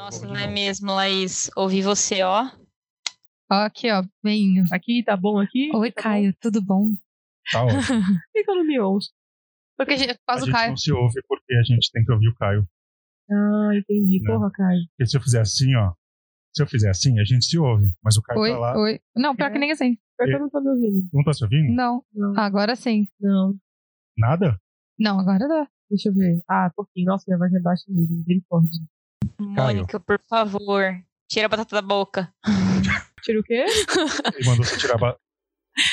Nossa, não é mesmo, Laís? Ouvi você, ó. Ó, aqui, ó, bem. Aqui, tá bom aqui? Oi, Tá Caio, tudo bom? Tá ótimo. bom? Por que eu não me ouço? Porque a gente, por A causa do Caio. não se ouve porque a gente tem que ouvir o Caio. Ah, entendi. Não. Porra, Caio. Porque se eu fizer assim, ó. Se eu fizer assim, a gente se ouve. Mas o Caio Oi, tá lá. oi. Não, pior É. que nem assim. Pior que eu não tô me ouvindo. Não tá se ouvindo? Não, Não. agora sim. Não. Nada? Não, agora dá. Deixa eu ver. Ah, pouquinho. Nossa, minha voz é baixa mesmo. Misericórdia. Mônica, por favor, tira a batata da boca. Tira o quê? Ele mandou você tirar a, ba-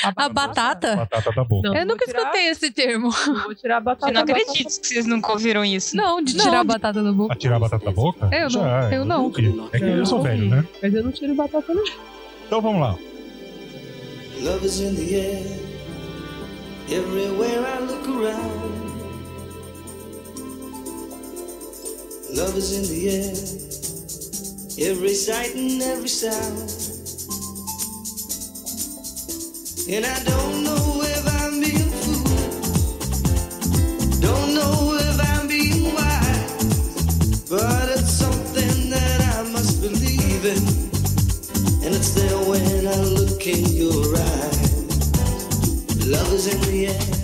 A batata? batata da boca. Não, Eu nunca tirar- escutei esse termo. Não vou tirar a batata Eu não acredito que vocês nunca ouviram isso. Não, de Não, tirar a batata da boca. A tirar a batata da boca? Eu não, Já, eu não. ouvi. É que eu sou velho, né? Mas eu não tiro batata, não. Então vamos lá. Love is in the air. Everywhere I look around. Love is in the air. Every sight and every sound. And I don't know if I'm being fooled. Don't know if I'm being wise. But it's something that I must believe in. And it's there when I look in your eyes. Love is in the air.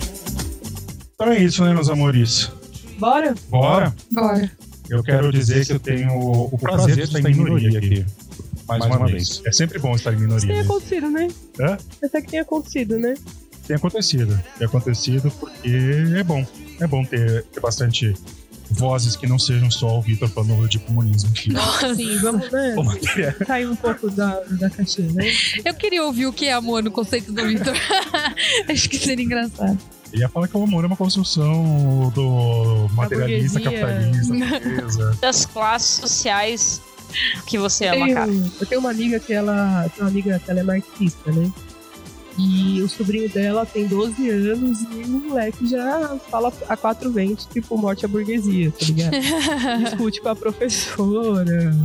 Então é isso, né, meus amores? Bora? Bora? Bora. Eu quero dizer que eu tenho o prazer de estar em minoria aqui. Mais uma vez. É sempre bom estar em Tem minoria. acontecido, né? Hã? Até que tem acontecido, né? Tem acontecido. Tem acontecido porque é bom. É bom ter, ter bastante vozes que não sejam só o Vitor falando de comunismo. Que Sim, vamos, né? Sair um pouco da, da caixinha, né? Eu queria ouvir o que é amor no conceito do Victor. Acho que seria engraçado. Ele ia falar que o amor é uma construção do materialista, capitalista, burguesa. Das classes sociais que você ama, tenho, cara. eu tenho uma amiga que ela. Uma amiga que ela é marxista, né? E o sobrinho dela tem 12 anos e o moleque já fala a quatro ventos, tipo, morte à burguesia, tá ligado? Discute com a professora.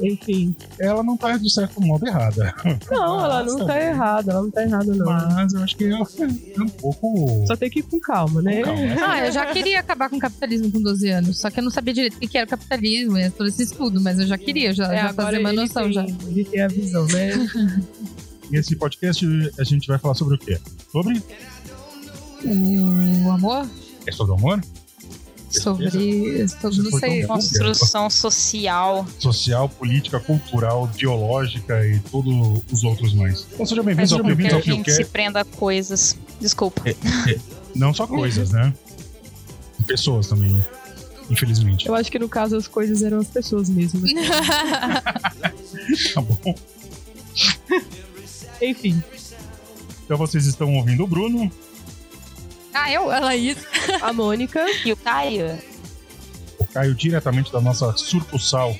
Enfim. Ela não tá, de certo modo, errada. Não, ela não tá errada, ela não tá errada, não. Mas eu acho que ela é um pouco. Só tem que ir com calma, né? Calma, né? Ah, eu já queria acabar com o capitalismo com 12 anos. Só que eu não sabia direito o que era o capitalismo, e todo esse estudo, mas eu já queria, já, É, já fazia uma noção tem, já. Ele tem a visão, né? Nesse podcast a gente vai falar sobre o quê? Sobre. O amor? É sobre o amor? Sobre. sobre não sei. Construção social. Social, política, cultural, biológica e todos os outros mais. Então sejam bem-vindos ao com que Bem-vindos a ao gente se prenda a coisas. Desculpa. Não só coisas, né? Pessoas também. Infelizmente. Eu acho que no caso as coisas eram as pessoas mesmo. né? Tá bom. Enfim, Então vocês estão ouvindo o Bruno. Ah, eu? Ela isso. a Mônica. E o Caio? O Caio diretamente da nossa sucursal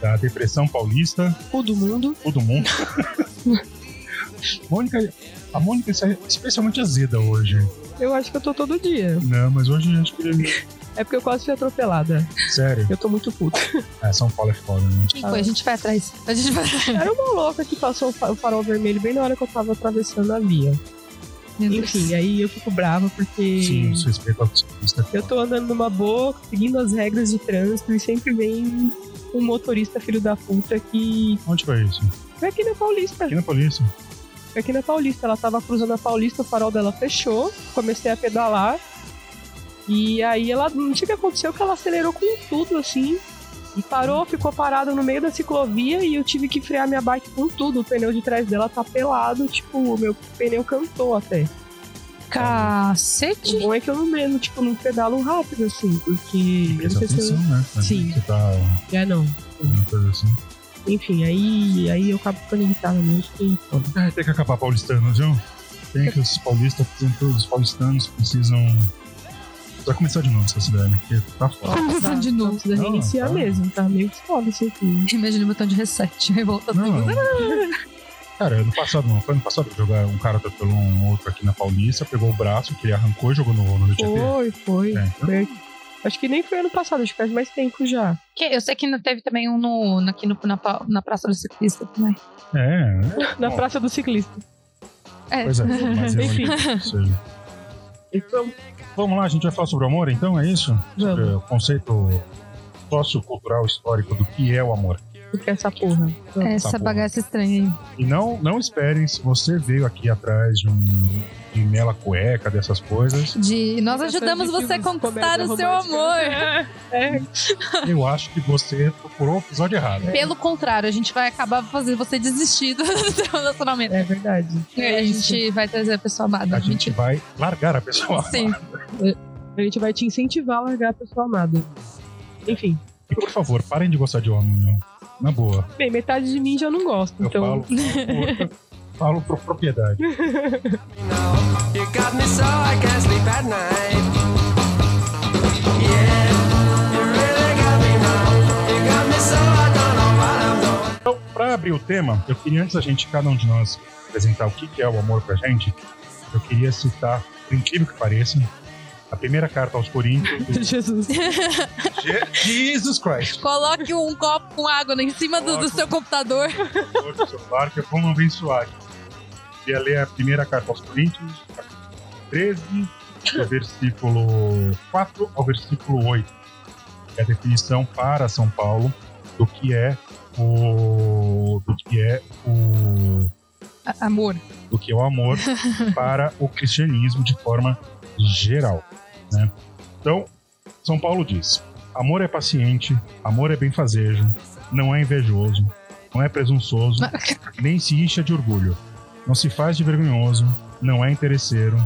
da Depressão Paulista, O do mundo. o do mundo. Mônica, a Mônica é especialmente azeda hoje. Eu acho que eu tô todo dia. Não, mas hoje acho que. É porque eu quase fui atropelada. Sério. Eu tô muito puta. É, São Paulo é foda, né? A gente vai atrás. A gente vai atrás. Era uma louca que passou o farol vermelho bem na hora que eu tava atravessando a via. Enfim, aí eu fico brava porque Sim, os respeito ao ciclista. é eu tô andando numa boa, seguindo as regras de trânsito e sempre vem um motorista filho da puta que. Onde foi isso? Foi aqui na Paulista. Aqui na polícia. Foi aqui na Paulista. Ela tava cruzando a Paulista, o farol dela fechou. Comecei a pedalar. E aí ela. Não sei o que aconteceu, que ela acelerou com tudo, assim. E parou, ficou parada no meio da ciclovia e eu tive que frear minha bike com tudo. O pneu de trás dela tá pelado, tipo, o meu pneu cantou até. O Cacete. bom é que eu não mesmo, tipo, não pedalo rápido, assim, porque. Eu não sei se atenção, eu. né? Sim. Você tá. É, não. Uma coisa assim. Enfim, aí, aí eu acabo ficando irritada mesmo. Ah, tem que acabar paulistanos, viu? Tem que os paulistas, todos os paulistanos precisam. Precisa começar de novo essa cidade, porque tá foda. Começando de novo. Precisa Não, reiniciar tá. mesmo, tá meio foda isso aqui. Imagina o botão de reset. Aí volta Não. tudo. Cara, ano passado não. Foi ano passado jogar um cara atropelou um outro aqui na Paulista, pegou o braço que ele arrancou e jogou no, no. Foi, foi. É, então-. Acho que nem foi ano passado, acho que faz mais tempo já. Que- Eu sei que não teve também um no, no- aqui no, na, na Praça do Ciclista também. É, Na Bom. Praça do Ciclista. É. pois é. Mas eu Enfim. Então, Vamos lá, a gente vai falar sobre o amor então, é isso? Sobre o conceito sociocultural histórico do que é o amor. O que é essa porra? Essa bagaça estranha aí. E não, não esperem, se você veio aqui atrás de um de mela cueca, dessas coisas, De nós ajudamos você a conquistar o seu amor. É, eu acho que você procurou o episódio errado. Pelo contrário, a gente vai acabar fazendo você desistir do seu relacionamento. é verdade. a gente vai trazer a pessoa amada. A gente vai largar a pessoa. Sim. A gente vai te incentivar a largar a pessoa amada. Enfim. E por favor, parem de gostar de homem, meu. Na boa. Bem, metade de mim já não gosta, Eu então. falo, falo, falo por propriedade. Então, pra abrir o tema, eu queria, antes da gente, cada um de nós, apresentar o que que é o amor pra gente, eu queria citar, por incrível que pareça, a primeira carta aos Coríntios. Jesus. Je- Jesus Christ! Coloque um copo com água em cima do, do seu computador. Do celular, que é como abençoar. Queria ler a primeira carta aos Coríntios, capítulo 13, do versículo 4 ao versículo 8. Que é a definição para São Paulo do que é o. do que é o. A- Amor. do que é o amor para o cristianismo de forma geral. Né? Então, São Paulo diz: amor é paciente, amor é benfazejo, não é invejoso, não é presunçoso, nem se incha de orgulho, não se faz de vergonhoso, não é interesseiro,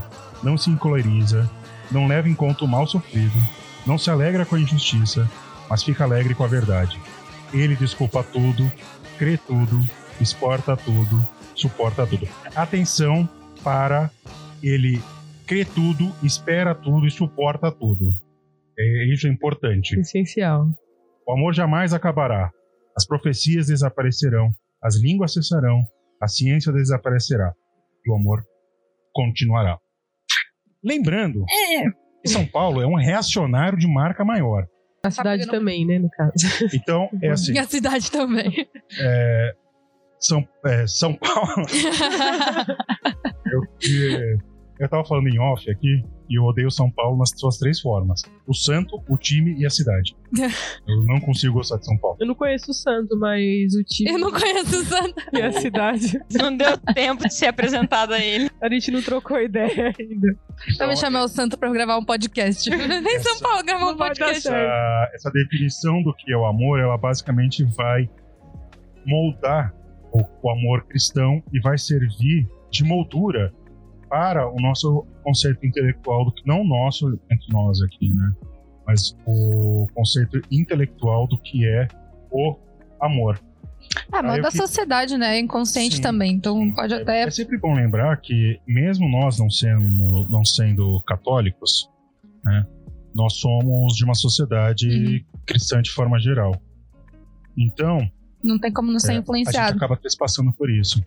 não se encoleriza, não leva em conta o mal sofrido, não se alegra com a injustiça, mas fica alegre com a verdade. Ele desculpa tudo, crê tudo, exporta tudo, suporta tudo. Atenção para ele crê tudo, espera tudo e suporta tudo. É, isso é importante. Essencial. O amor jamais acabará. As profecias desaparecerão, as línguas cessarão, a ciência desaparecerá e o amor continuará. Lembrando que São Paulo é um reacionário de marca maior. A cidade pegando- também, né, no caso. Então, é assim, Minha cidade também. é, São, é, São Paulo. eu, que- eu tava falando em off aqui e eu odeio São Paulo nas suas três formas: o santo, o time e a cidade. Eu não consigo gostar de São Paulo. Eu não conheço o santo, mas o time Eu não conheço o Santa. e a cidade. Não deu tempo de ser apresentado a ele. A gente não trocou ideia ainda. Vai me chamar o Santo pra eu gravar um podcast. Vem em São Paulo gravar um podcast. essa, essa definição do que é o amor, ela basicamente vai moldar o, o amor cristão e vai servir de moldura para o nosso conceito intelectual, do que não nosso entre nós aqui, né? Mas o conceito intelectual do que é o amor. Ah, mas da que- sociedade, né? É inconsciente Sim, também. Então sim. pode É- até. É sempre bom lembrar que, mesmo nós não sendo, não sendo católicos, né, nós somos de uma sociedade Uhum. cristã de forma geral. Então, Não tem como não ser É, a gente influenciado. acaba trespassando por isso.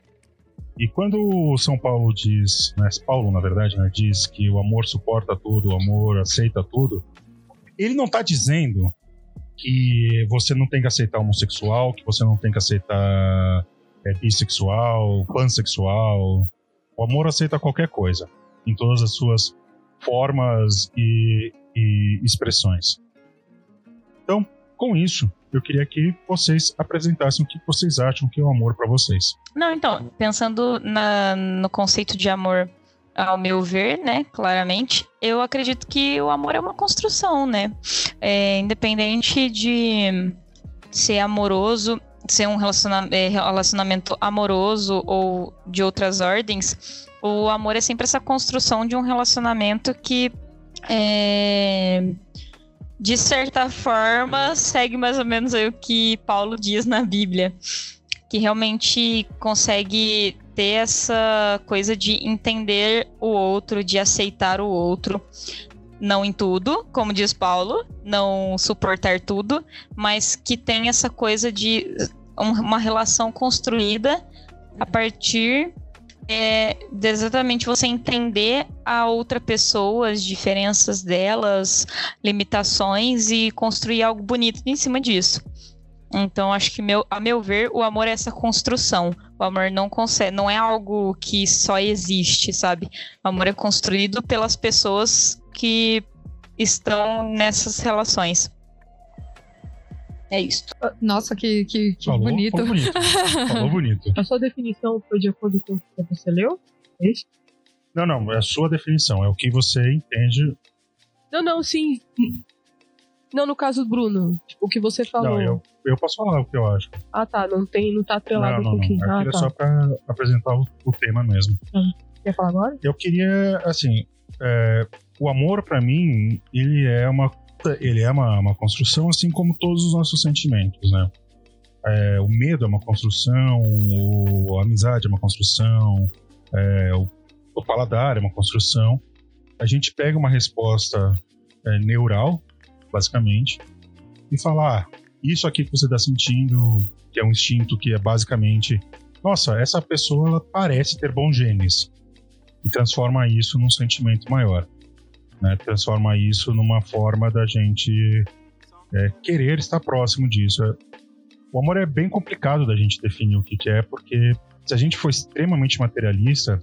E quando o São Paulo diz, né, Paulo na verdade, né, diz que o amor suporta tudo, o amor aceita tudo, ele não está dizendo que você não tem que aceitar homossexual, que você não tem que aceitar é, bissexual, pansexual. O amor aceita qualquer coisa, em todas as suas formas e, e expressões. Então, com isso, eu queria que vocês apresentassem o que vocês acham que é o amor para vocês. Não, então, pensando na- no conceito de amor, ao meu ver, né, claramente, eu acredito que o amor é uma construção, né? É, independente de ser amoroso, ser um é, relacionamento amoroso ou de outras ordens, o amor é sempre essa construção de um relacionamento que é, de certa forma, segue mais ou menos o que Paulo diz na Bíblia, que realmente consegue ter essa coisa de entender o outro, de aceitar o outro, não em tudo, como diz Paulo, não suportar tudo, mas que tem essa coisa de um- uma relação construída a partir é, exatamente você entender a outra pessoa, as diferenças delas, limitações e construir algo bonito em cima disso. Então, acho que, meu, a meu ver, o amor é essa construção. O amor não consegue, não é algo que só existe, sabe? O amor é construído pelas pessoas que estão nessas relações. É isso. Nossa, que, que, que Falou, bonito. Falou bonito. Falou bonito. A sua definição foi de acordo com o que você leu? É isso? Não, não, é a sua definição, é o que você entende. Não, não, sim. Não, no caso do Bruno, tipo, o que você falou. Não, eu, eu posso falar o que eu acho. Ah, tá, não tem, não tá atrelado não, com não, o que. não. Ah, Aquilo é tá. só pra apresentar o, o tema mesmo. Quer falar agora? Eu queria, assim, é, o amor pra mim, ele é uma ele é uma, uma construção assim como todos os nossos sentimentos, né? É, o medo é uma construção, o, a amizade é uma construção, é, o, o paladar é uma construção. A gente pega uma resposta é, neural, basicamente, e fala, ah, isso aqui que você está sentindo, que é um instinto que é basicamente, nossa, essa pessoa parece ter bons genes e transforma isso num sentimento maior. Né? Transforma isso numa forma da gente é, querer estar próximo disso. É, O amor é bem complicado da gente definir o que, que é, porque se a gente for extremamente materialista,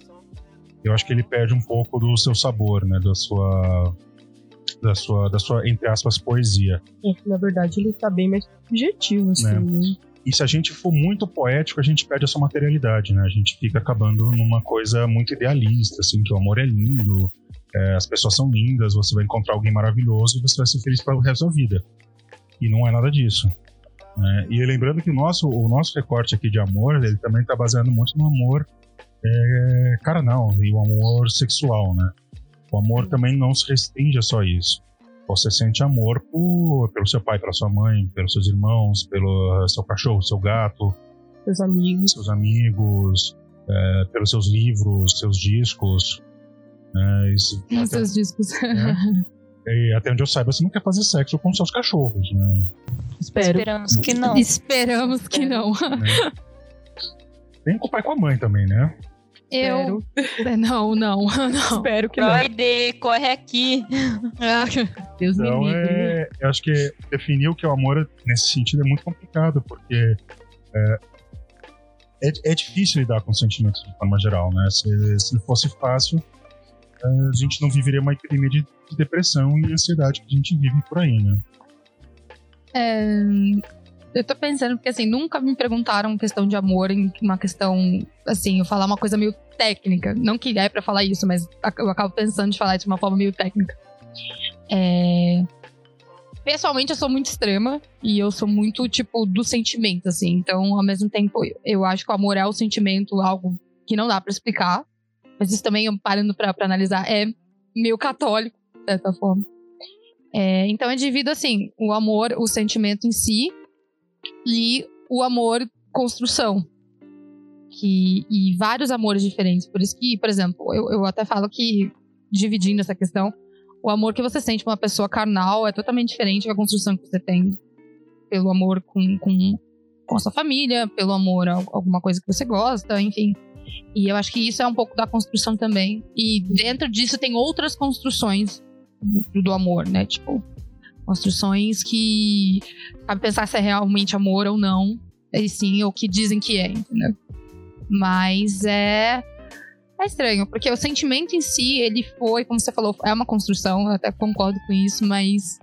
eu acho que ele perde um pouco do seu sabor, né? Da sua, da sua, da sua entre aspas, poesia. É na verdade, ele tá bem mais subjetivo, assim, Né. né? E se a gente for muito poético, a gente perde a sua materialidade, né? A gente fica acabando numa coisa muito idealista, assim, que o amor é lindo, é, as pessoas são lindas, você vai encontrar alguém maravilhoso e você vai ser feliz para o resto da vida. E não é nada disso. né? E lembrando que o nosso, o nosso recorte aqui de amor, ele também está baseado muito no amor é, carnal e o amor sexual, né? O amor também não se restringe a só isso. Você sente amor por, pelo seu pai, pela sua mãe, pelos seus irmãos, pelo seu cachorro, seu gato, Seus amigos. seus amigos, é, pelos seus livros, seus discos. É, isso, Nos até, seus discos. e até onde eu saiba, você não quer fazer sexo com seus cachorros, né? Espero. Esperamos que não. Esperamos que não. Né? Nem com o pai e com a mãe também, né? Eu. Não, não, não. Espero que não. Freud, corre aqui. Deus Então, me livre. é, eu acho que definir o que é o amor nesse sentido é muito complicado, porque é, é, é difícil lidar com sentimentos de forma geral, né? Se, se fosse fácil, é, a gente não viveria uma epidemia de, de depressão e ansiedade que a gente vive por aí, né? É, eu tô pensando, porque assim, nunca me perguntaram questão de amor em uma questão, assim, eu falar uma coisa meio técnica. Não que é pra falar isso, mas eu acabo pensando de falar de uma forma meio técnica. É, Pessoalmente, eu sou muito extrema e eu sou muito, tipo, do sentimento, assim. Então, ao mesmo tempo, eu acho que o amor é o sentimento, algo que não dá pra explicar. Mas isso também, parando pra analisar, é meio católico, de certa forma. É, então, eu divido, assim, o amor, o sentimento em si e o amor construção. Que, e vários amores diferentes. Por isso que, por exemplo, eu, eu até falo que, dividindo essa questão, o amor que você sente por uma pessoa carnal é totalmente diferente da construção que você tem pelo amor com, com, com a sua família, pelo amor a alguma coisa que você gosta, enfim. E eu acho que isso é um pouco da construção também. E dentro disso tem outras construções do, amor, né? Tipo, construções que cabe pensar se é realmente amor ou não. E sim, ou que dizem que é, entendeu? Mas é. É estranho, porque o sentimento em si, ele foi, como você falou, é uma construção, eu até concordo com isso, mas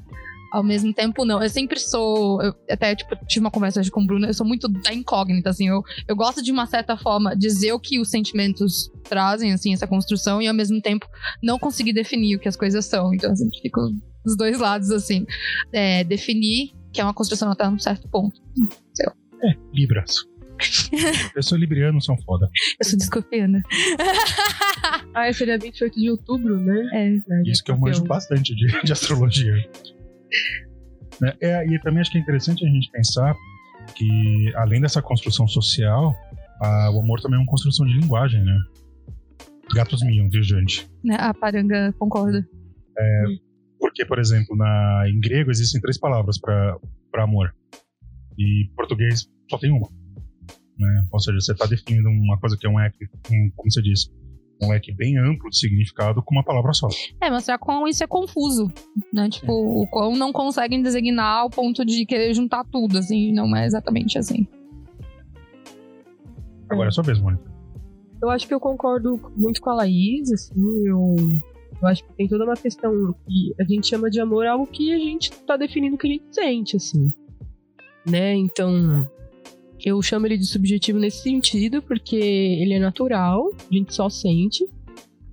ao mesmo tempo não. Eu sempre sou. Eu até tipo, tive uma conversa hoje com o Bruno, eu sou muito da incógnita, assim. Eu, eu gosto de uma certa forma dizer o que os sentimentos trazem, assim, essa construção, e ao mesmo tempo não conseguir definir o que as coisas são. Então eu sempre fico dos dois lados, assim. É, definir que é uma construção até um certo ponto. É, Libras. Pessoas librianos são foda. Eu sou desconfiana. Ah, seria 28 de outubro, né? É. É, Isso que eu manjo bastante de, de astrologia. Né? É, e também acho que é interessante a gente pensar que, além dessa construção social, a- o amor também é uma construção de linguagem, né? Gatos miam, viu, gente? Né, A paranga concorda. Porque, por exemplo, na, em grego existem três palavras para amor. E em português só tem uma. Né? Ou seja, você está definindo uma coisa que é um leque, um, como você disse, um leque bem amplo de significado com uma palavra só. É, mostrar quão isso é confuso, né? Tipo, o quão não conseguem designar ao ponto de querer juntar tudo, assim, não é exatamente assim. Agora é sua vez, Mônica. Eu acho que eu concordo muito com a Laís, assim, eu, eu acho que tem toda uma questão que a gente chama de amor algo que a gente tá definindo o que a gente sente, assim. né? Então, eu chamo ele de subjetivo nesse sentido, porque ele é natural, a gente só sente.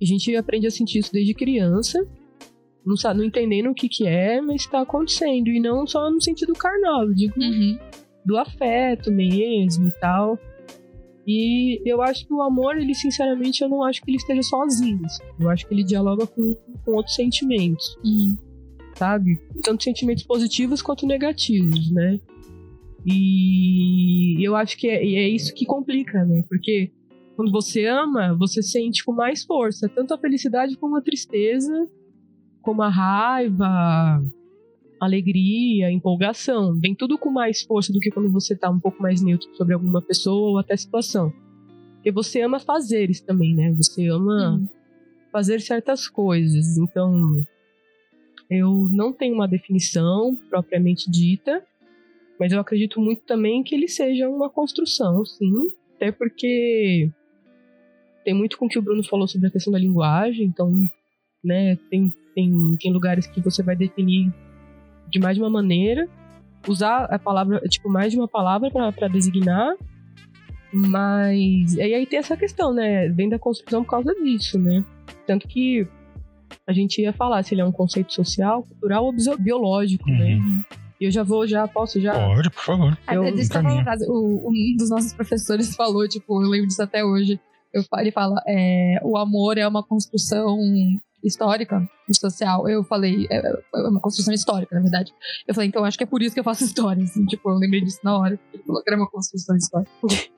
A gente aprende a sentir isso desde criança, não, sabe, não entendendo o que, que é, mas está acontecendo. E não só no sentido carnal, digo Uhum. do afeto mesmo e tal. E eu acho que o amor, ele sinceramente, eu não acho que ele esteja sozinho. Eu acho que ele dialoga com, com outros sentimentos, Uhum. sabe? Tanto sentimentos positivos quanto negativos, né? E eu acho que é, é isso que complica, né? Porque quando você ama, você sente com mais força, tanto a felicidade como a tristeza, como a raiva, a alegria, a empolgação. Vem tudo com mais força do que quando você tá um pouco mais neutro sobre alguma pessoa ou até situação. Porque você ama fazeres também, né? Você ama Uhum. fazer certas coisas. Então, eu não tenho uma definição propriamente dita, mas eu acredito muito também que ele seja uma construção, sim. Até porque tem muito com o que o Bruno falou sobre a questão da linguagem, então, né, tem, tem, tem lugares que você vai definir de mais de uma maneira, usar a palavra, tipo, mais de uma palavra para designar, mas. E aí tem essa questão, né? Vem da construção por causa disso, né? Tanto que a gente ia falar se ele é um conceito social, cultural ou bio- biológico, né? E eu já vou, já posso já. Pode, por favor. Eu deixa eu frase. O- um dos nossos professores falou, tipo, eu lembro disso até hoje. Eu, ele fala, é, o amor é uma construção histórica e social. Eu falei, é, é uma construção histórica, na verdade. Eu falei, então acho que é por isso que eu faço história, assim. Tipo, eu lembrei disso na hora. Ele falou que era uma construção histórica.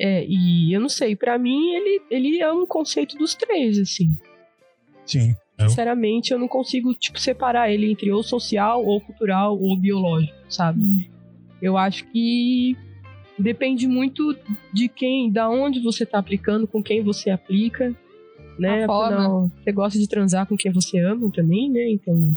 É, e eu não sei, pra mim ele, ele é um conceito dos três, assim. Sim. Sinceramente, eu não consigo, tipo, separar ele entre ou social, ou cultural, ou biológico, sabe? Hum. Eu acho que depende muito de quem, da onde você tá aplicando, com quem você aplica, né? A forma. Afinal, você gosta de transar com quem você ama também, né? Então,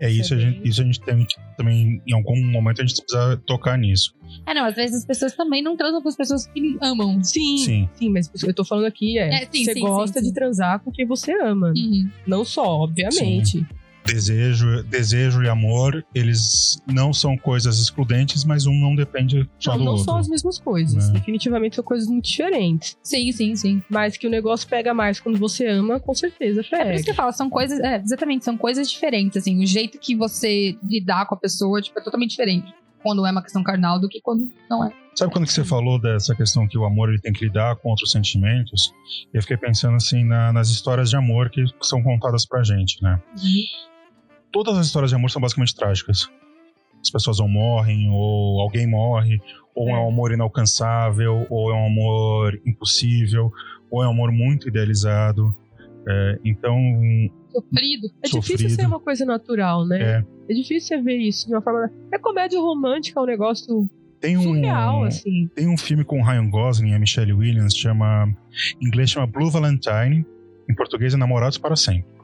é isso, a gente, isso a gente tem que também, em algum momento, a gente precisa tocar nisso. É, não, às vezes as pessoas também não transam com as pessoas que amam. sim, Sim. sim, mas eu tô falando aqui é, É, sim, você sim, gosta sim, de transar com quem você ama, Uhum. não só, obviamente. Desejo, desejo e amor, eles não são coisas excludentes, mas um não depende só Não, do não outro. são as mesmas coisas. Né. Definitivamente são coisas muito diferentes. Sim, sim, sim. Mas que o negócio pega mais quando você ama, com certeza É por pega. isso que eu falo, são coisas, é, exatamente, são coisas diferentes, assim, o jeito que você lidar com a pessoa, tipo, é totalmente diferente quando é uma questão carnal do que quando não é. Sabe quando que você falou dessa questão que o amor ele tem que lidar com outros sentimentos? Eu fiquei pensando assim na- nas histórias de amor que são contadas pra gente, né? Todas as histórias de amor são basicamente trágicas. As pessoas ou morrem, ou alguém morre, ou é, um amor inalcançável, ou é um amor impossível, ou é um amor muito idealizado. É, então, Sofrido. É difícil sofrido. ser uma coisa natural, né? É. É difícil você ver isso de uma forma. É comédia romântica, é um negócio tem um, surreal, assim. Tem um filme com Ryan Gosling e a Michelle Williams, chama, em inglês chama Blue Valentine, em português é Namorados para Sempre.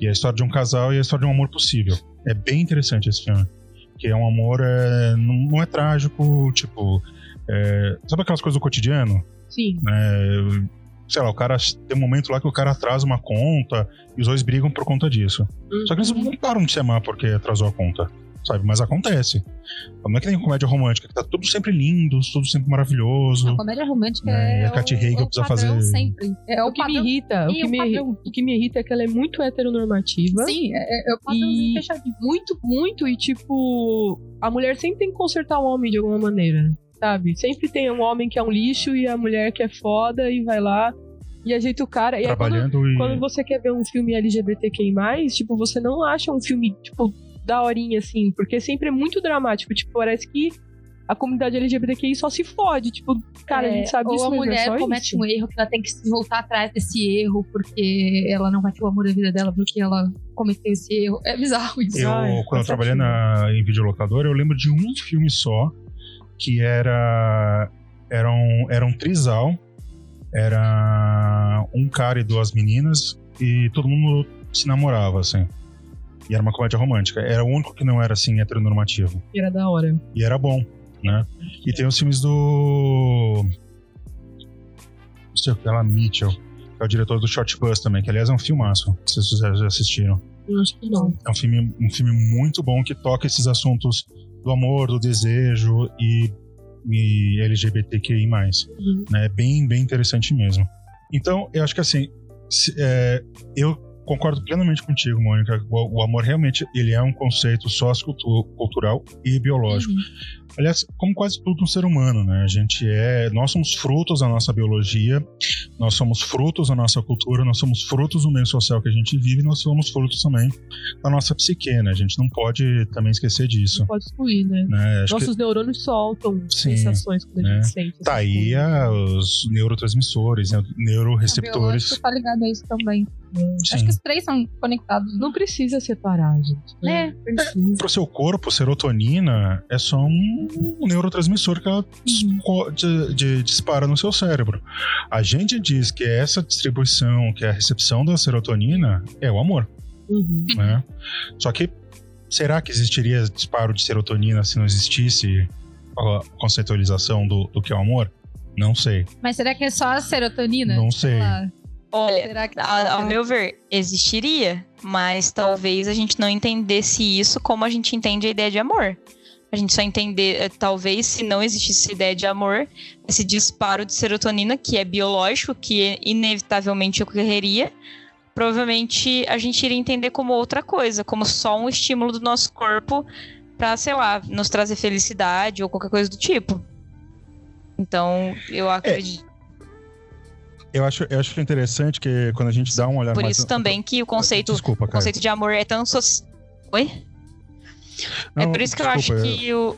E é a história de um casal e a história de um amor possível. É bem interessante esse filme. Que é um amor, é, não, não é trágico, tipo... é, sabe aquelas coisas do cotidiano? Sim. É, sei lá, o cara tem um momento lá que o cara atrasa uma conta e os dois brigam por conta disso. Só que eles não param de se amar porque atrasou a conta, sabe? Mas acontece. Não é que nem comédia romântica, que tá tudo sempre lindo, tudo sempre maravilhoso. A comédia romântica É, é, e a Katy o precisa fazer- sempre. É o, o que me padrão. irrita, o que o me, padrão. o que me irrita é que ela é muito heteronormativa. Sim, é, é o padrãozinho E- fechadinho. Muito, muito, e tipo, a mulher sempre tem que consertar o homem de alguma maneira, sabe? Sempre tem um homem que é um lixo e a mulher que é foda e vai lá e ajeita o cara. E aí, quando, trabalhando e. quando você quer ver um filme LGBTQI, tipo, você não acha um filme, tipo, daorinha, assim, porque sempre é muito dramático. Tipo, parece que a comunidade LGBTQI só se fode. Tipo, cara, a gente sabe ou disso, a mas não é mulher só comete isso. um erro que ela tem que se voltar atrás desse erro porque ela não vai ter o amor da vida dela porque ela cometeu esse erro. É bizarro isso. Eu, Ai, quando eu trabalhei na, em videolocador, eu lembro de um filme só que era. Era um, era um trisal. Era um cara e duas meninas e todo mundo se namorava, assim. E era uma comédia romântica. Era o único que não era, assim, heteronormativo. Que era da hora. E era bom, né? E tem os filmes do. Não sei o que, lá, Mitchell, que é o diretor do Short Bus também, que aliás é um filmaço. Se vocês já assistiram. Eu acho que não. É um filme, um filme muito bom que toca esses assuntos do amor, do desejo e, e LGBTQI+. Uhum. Né? É bem, bem interessante mesmo. Então, eu acho que assim, se- é, eu concordo plenamente contigo, Mônica. O, o amor realmente ele é um conceito sociocultural e biológico. Uhum. Aliás, como quase tudo no ser humano, né? A gente é, nós somos frutos da nossa biologia, nós somos frutos da nossa cultura, nós somos frutos do meio social que a gente vive, nós somos frutos também da nossa psique, né? A gente não pode também esquecer disso, Não pode excluir, né? né? Acho que Nossos neurônios soltam Sim, sensações quando a né? gente sente. tá aí a- os neurotransmissores, né? Neuroreceptores. biológico tá ligado a isso também. Sim. Acho que os três são conectados. Não precisa separar, gente. É. Precisa. Pro seu corpo, serotonina é só um neurotransmissor que ela de- de- dispara no seu cérebro. A gente diz que essa distribuição, que é a recepção da serotonina, é o amor, Uhum. né? Só que será que existiria disparo de serotonina se não existisse a conceitualização do, do que é o amor? Não sei. Mas será que é só a serotonina? Não sei. Ela- Olha, Será que a- ao meu ver, existiria, mas talvez a gente não entendesse isso como a gente entende a ideia de amor. A gente só entender, eh, talvez, se não existisse ideia de amor, esse disparo de serotonina, que é biológico, que inevitavelmente ocorreria, provavelmente a gente iria entender como outra coisa, como só um estímulo do nosso corpo pra, sei lá, nos trazer felicidade ou qualquer coisa do tipo. Então, eu acredito. Eu acho, eu acho interessante que quando a gente dá uma olhada Por mais... isso também que o conceito Desculpa, O conceito de amor é tão social. Oi? é Não, por isso que desculpa, eu acho que o.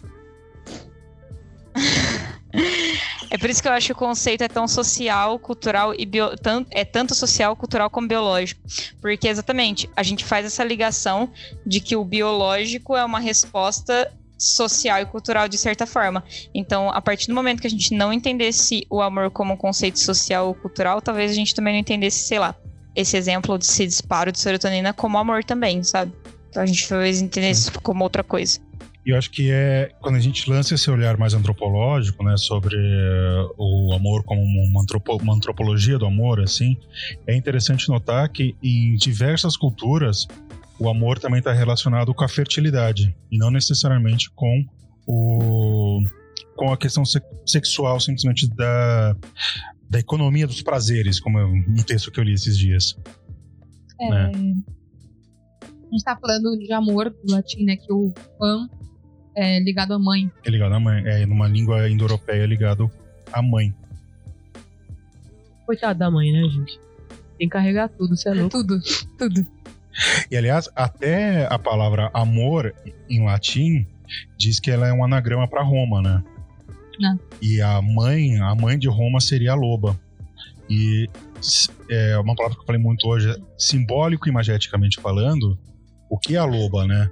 é por isso que eu acho que o conceito é tão social, cultural e bio... é tanto social, cultural como biológico. Porque exatamente, a gente faz essa ligação de que o biológico é uma resposta social e cultural de certa forma. Então, a partir do momento que a gente não entendesse o amor como um conceito social ou cultural, talvez a gente também não entendesse, sei lá, esse exemplo desse disparo de serotonina como amor também, sabe? Então a gente talvez entendesse isso como outra coisa. E eu acho que é quando a gente lança esse olhar mais antropológico, né, sobre eh, o amor como uma, antropo- uma antropologia do amor, assim, é interessante notar que em diversas culturas o amor também está relacionado com a fertilidade e não necessariamente com o com a questão se- sexual simplesmente da da economia dos prazeres, como é um texto que eu li esses dias. É, né? A gente tá falando de amor do latim, né? Que o am é ligado à mãe. É ligado à mãe, é numa língua indo-europeia ligado à mãe. Coitada da mãe, né, gente? Tem que carregar tudo, você é louco. Tudo, tudo. E aliás, até a palavra amor em latim diz que ela é um anagrama para Roma, né? Ah. E a mãe, a mãe de Roma seria a loba. E é uma palavra que eu falei muito hoje, simbólico e imageticamente falando, o que é a loba, né?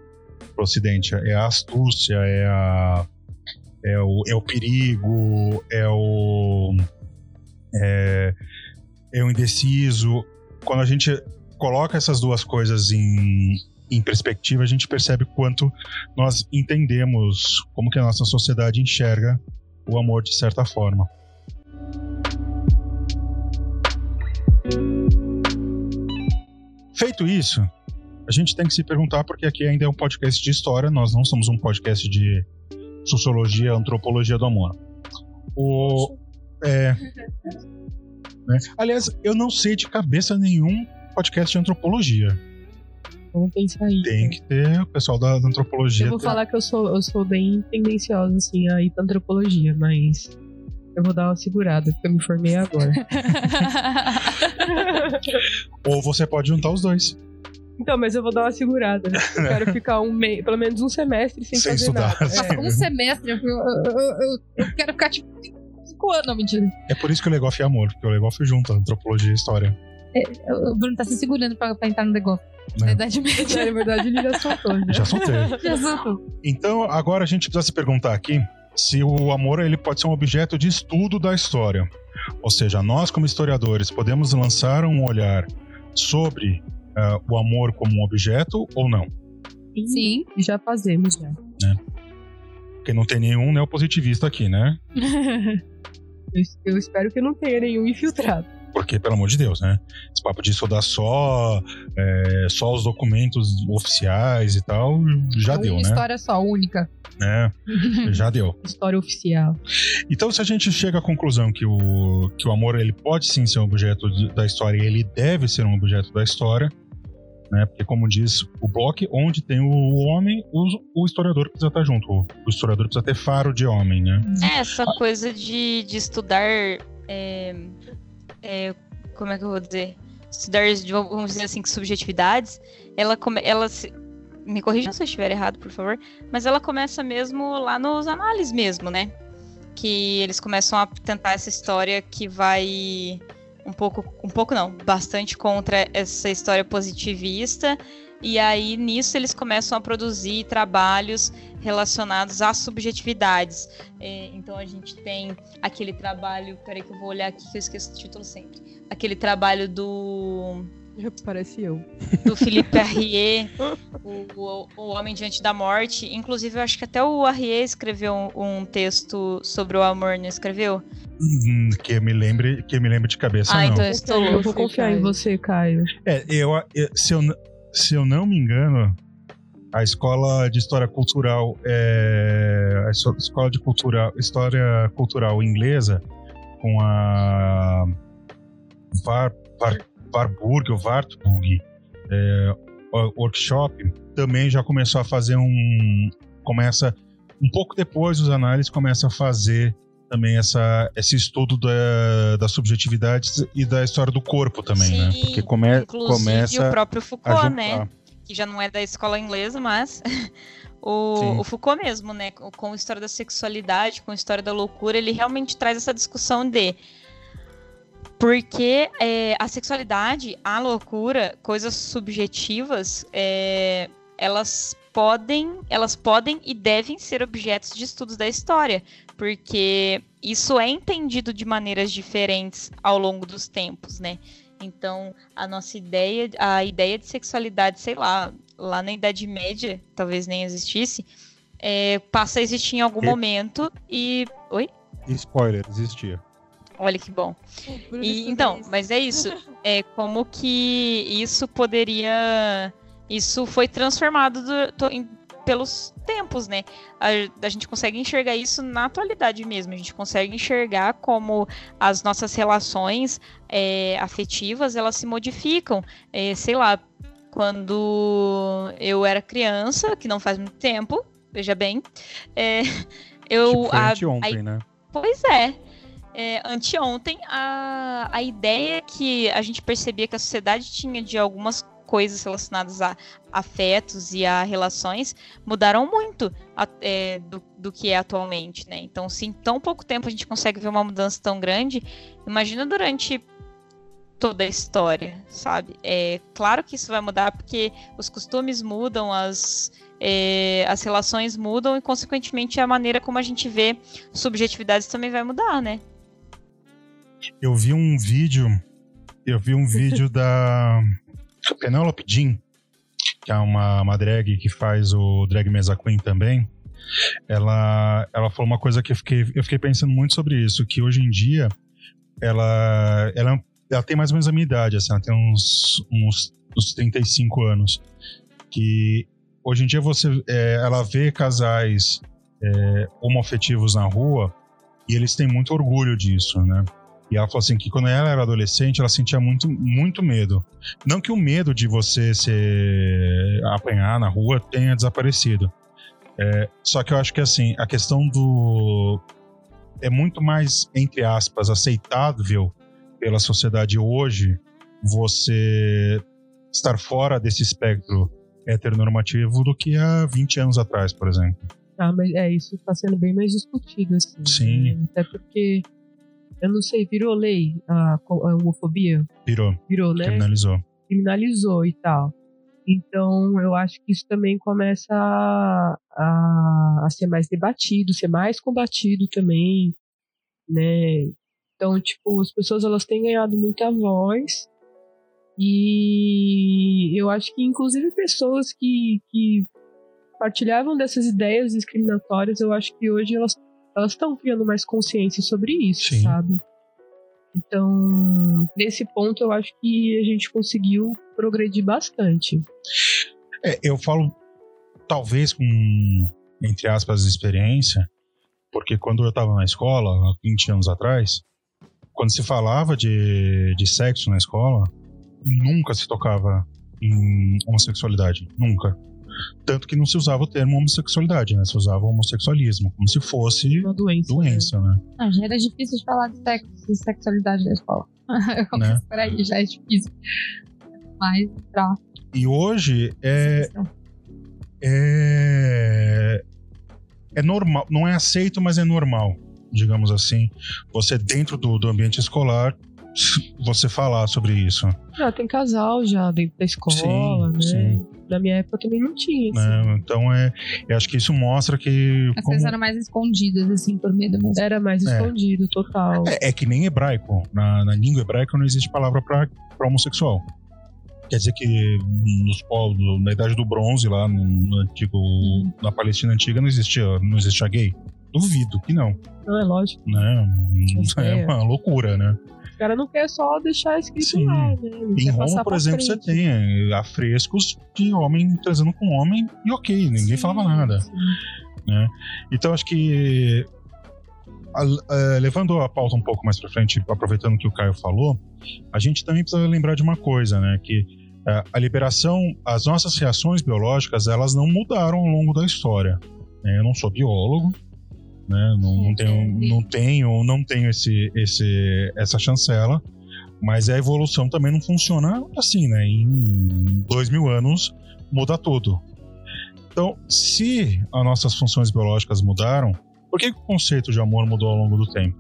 Pro ocidente é a astúcia, é a é o, é o perigo, é o é, é o indeciso. Quando a gente coloca essas duas coisas em, em perspectiva, a gente percebe quanto nós entendemos como que a nossa sociedade enxerga o amor de certa forma. Feito isso, a gente tem que se perguntar, porque aqui ainda é um podcast de história, nós não somos um podcast de sociologia, antropologia do amor. O, é, né? Aliás, eu não sei de cabeça nenhum podcast de antropologia. Vamos pensar aí. Tem que ter o pessoal da, da antropologia. Eu vou ter- falar que eu sou, eu sou bem tendenciosa, assim, a ir pra antropologia, mas eu vou dar uma segurada, porque eu me formei agora. Ou você pode juntar os dois. então, mas eu vou dar uma segurada. Eu quero ficar um mês, pelo menos um semestre sem, Sem fazer estudar. nada. É. Um semestre, eu, eu, eu- eu- quero ficar tipo cinco anos, não, mentira. É por isso que o Legoff é amor, porque o Legoff junta antropologia e história. O Bruno tá se segurando pra, pra entrar no negócio. Né? Na Idade Média. Na verdade, ele já soltou. Já. Já soltei. Já soltou. Então, agora a gente precisa se perguntar aqui se o amor ele pode ser um objeto de estudo da história. Ou seja, nós como historiadores podemos lançar um olhar sobre ah, o amor como um objeto ou não? Sim. Já fazemos, já. Porque não tem nenhum neopositivista aqui, né? Eu, eu espero que não tenha nenhum infiltrado. Porque, pelo amor de Deus, né? Esse papo de estudar só, é, só os documentos oficiais e tal, já Uma deu, né? história só, única. É, já deu. História oficial. Então, se a gente chega à conclusão que o, que o amor ele pode sim ser um objeto da história e ele deve ser um objeto da história, né? Porque, como diz o Bloch, onde tem o homem, o, o historiador precisa estar junto. O, o historiador precisa ter faro de homem, né? É, essa coisa de, de estudar. é, é, como é que eu vou dizer? Estudar, vamos dizer assim, subjetividades. Ela, come, ela se- me corrija se eu estiver errado, por favor. Mas ela começa mesmo lá nos análises mesmo, né? Que eles começam a tentar essa história que vai um pouco, um pouco não, bastante contra essa história positivista. E aí nisso eles começam a produzir trabalhos relacionados às subjetividades. É, então a gente tem aquele trabalho, peraí que eu vou olhar aqui que eu esqueço o título sempre. Aquele trabalho do Parece eu. do Philippe Arrier, o, o, o Homem Diante da Morte. Inclusive, eu acho que até o Arrier escreveu um, um texto sobre o amor, não escreveu? Hum, Que eu me lembre, que eu me lembre de cabeça, ah, não. então eu estou Eu vou confiar em você, Caio. É, eu, eu- se, eu, se eu não me engano, a escola de história cultural é a es- escola de cultura, história cultural inglesa com a Var, Var, Warburg ou Wartburg é, workshop também já começou a fazer um começa um pouco depois dos análises começa a fazer também essa, esse estudo da, das subjetividades e da história do corpo também, né? Sim, Porque come, começa o próprio Foucault, né? Que já não é da escola inglesa, mas o, o Foucault mesmo, né? Com com a história da sexualidade, com a história da loucura, ele realmente traz essa discussão de porque é, a sexualidade, a loucura, coisas subjetivas, é, elas podem, elas podem e devem ser objetos de estudos da história, porque isso é entendido de maneiras diferentes ao longo dos tempos, né? Então, a nossa ideia, a ideia de sexualidade, sei lá, lá na Idade Média, talvez nem existisse, é, passa a existir em algum E- momento e. Oi? Spoiler, existia. Olha que bom. E, então, mas é isso. É como que isso poderia. Isso foi transformado do- to- em- pelos tempos, né? A, a gente consegue enxergar isso na atualidade mesmo. A gente consegue enxergar como as nossas relações é, afetivas elas se modificam. É, sei lá, quando eu era criança, que não faz muito tempo, veja bem, é, eu tipo, foi a- anteontem, né? Pois é. É, anteontem, a, a ideia que a gente percebia que a sociedade tinha de algumas coisas relacionadas a afetos e a relações mudaram muito a- é, do, do que é atualmente, né? Então, se em tão pouco tempo a gente consegue ver uma mudança tão grande, imagina durante toda a história, sabe? É claro que isso vai mudar porque os costumes mudam, as, é, as relações mudam e, consequentemente, a maneira como a gente vê subjetividades também vai mudar, né? Eu vi um vídeo. Eu vi um vídeo da Penelope Jean, que é uma, uma drag que faz o Drag Mesa Queen também. Ela, ela falou uma coisa que eu fiquei, eu fiquei pensando muito sobre isso, que hoje em dia ela, ela, ela tem mais ou menos a minha idade, assim, ela tem uns, uns, uns 35 anos. Que hoje em dia você, é, ela vê casais é, homoafetivos na rua e eles têm muito orgulho disso, né? E ela falou assim que quando ela era adolescente, ela sentia muito, muito medo. Não que o medo de você se apanhar na rua tenha desaparecido. É, só que eu acho que assim, a questão do. É muito mais, entre aspas, aceitável pela sociedade hoje você estar fora desse espectro heteronormativo do que há 20 anos atrás, por exemplo. Ah, mas é, isso tá sendo bem mais discutido, assim. Sim. né? Até porque, eu não sei, virou lei a, a homofobia? Virou, Virou, né? criminalizou. Criminalizou e tal. Então, eu acho que isso também começa a, a, a ser mais debatido, ser mais combatido também, né? Então, tipo, as pessoas elas têm ganhado muita voz e eu acho que, inclusive, pessoas que, que partilhavam dessas ideias discriminatórias, eu acho que hoje elas elas estão criando mais consciência sobre isso, Sim. sabe? Então, nesse ponto, eu acho que a gente conseguiu progredir bastante. É, eu falo, talvez com, entre aspas, experiência, porque quando eu tava na escola, há 20 anos atrás, quando se falava de, de sexo na escola, nunca se tocava em homossexualidade. Nunca. Tanto que não se usava o termo homossexualidade, né? Se usava homossexualismo, como se fosse Uma doença. doença, né? Ah, já era difícil de falar de sexo e sexualidade na escola. Eu Né? começo por aí, já é difícil. Mas pra E hoje é, é, é normal, não é aceito, mas é normal, digamos assim. Você dentro do, do ambiente escolar, você falar sobre isso. Já tem casal já dentro da escola, né? sim. Na minha época também não tinha. assim. né? Então é, eu acho que isso mostra que as como- coisas eram mais escondidas, assim, por medo mesmo. Era mais É. escondido, total. é, é que nem hebraico. Na, na língua hebraica não existe palavra para homossexual. Quer dizer que nos povos, na idade do bronze, lá no, no antigo, na Palestina antiga, não existia, não existia gay. Duvido que não, Não é lógico. né? É é. uma loucura, né? O cara não quer só deixar escrito Sim. lá, né? Em Roma, por exemplo, você frente. tem é, afrescos de homem transando com homem e ok, ninguém Sim, falava nada. sim. Então acho que a- a- levando a pauta um pouco mais pra frente, aproveitando o que o Caio falou, a gente também precisa lembrar de uma coisa, né? Que é, a liberação, as nossas reações biológicas, elas não mudaram ao longo da história. né? Eu não sou biólogo, né? Não, não tenho, não tenho, não tenho esse, esse, essa chancela. Mas a evolução também não funciona assim, né? Em dois mil anos muda tudo. Então, se as nossas funções biológicas mudaram, por que que o conceito de amor mudou ao longo do tempo?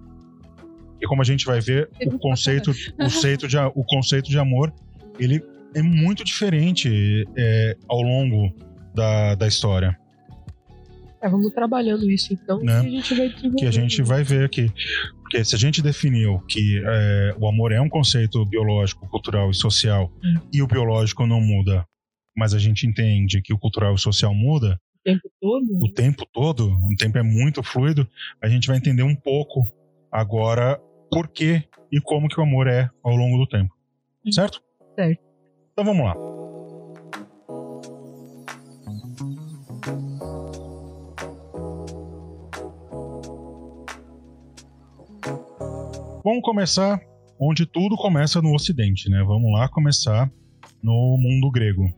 E como a gente vai ver, o conceito, o conceito, de, o conceito de amor, ele é muito diferente é, ao longo da, da história. É, vamos trabalhando isso então, Né? que a gente vai que a gente vai ver aqui. Porque se a gente definiu que é, o amor é um conceito biológico, cultural e social, Hum. e o biológico não muda, mas a gente entende que o cultural e o social muda o tempo todo. o tempo todo, o tempo é muito fluido, a gente vai entender um pouco agora por que e como que o amor é ao longo do tempo. Certo? Certo. Então vamos lá. Vamos começar onde tudo começa no Ocidente, né? Vamos lá começar no mundo grego.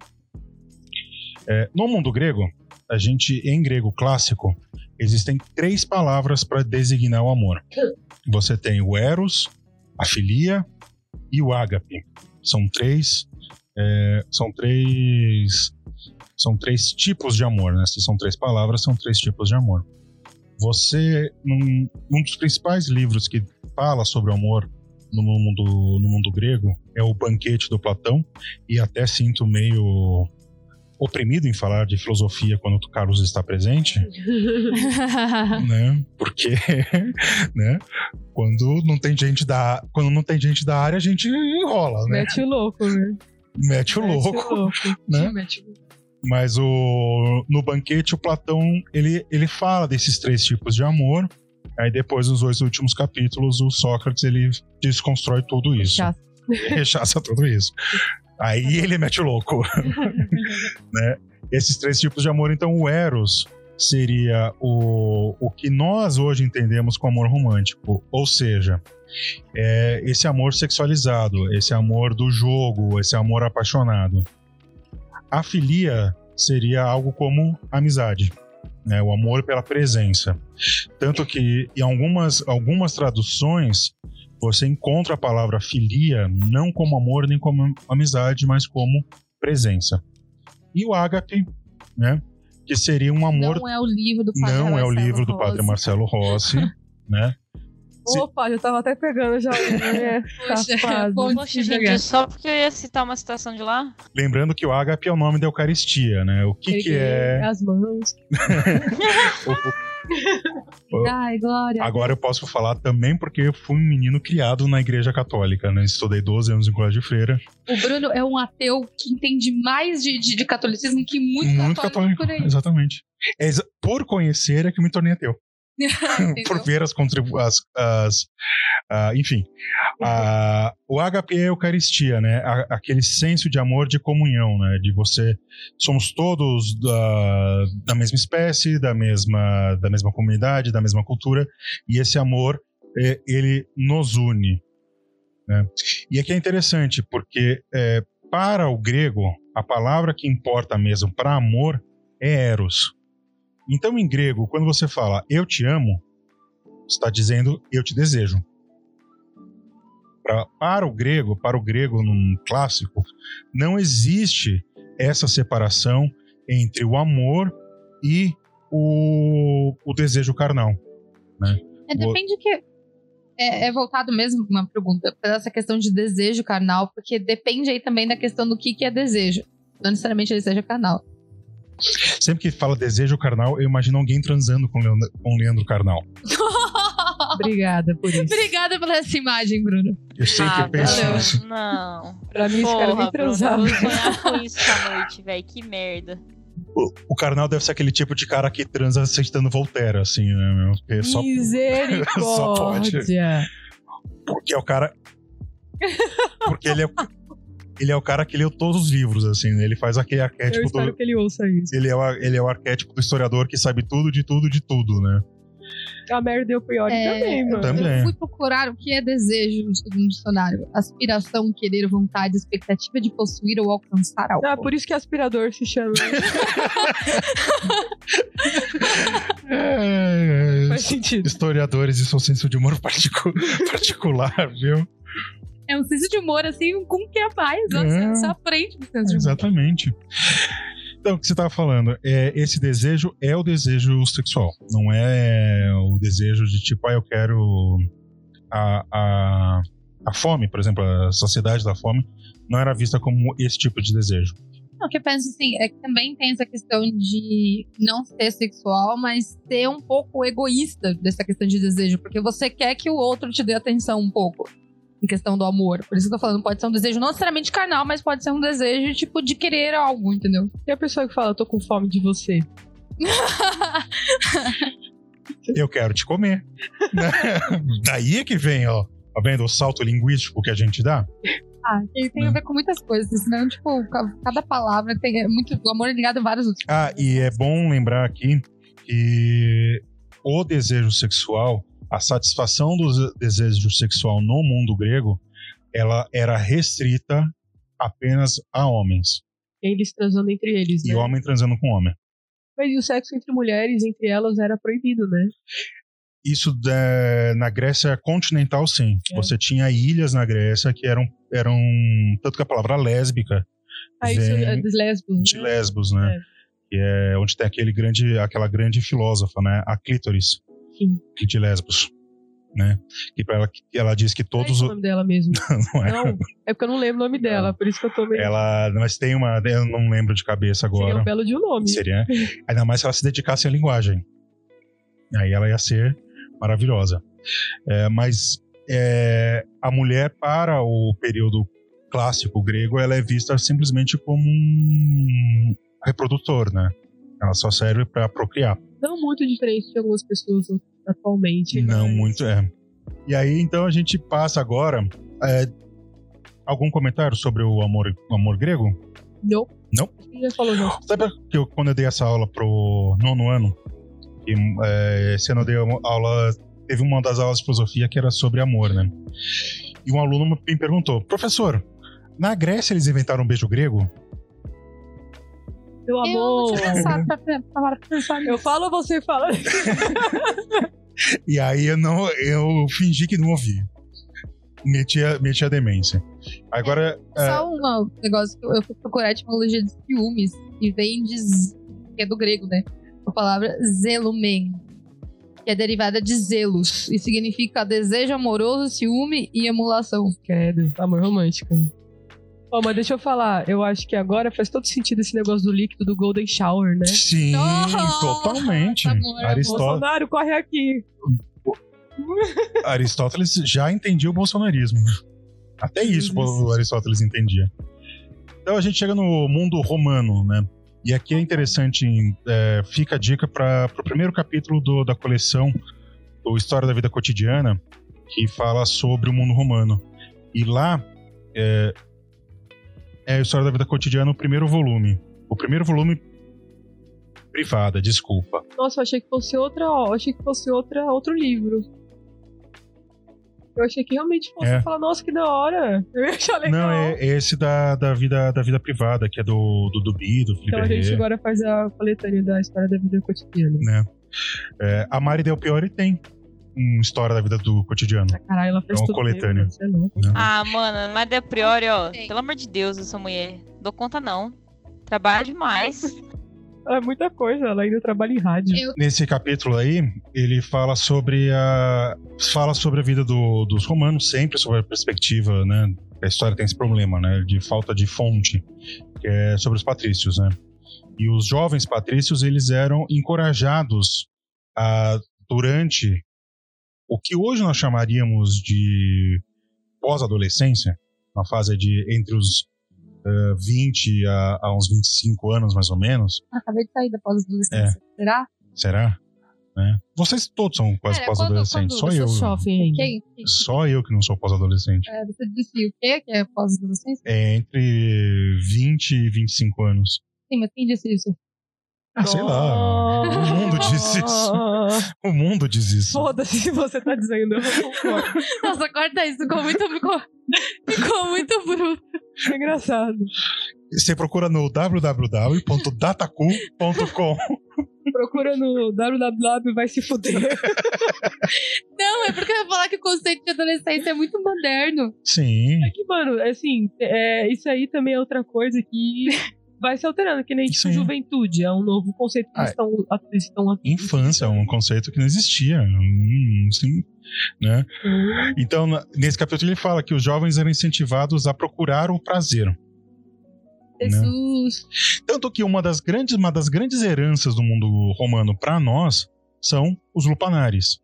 É, no mundo grego, a gente, em grego clássico, existem três palavras para designar o amor. Você tem o eros, a filia e o ágape. São três, é, são três, são três tipos de amor, né? Se são três palavras, são três tipos de amor. Você, num, um dos principais livros que fala sobre o amor no mundo, no mundo grego é o Banquete do Platão, e até sinto meio oprimido em falar de filosofia quando o Carlos está presente, né? Porque, né? Quando não tem gente da, quando não tem gente da área, a gente enrola, né? Mete o louco, né? Mete o Mete louco, o louco. né? Realmente. Mas o no banquete o Platão ele, ele fala desses três tipos de amor. Aí depois nos dois últimos capítulos o Sócrates ele desconstrói tudo isso, Rechaça. rechaça tudo isso. Aí ele mete o louco, né? Esses três tipos de amor, então o eros seria o, o que nós hoje entendemos como amor romântico, ou seja, é esse amor sexualizado, esse amor do jogo, esse amor apaixonado. A filia seria algo como amizade, né? o amor pela presença. Tanto que em algumas, algumas traduções você encontra a palavra filia não como amor nem como amizade, mas como presença. E o ágape, né? que seria um amor. Não é o livro do padre Não é o Marcelo livro do Rossi. padre Marcelo Rossi, né? Se- Opa, já tava até pegando já. Né? Poxa, gente, só porque eu ia citar uma citação de lá. Lembrando que o ágape é o nome da Eucaristia, né? O que, que é. As mãos. o- Ai, Glória. Agora eu posso falar também porque eu fui um menino criado na igreja católica, né? Estudei 12 anos em colégio de freira. O Bruno é um ateu que entende mais de, de, de catolicismo que muito, Muito católico católico, por aí. exatamente. É exa- por conhecer é que eu me tornei ateu. por ver as contribuições. enfim, a- o HP é a Eucaristia, né? A- aquele senso de amor, de comunhão, né? De você. Somos todos da, da mesma espécie, da mesma, da mesma comunidade, da mesma cultura, e esse amor, é, ele nos une. Né? E aqui é interessante, porque é, para o grego, a palavra que importa mesmo para amor é eros. Então, em grego, quando você fala eu te amo, está dizendo eu te desejo. Pra- para o grego, para o grego num clássico, não existe essa separação entre o amor e o, o desejo carnal. É, depende que. É, é voltado mesmo uma pergunta para essa questão de desejo carnal, porque depende aí também da questão do que, que é desejo. Não necessariamente ele seja carnal. Sempre que fala desejo carnal, eu imagino alguém transando com Leandro, com Leandro Carnal. Obrigada por isso. Obrigada pela essa imagem, Bruno. Eu sempre Ah, penso valeu. nisso. Não. Pra mim, esse cara nem Porra, Bruno, transava. eu vou sonhar com isso à noite, velho. Que merda. O, o carnal deve ser aquele tipo de cara que transa aceitando Voltaire, assim, né? meu? Porque só Só pode. Misericórdia. porque é o cara. Porque ele é. Ele é o cara que leu todos os livros, assim, né? Ele faz aquele Eu arquétipo espero do. que ele ouça isso. Ele é, o, ele é o arquétipo do historiador que sabe tudo de tudo de tudo, né? A merda deu pior É, também, mano. Também. Eu fui procurar o que é desejo segundo o dicionário. Aspiração, querer, vontade, expectativa de possuir ou alcançar algo. Ah, por isso que aspirador se chama. É, Faz sentido. historiadores e seu senso de humor particu- particular, viu? É um senso de humor, assim, com que é mais. Nossa, É. Você aprende com senso de humor. Exatamente. Então, o que você estava falando, é, esse desejo é o desejo sexual. Não é o desejo de tipo, ah, eu quero. A, a, a fome, por exemplo, a sociedade da fome, não era vista como esse tipo de desejo. O que eu penso assim, é que também tem essa questão de não ser sexual, mas ser um pouco egoísta dessa questão de desejo, porque você quer que o outro te dê atenção um pouco. Em questão do amor. Por isso que eu tô falando, pode ser um desejo não necessariamente carnal, mas pode ser um desejo, tipo, de querer algo, entendeu? E a pessoa que fala, tô com fome de você? Eu quero te comer. Né? Daí é que vem, ó. Tá vendo o salto linguístico que a gente dá? Ah, que tem a ver com muitas coisas, senão, tipo, ca- cada palavra tem é muito. O amor é ligado a vários outros. Ah, e é bom lembrar aqui que o desejo sexual, a satisfação do desejo sexual no mundo grego, ela era restrita apenas a homens. Eles transando entre eles, E né? homem transando com homem. Mas e o sexo entre mulheres, entre elas, era proibido, né? Isso da- na Grécia continental, sim. É. Você tinha ilhas na Grécia que eram, eram. Tanto que a palavra lésbica Ah, isso é dos lésbicos. de né? Lesbos, né? É. Que é onde tem aquele grande, aquela grande filósofa, né? A Clítoris. Sim. De Lesbos. Né? Que pra ela, ela diz que Não é todos esse o os. nome dela mesmo. Não é? Não, é porque eu não lembro o nome dela, por isso que eu tô meio. Ela. Mas tem uma. Eu não lembro de cabeça Seria agora. um belo de um nome. Seria. Ainda mais se ela se dedicasse à linguagem. Aí ela ia ser maravilhosa. É, mas é, a mulher, para o período clássico grego, ela é vista simplesmente como um reprodutor, né? Ela só serve para procriar. Não muito diferente de algumas pessoas atualmente. Não mas- muito, é. E aí, então, a gente passa agora. é, algum comentário sobre o amor, o amor grego? Não. Não? Já falou já. Sabe que eu, quando eu dei essa aula pro nono ano, que, é, esse ano eu dei aula, teve uma das aulas de filosofia que era sobre amor, né? E um aluno me perguntou, professor, na Grécia eles inventaram um beijo grego? Meu Eu não amor. tinha pensado pra, pra, pensar nisso. Eu falo ou você fala? E aí eu não, eu fingi que não ouvi. Meti a, meti a demência. Agora, é, Só um negócio que eu, eu fui procurar a etimologia de ciúmes e vem de. z- que é do grego, né? A palavra zelumen, que é derivada de zelos e significa desejo amoroso, ciúme e emulação. Credo, amor romântico. Ó, mas deixa eu falar, eu acho que agora faz todo sentido esse negócio do líquido do Golden Shower, né? sim, Nossa, totalmente. amor, amor. Aristóteles, Bolsonaro, corre aqui. Aristóteles já entendia o bolsonarismo. Até isso o Aristóteles entendia. Então a gente chega no mundo romano, né? E aqui é interessante, é, fica a dica para o primeiro capítulo do- da coleção, o História da Vida Cotidiana, que fala sobre o mundo romano. E lá é, é a História da Vida Cotidiana, o primeiro volume. O primeiro volume privada, desculpa. Nossa, eu achei que fosse outra, ó, eu achei que fosse outra, outro livro. Eu achei que realmente fosse É. falar, nossa, que da hora. Eu ia achar legal. Não, é, é esse da, da, vida, da vida privada, que é do, do Dubi, do Felipe Então a gente agora faz a coletânea da história da vida cotidiana. né? É, a Mari Del Piore tem uma história da vida do cotidiano. Ah, Caralho, ela fez É uma tudo coletânea. mesmo, é né? Ah, mano, mas de priori, ó, Tem. pelo amor de Deus, essa mulher. Dou conta não. Trabalha demais. É muita coisa, ela ainda trabalha em rádio. Eu- Nesse capítulo aí, ele fala sobre a fala sobre a vida do- dos romanos, sempre sobre a perspectiva, né? A história tem esse problema, né? De falta de fonte, que é sobre os patrícios, né? E os jovens patrícios, eles eram encorajados a, durante o que hoje nós chamaríamos de pós-adolescência, uma fase de entre os eh, 20 a, a uns 25 anos, mais ou menos, Acabei de sair da pós-adolescência. Será? Será? Né? Vocês todos são quase Cara, pós-adolescentes. Só eu. Sofre. Quem? Só eu que não sou pós-adolescente. É, você disse o quê? Que é pós-adolescência? É entre 20 e 25 anos. Sim, mas quem disse isso? Ah, sei lá. O mundo diz isso. O mundo diz isso. Foda-se se você tá dizendo. Nossa, corta isso, ficou muito, ficou, ficou muito bruto. É engraçado. Você procura no www.datacu.com. Procura no www vai se fuder. Não, é porque eu ia falar que o conceito de adolescência é muito moderno. Sim. É que, mano, assim, é, isso aí também é outra coisa que vai se alterando, que nem tipo juventude, é um novo conceito que Ah, eles estão eles estão Infância é um conceito que não existia. Hum, sim, né? Então, na- nesse capítulo ele fala que os jovens eram incentivados a procurar o prazer. Jesus. Tanto que uma das grandes, uma das grandes heranças do mundo romano para nós são os lupanares.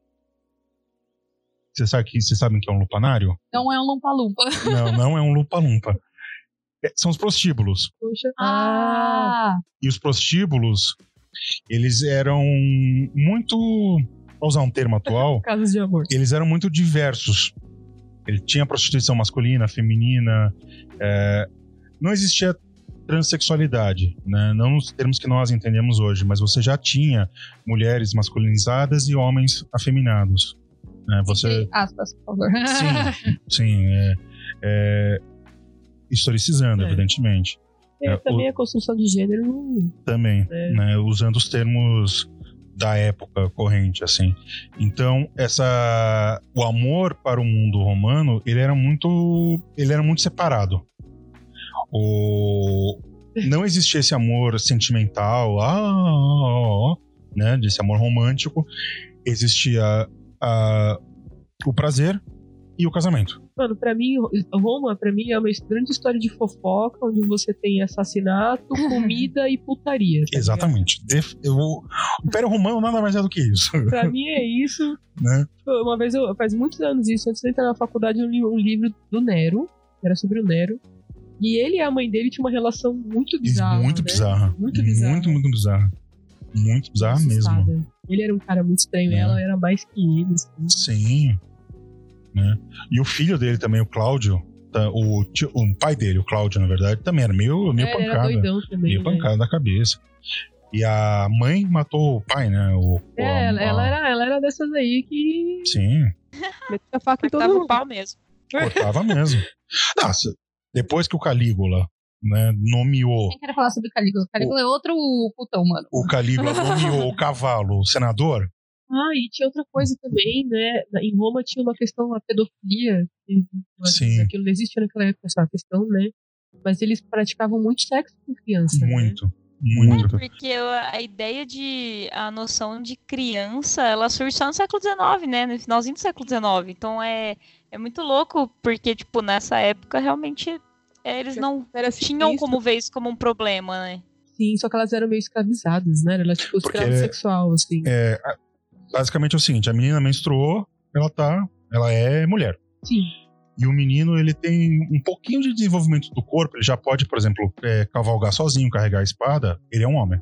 Você sabe que vocês sabem que é um lupanário? Não é um lumpa-lumpa. Não, não é um lupa-lumpa. São os prostíbulos. Poxa, ah, Ah, E os prostíbulos, eles eram muito, pra usar um termo atual, casos de amor. eles eram muito diversos. Ele tinha prostituição masculina, feminina, é, não existia transexualidade, né? não nos termos que nós entendemos hoje, mas você já tinha mulheres masculinizadas e homens afeminados. Né? Você, aspas, por favor. sim, sim, é, é, historicizando, É. evidentemente, E É, também a construção de gênero também, É. né? usando os termos da época corrente, assim. Então, essa o amor para o mundo romano, ele era muito ele era muito separado. O não existia esse amor sentimental, ah, ah, ah, né, desse amor romântico, existia a, o prazer e o casamento. Mano, pra mim, Roma, pra mim, é uma grande história de fofoca, onde você tem assassinato, comida e putaria. tá? Exatamente. Def- eu- o Império Romano nada mais é do que isso, Pra mim é isso. né? Uma vez, eu, faz muitos anos isso, antes de entrar na faculdade, eu li um livro do Nero, que era sobre o Nero. E ele e a mãe dele tinham uma relação muito bizarra. muito né? bizarra. Muito bizarra. Muito, muito bizarra. Muito bizarra mesmo. Assustada. Ele era um cara muito estranho, É. ela era mais que ele. assim. Sim. Né? E o filho dele também, o Cláudio, tá, o, tio- o pai dele, o Cláudio, na verdade, também era meio, meio É, pancada. também. Meio né? pancada da cabeça. E a mãe matou o pai, né? O, o- É, a- ela, ela era, ela era dessas aí que Sim, metia a faca em todo Cortava o mundo. pau mesmo. cortava mesmo. Nossa, depois que o Calígula né, nomeou Quem quer falar sobre Calígula? Calígula é outro putão, mano. o Calígula nomeou o cavalo senador, Ah, e tinha outra coisa também, né? Em Roma tinha uma questão da pedofilia. que- Sim. Aquilo não existia naquela época, essa questão, né? Mas eles praticavam muito sexo com criança. né? muito, muito. Porque a ideia de. a noção de criança, ela surge só no século XIX, né? No finalzinho do século XIX. Então é, é muito louco, porque, tipo, nessa época realmente é, eles não Era tinham como ver isso como um problema, né? Sim, só que elas eram meio escravizadas, né? Era tipo escravo sexual, assim. É, basicamente é o seguinte: a menina menstruou, ela tá. Ela é mulher. Sim. E o menino, ele tem um pouquinho de desenvolvimento do corpo, ele já pode, por exemplo, é, cavalgar sozinho, carregar a espada, ele é um homem.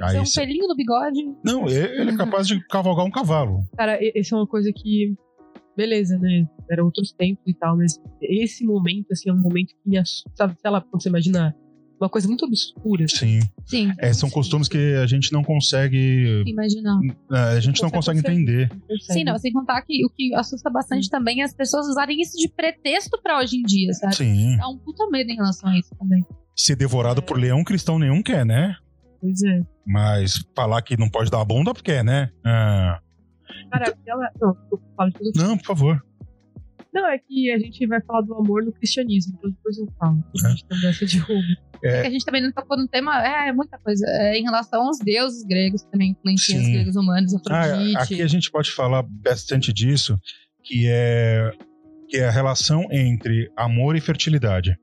Aí, Tem um se- pelinho no bigode. Não, ele é capaz de cavalgar um cavalo. Cara, essa é uma coisa que. Beleza, né? Era outros tempos e tal, mas esse momento, assim, é um momento que me assusta. Sabe, sei lá, quando você imagina uma coisa muito obscura. Sim. Sim. É, são costumes que a gente não consegue. Imaginar. é, A gente não consegue entender. Sim, não, sem contar que o que assusta bastante também é as pessoas usarem isso de pretexto pra hoje em dia, sabe? Sim. Dá um puta medo em relação a isso também. Ser devorado por leão cristão nenhum quer, né? Pois é. Mas falar que não pode dar a bunda porque, né? Ah, Cara, aquela. Não, não, por favor. Não, é que a gente vai falar do amor no cristianismo, então depois eu falo. É. A gente dessa de roubo. Porque a gente também não tocou no tema, é, é muita coisa. É, em relação aos deuses gregos, também influenciam os gregos humanos, Ah, Afrodite. aqui a gente pode falar bastante disso, que é, que é a relação entre amor e fertilidade.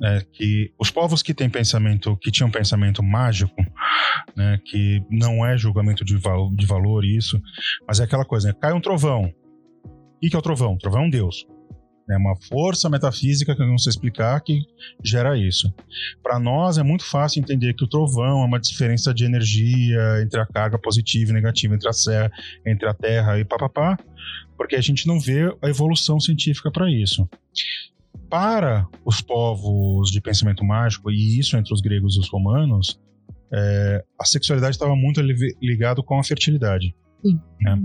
né? que os povos que têm pensamento, que tinham pensamento mágico, né, que não é julgamento de, val, de valor isso, mas é aquela coisa, né, cai um trovão. O que é o trovão? O trovão é um deus. É uma força metafísica que eu não sei explicar que gera isso. Para nós é muito fácil entender que o trovão é uma diferença de energia entre a carga positiva e negativa entre a, serra, entre a Terra e papapá, porque a gente não vê a evolução científica para isso. Para os povos de pensamento mágico, e isso entre os gregos e os romanos, é, a sexualidade estava muito li- ligado com a fertilidade. Sim. né?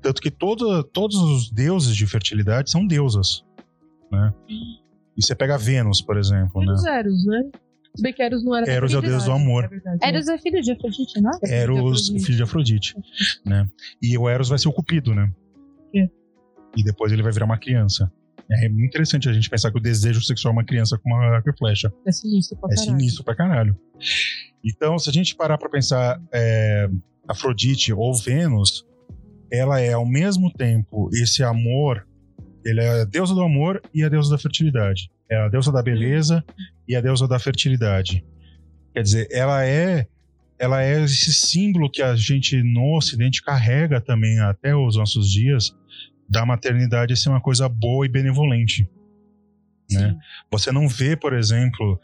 Tanto que todo, todos os deuses de fertilidade são deusas. Né? E você pega Vênus, por exemplo. Né? Menos Eros, né? Se bem que Eros não era Eros é o deus do amor. É né? Eros é filho de Afrodite, não é? Eros, Afrodite. filho de Afrodite, né? E o Eros vai ser o Cupido, né? É. E depois ele vai virar uma criança. É muito interessante a gente pensar que o desejo sexual é uma criança com uma arco e flecha. É sinistro pra É caralho. sinistro pra caralho. Então, se a gente parar pra pensar é, Afrodite ou Vênus, ela é ao mesmo tempo esse amor, ele é a deusa do amor e a deusa da fertilidade. É a deusa da beleza e a deusa da fertilidade. Quer dizer, ela é ela é esse símbolo que a gente no ocidente carrega também até os nossos dias da maternidade ser uma coisa boa e benevolente né? Você não vê, por exemplo,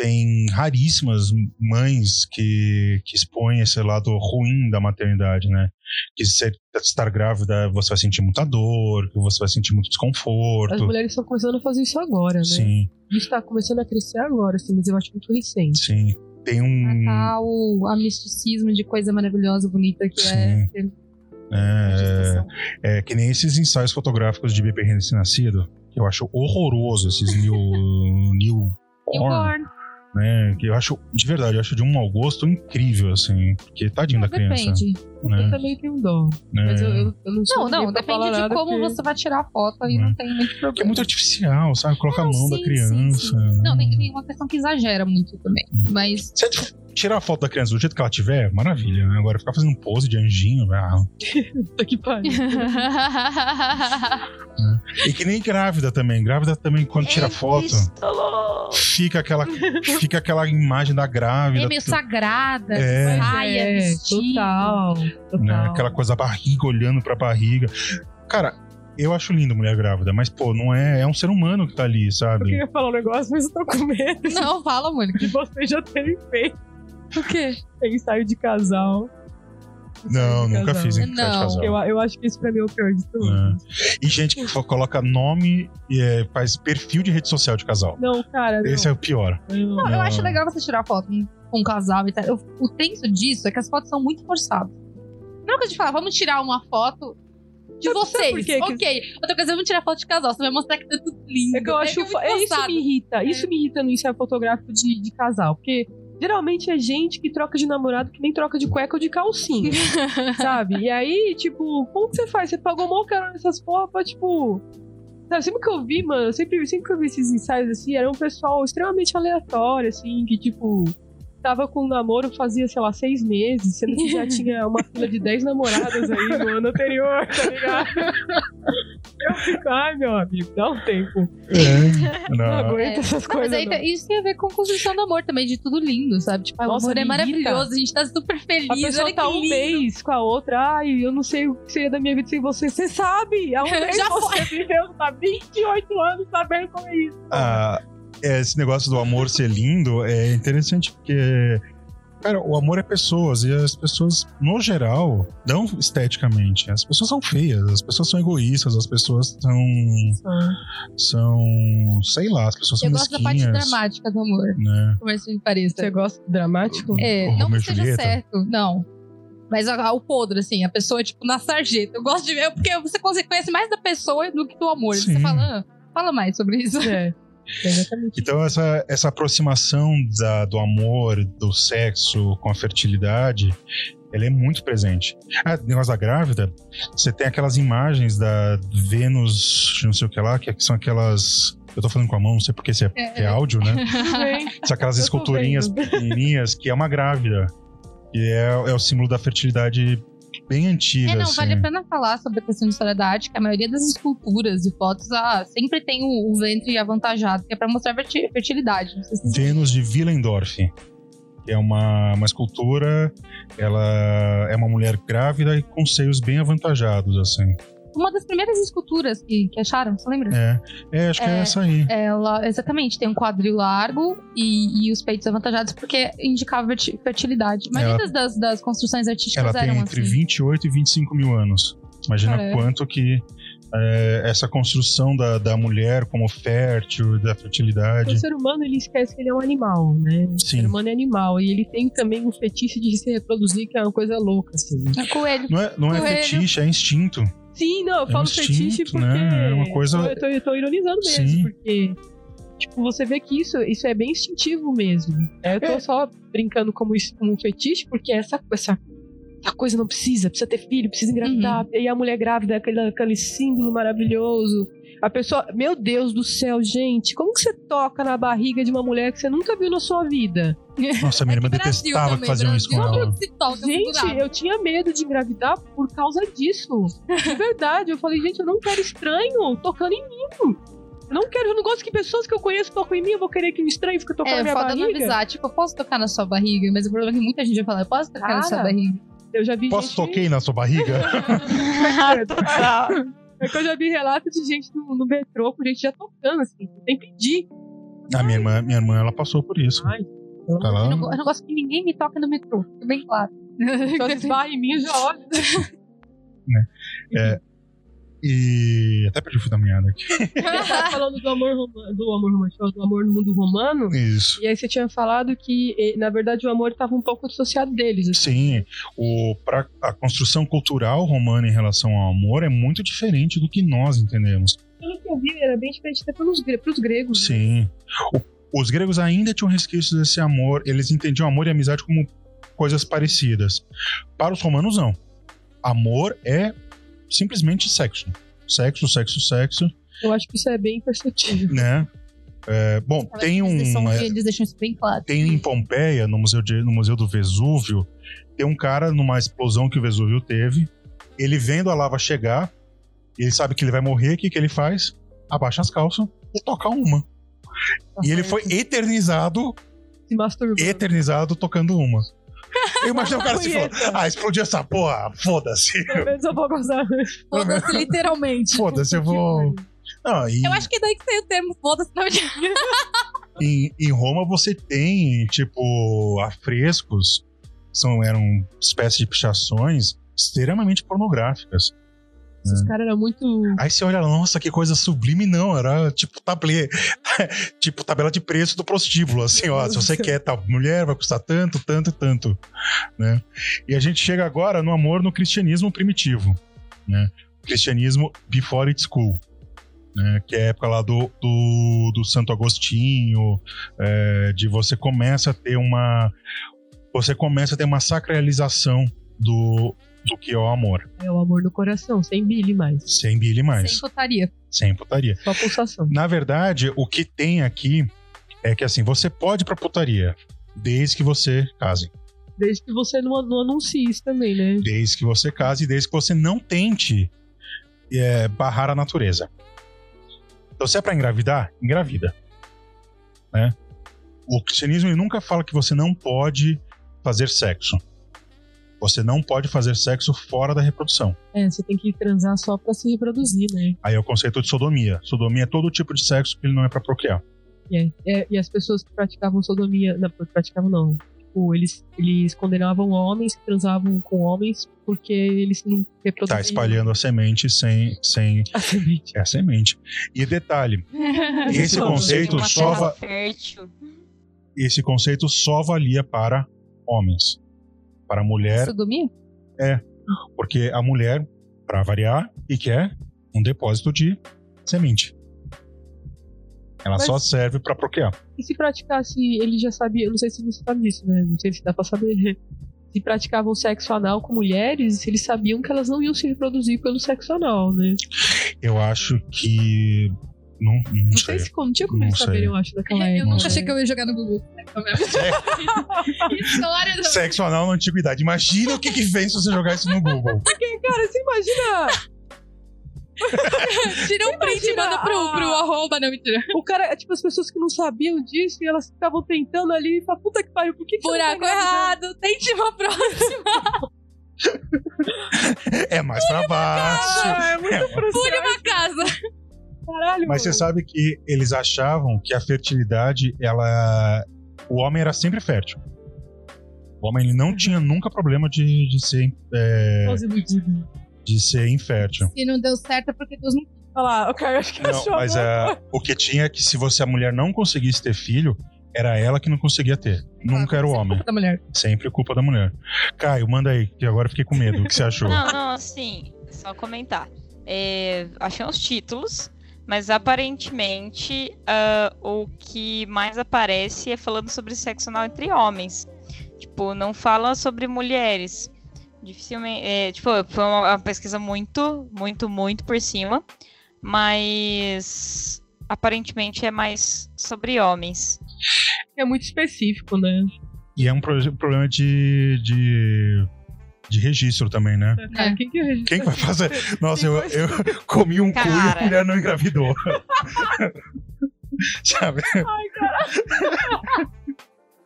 tem raríssimas mães que, que expõem esse lado ruim da maternidade, né? Que se estar grávida você vai sentir muita dor, que você vai sentir muito As desconforto. mulheres estão começando a fazer isso agora, né? Sim, Isso tá começando a crescer agora, assim, mas eu acho muito recente. sim. Tem um. Matar o a misticismo de coisa maravilhosa, bonita que é. Sim. É, é que nem esses ensaios fotográficos de bebê recém-nascido, que eu acho horroroso, esses new, new porn. Né? Que eu acho, de verdade, eu acho de um mau gosto incrível, assim. Porque tadinho da criança. Depende. Eu Né? também tenho dó. né? Mas eu, eu, eu não sou Não, não, depende de como porque- você vai tirar a foto aí Hum. não tem muito problema. Porque é muito artificial, sabe? Coloca a Não, mão sim, da sim, criança. sim. Não, tem, tem uma questão que exagera muito também. Mas. Se você tirar a foto da criança do jeito que ela tiver, maravilha, né? Agora ficar fazendo pose de anjinho, ah. Puta que pariu. E que nem grávida também. Grávida também, quando tira foto, fica aquela, fica aquela imagem da grávida. é meio sagrada, É. saia, é, vestido. total. Né? Aquela coisa, a barriga olhando pra barriga. Cara, eu acho lindo mulher grávida, mas, pô, não é. É um ser humano que tá ali, Eu sabe? queria falar um negócio, mas eu tô com medo Não, fala, mano. de você já terem feito O quê? ensaio de casal. Não, de nunca casal. fiz ensaio de Não. casal. Eu, eu acho que esse pra mim é o pior de tudo. É. E gente que coloca nome e é, faz perfil de rede social de casal. Não, cara, não. Esse é o pior. Não, Não, eu Não. acho legal você tirar foto com com um casal e tal. Eu- o tenso disso é que as fotos são muito forçadas. Não é coisa de falar, vamos tirar uma foto de vocês. por quê que- Ok. Outra coisa, vamos tirar foto de casal. Você vai mostrar que tá tudo lindo. É que eu acho. muito fa- é isso me irrita. Isso me irrita no ensaio fotográfico de, de casal. Porque geralmente é gente que troca de namorado que nem troca de cueca ou de calcinha. sabe? E aí, tipo, como que você faz? Você pagou mó caro nessas porra pra, tipo. Sabe, sempre que eu vi, mano, sempre, sempre que eu vi esses ensaios assim, era um pessoal extremamente aleatório, assim, que, tipo. Tava com um namoro fazia, sei lá, seis meses, sendo que já tinha uma fila de dez namoradas aí no ano anterior, tá ligado? Eu Ai, meu amigo, dá um tempo. É, Não não. aguento É. essas Não, mas coisas. aí não. isso tem a ver com construção do amor também, de tudo lindo, sabe? Tipo, ah, o Nossa, amor é maravilhoso, a gente tá super feliz. A pessoa olha tá que um lindo. mês com a outra. Ai, eu não sei o que seria da minha vida sem você. Você sabe! Há um mês Já você viveu, tá 28 anos sabendo como é isso. Ah, esse negócio do amor ser lindo é interessante porque, cara, o amor é pessoas e as pessoas, no geral, não esteticamente, as pessoas são feias, as pessoas são egoístas, as pessoas são, são, sei lá, as pessoas são Eu gosto da parte mesquinhas, dramática do amor, né? como isso me pareça. Você gosta do dramático? É, O não que seja Julieta? certo, não. Mas o podre, assim, a pessoa, tipo, na sarjeta. Eu gosto de ver, porque você conhece mais da pessoa do que do amor. Você Sim. fala, ah, fala mais sobre isso. É. Exatamente. Então essa, essa aproximação da- do amor, do sexo com a fertilidade, ela é muito presente. Ah, negócio da grávida, você tem aquelas imagens da Vênus, não sei o que lá, que são aquelas... Eu tô falando com a mão, não sei porque se é, É, é áudio, né? São aquelas esculturinhas pequenininhas que é uma grávida. E é, é o símbolo da fertilidade bem antiga, É, não, assim. vale a pena falar sobre a questão de história da arte, que a maioria das esculturas e fotos ah, sempre tem o, o ventre avantajado, que é pra mostrar ferti- fertilidade. Se Vênus de Willendorf. Que é uma, uma escultura, ela é uma mulher grávida e com seios bem avantajados, assim. Uma das primeiras esculturas que, que acharam, você lembra? É, é acho que é, É. essa aí. Ela, exatamente, tem um quadril largo e, e os peitos avantajados, porque indicava fertilidade. Maioria Ela- das, das construções artísticas Ela tem eram entre assim. 28 e 25 mil anos. Imagina Cara, é. quanto que é, essa construção da, da mulher como fértil, da O fertilidade. ser humano, ele esquece que ele é um animal, né? O ser Sim. humano é animal. E ele tem também um fetiche de se reproduzir, que é uma coisa louca, assim. É Coelho. Não é, não é Coelho. fetiche, é instinto. Sim, não, eu um falo instinto, fetiche porque. né? É uma coisa- Eu tô, eu tô ironizando mesmo, Sim. porque. Tipo, você vê que isso, isso é bem instintivo mesmo. É, eu tô É. só brincando como, isso- como um fetiche, porque essa, essa, essa coisa não precisa, precisa ter filho, precisa engravidar. Uhum. E a mulher grávida é aquele, aquele símbolo maravilhoso. A pessoa. Meu Deus do céu, gente, como que você toca na barriga de uma mulher que você nunca viu na sua vida? Nossa, minha irmã Aqui no Brasil detestava que também, faziam isso com Brasil, ela. se toca Gente, eu tinha medo de engravidar por causa disso. De verdade. Eu falei, gente, eu não quero estranho tocando em mim. Eu não quero, eu não gosto que pessoas que eu conheço tocam em mim, eu vou querer que um estranho fique tocando na É, minha foda não barriga. avisar. Tipo, eu posso tocar na sua barriga, mas o problema é que muita gente vai falar, eu posso tocar na sua Cara, barriga. Eu já vi Posso gente... toquei na sua barriga? É que eu já vi relatos de gente no, no metrô com gente já tocando, assim, sem pedir. A minha irmã, minha irmã, ela passou por isso. Ai, Tá Eu lá. não, go- eu não gosto que ninguém me toque no metrô, fica bem claro. só se esbarra em mim, eu já olho. E até perdi o fio da meada aqui. Você falando do amor, romano, do amor romântico, do amor no mundo romano. Isso. E aí você tinha falado que, na verdade, o amor estava um pouco dissociado deles. assim. Sim, o, pra, a construção cultural romana em relação ao amor é muito diferente do que nós entendemos. Pelo que eu vi, era bem diferente até gre pros gregos. né? Sim. O- os gregos ainda tinham resquícios desse amor, eles entendiam amor e amizade como coisas parecidas. Para os romanos, não. Amor é simplesmente sexo. Sexo, sexo, sexo, Eu acho que isso é bem perceptível. né? É, bom, Eu tem um. Eles, são- é, eles deixam isso bem claro. tem em Pompeia, no museu, de- no museu do Vesúvio, tem um cara numa explosão que o Vesúvio teve. Ele vendo a lava chegar, ele sabe que ele vai morrer, o que, que ele faz? Abaixa as calças e toca uma. E ele foi eternizado, eternizado tocando uma. Eu imagino o cara assim falando, ah, explodiu essa porra, foda-se. Pelo menos eu vou gozar. Foda-se, literalmente. Foda-se, eu vou. Não, e Eu acho que daí que saiu o termo foda-se não em, em Roma você tem, tipo, afrescos, são, eram espécies de pichações extremamente pornográficas. Esses caras eram muito. Aí você olha, nossa, que coisa sublime, não, era tipo tablê, tipo tabela de preço do prostíbulo, assim, ó, se você quer tal mulher, vai custar tanto, tanto, tanto, né? E a gente chega agora no amor no cristianismo primitivo, né? Cristianismo before it's cool, né? Que é a época lá do, do, do Santo Agostinho, é, de você começa a ter uma... Você começa a ter uma sacralização do, do que é o amor, É o amor no coração, sem bile mais. sem bile mais, Sem putaria. sem putaria. Só pulsação. Na verdade, o que tem aqui é que assim, você pode ir pra putaria, desde que você case. Desde que você não, não anuncie isso também, né? Desde que você case e desde que você não tente é, barrar a natureza. Então, se é pra engravidar, engravida. Né? O cristianismo ele nunca fala que você não pode fazer sexo. Você não pode fazer sexo fora da reprodução. É, você tem que transar só pra se reproduzir, né? Aí é o conceito de sodomia. Sodomia é todo tipo de sexo que ele não é pra procriar. E, é- é- e as pessoas que praticavam sodomia. Não, praticavam não. Tipo, eles, eles condenavam homens que transavam com homens porque eles não reproduziam. Tá espalhando a semente sem, sem a semente. é a semente. E detalhe, esse conceito só esse conceito só valia para homens. Para a mulher, Sodomia? porque a mulher, para variar, e quer um depósito de semente. Ela Mas- só serve para procriar. E se praticasse, ele já sabia, eu não sei se você sabe disso, né? Não sei se dá pra saber. Se praticavam sexo anal com mulheres, eles sabiam que elas não iam se reproduzir pelo sexo anal, né? Eu acho que não, não, Não sei. sei se como, não tinha como Não saberem, eu acho, naquela Eu época. nunca sei. achei que eu ia jogar no Google. História do... Sexo anal na antiguidade. Imagina o que, que vem se você jogar isso no Google. Cara, você imagina Tira um print e manda pro, pro arroba, não, mentira. o cara, tipo, as pessoas que não sabiam disso e elas ficavam tentando ali e falavam, puta que pariu, por que, que Buraco errado, tente uma próxima. É mais pra baixo. Ah, é muito É, Pure frustrante, uma casa. Caralho. Mas você mano. sabe que eles achavam que a fertilidade, ela. O homem era sempre fértil. O homem ele não tinha nunca problema de, de, ser, é, Os de ser infértil. Se não deu certo é porque Deus não Olha lá, o cara acho que Não, achou. mas agora. é, o que tinha é que se você a mulher não conseguisse ter filho, era ela que não conseguia ter. Nunca era o homem. da mulher. Sempre culpa da mulher. Caio, manda aí, que agora eu fiquei com medo. O que você achou? Não, não, assim, só comentar. É, achei uns títulos, mas aparentemente ah, o que mais aparece é falando sobre sexo anal entre homens. Tipo, não fala sobre mulheres. Dificilmente. é, tipo, foi uma, uma pesquisa muito, muito, muito por cima. Mas aparentemente é mais sobre homens. É muito específico, né? E é um pro- problema de, de, de registro também, né? Cara, quem que registra? Quem que vai fazer? Nossa, eu, eu comi um cu e a mulher não engravidou. Sabe? Ai, cara.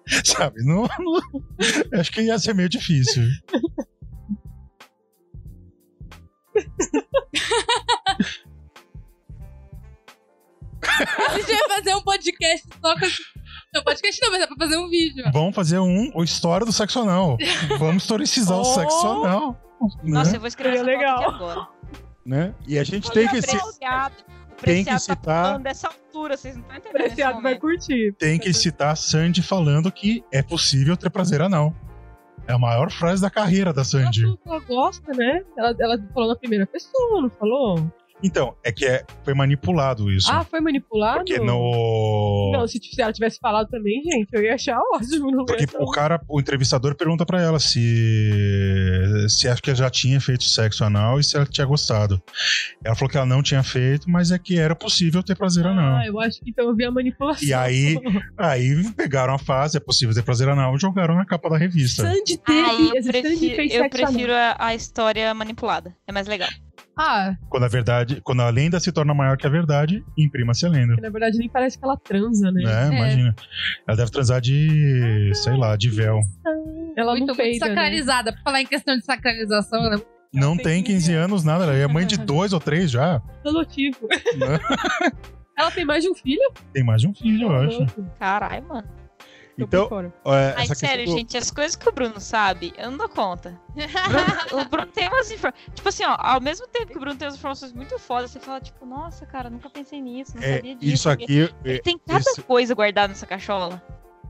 Sabe? Não, não- acho que ia ser meio difícil. A gente vai fazer um podcast só com. Não, podcast não, mas é pra fazer um vídeo. Vamos fazer um o história do sexo anal. Vamos historicizar o Oh. sexo anal. Né? Nossa, eu vou escrever Seria essa legal. agora. Né? E a gente tem que, se, o tem que Preciado tá citar- falando dessa altura, vocês não estão O entendendo Preciado vai curtir. tem que citar a Sandy falando que é possível ter prazer anal. É a maior frase da carreira da Ela Sandy. que ela gosta, né? Ela, ela falou na primeira pessoa, não falou? Então, é que é, foi manipulado isso. Ah, foi manipulado? porque no. Não, se, ela tivesse falado também, gente, eu ia achar ótimo. Não Porque o cara, o entrevistador pergunta pra ela se se acha que ela já tinha feito sexo anal e se ela tinha gostado. Ela falou que ela não tinha feito, mas é que era possível ter prazer anal. Ah, eu acho que então eu vi a manipulação. E aí- Aí pegaram a fase, é possível ter prazer anal, e jogaram na capa da revista. Sandy Ah, teve. eu esse Sandy prefiro, eu prefiro a, a história manipulada. É mais legal. Ah, Quando a verdade, quando a lenda se torna maior que a verdade, imprima-se a lenda. Porque, na verdade, nem parece que ela transa, né? É, imagina. Ela deve transar de, sei lá, de véu. Ela muito, não muito peida, né? sacralizada. Pra falar em questão de sacralização, né? Não tem tem 15 15 anos, nada. Ela é mãe de dois ou três já. Adotivo. né? Ela tem mais de um filho? Tem mais de um filho, eu acho. Caralho, mano. Então, por fora. é, Ai, sério, do- gente, as coisas que o Bruno sabe, eu não dou conta. Bruno- o Bruno tem umas informações. Tipo assim, ó, ao mesmo tempo que o Bruno tem umas informações muito fodas, você fala, tipo, nossa, cara, nunca pensei nisso, não É, sabia disso. isso aqui, é, Tem cada esse- coisa guardada nessa cachola.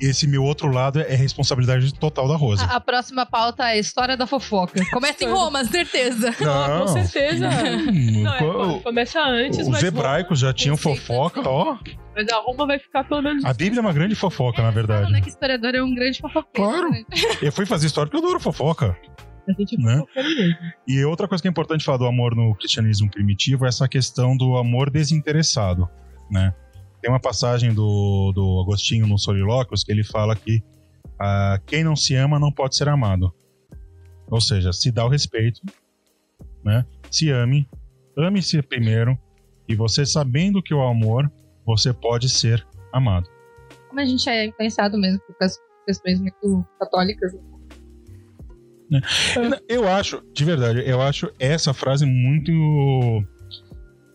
Esse meu outro lado é responsabilidade total da Rosa. A, a próxima pauta é a história da fofoca. Começa em Roma, certeza. Ah, com certeza. Hum, Não, é, começa antes, os mas, hebraicos já tinham fofoca, ó. mas a Roma vai ficar pelo menos. A Bíblia é uma grande fofoca, na Falam, verdade. né, que historiador é um grande fofoqueiro. Claro. né? Eu fui fazer história porque eu adoro fofoca. A gente Né? fofoqueiro mesmo. E outra coisa que é importante falar do amor no cristianismo primitivo é essa questão do amor desinteressado, né? Tem uma passagem do, do Agostinho no Solilóquios que ele fala que ah, quem não se ama não pode ser amado. Ou seja, se dá o respeito, né? Se ame ame-se primeiro e você sabendo que o amor, você pode ser amado. Como a gente é influenciado mesmo por questões muito católicas. Eu acho, de verdade, eu acho essa frase muito.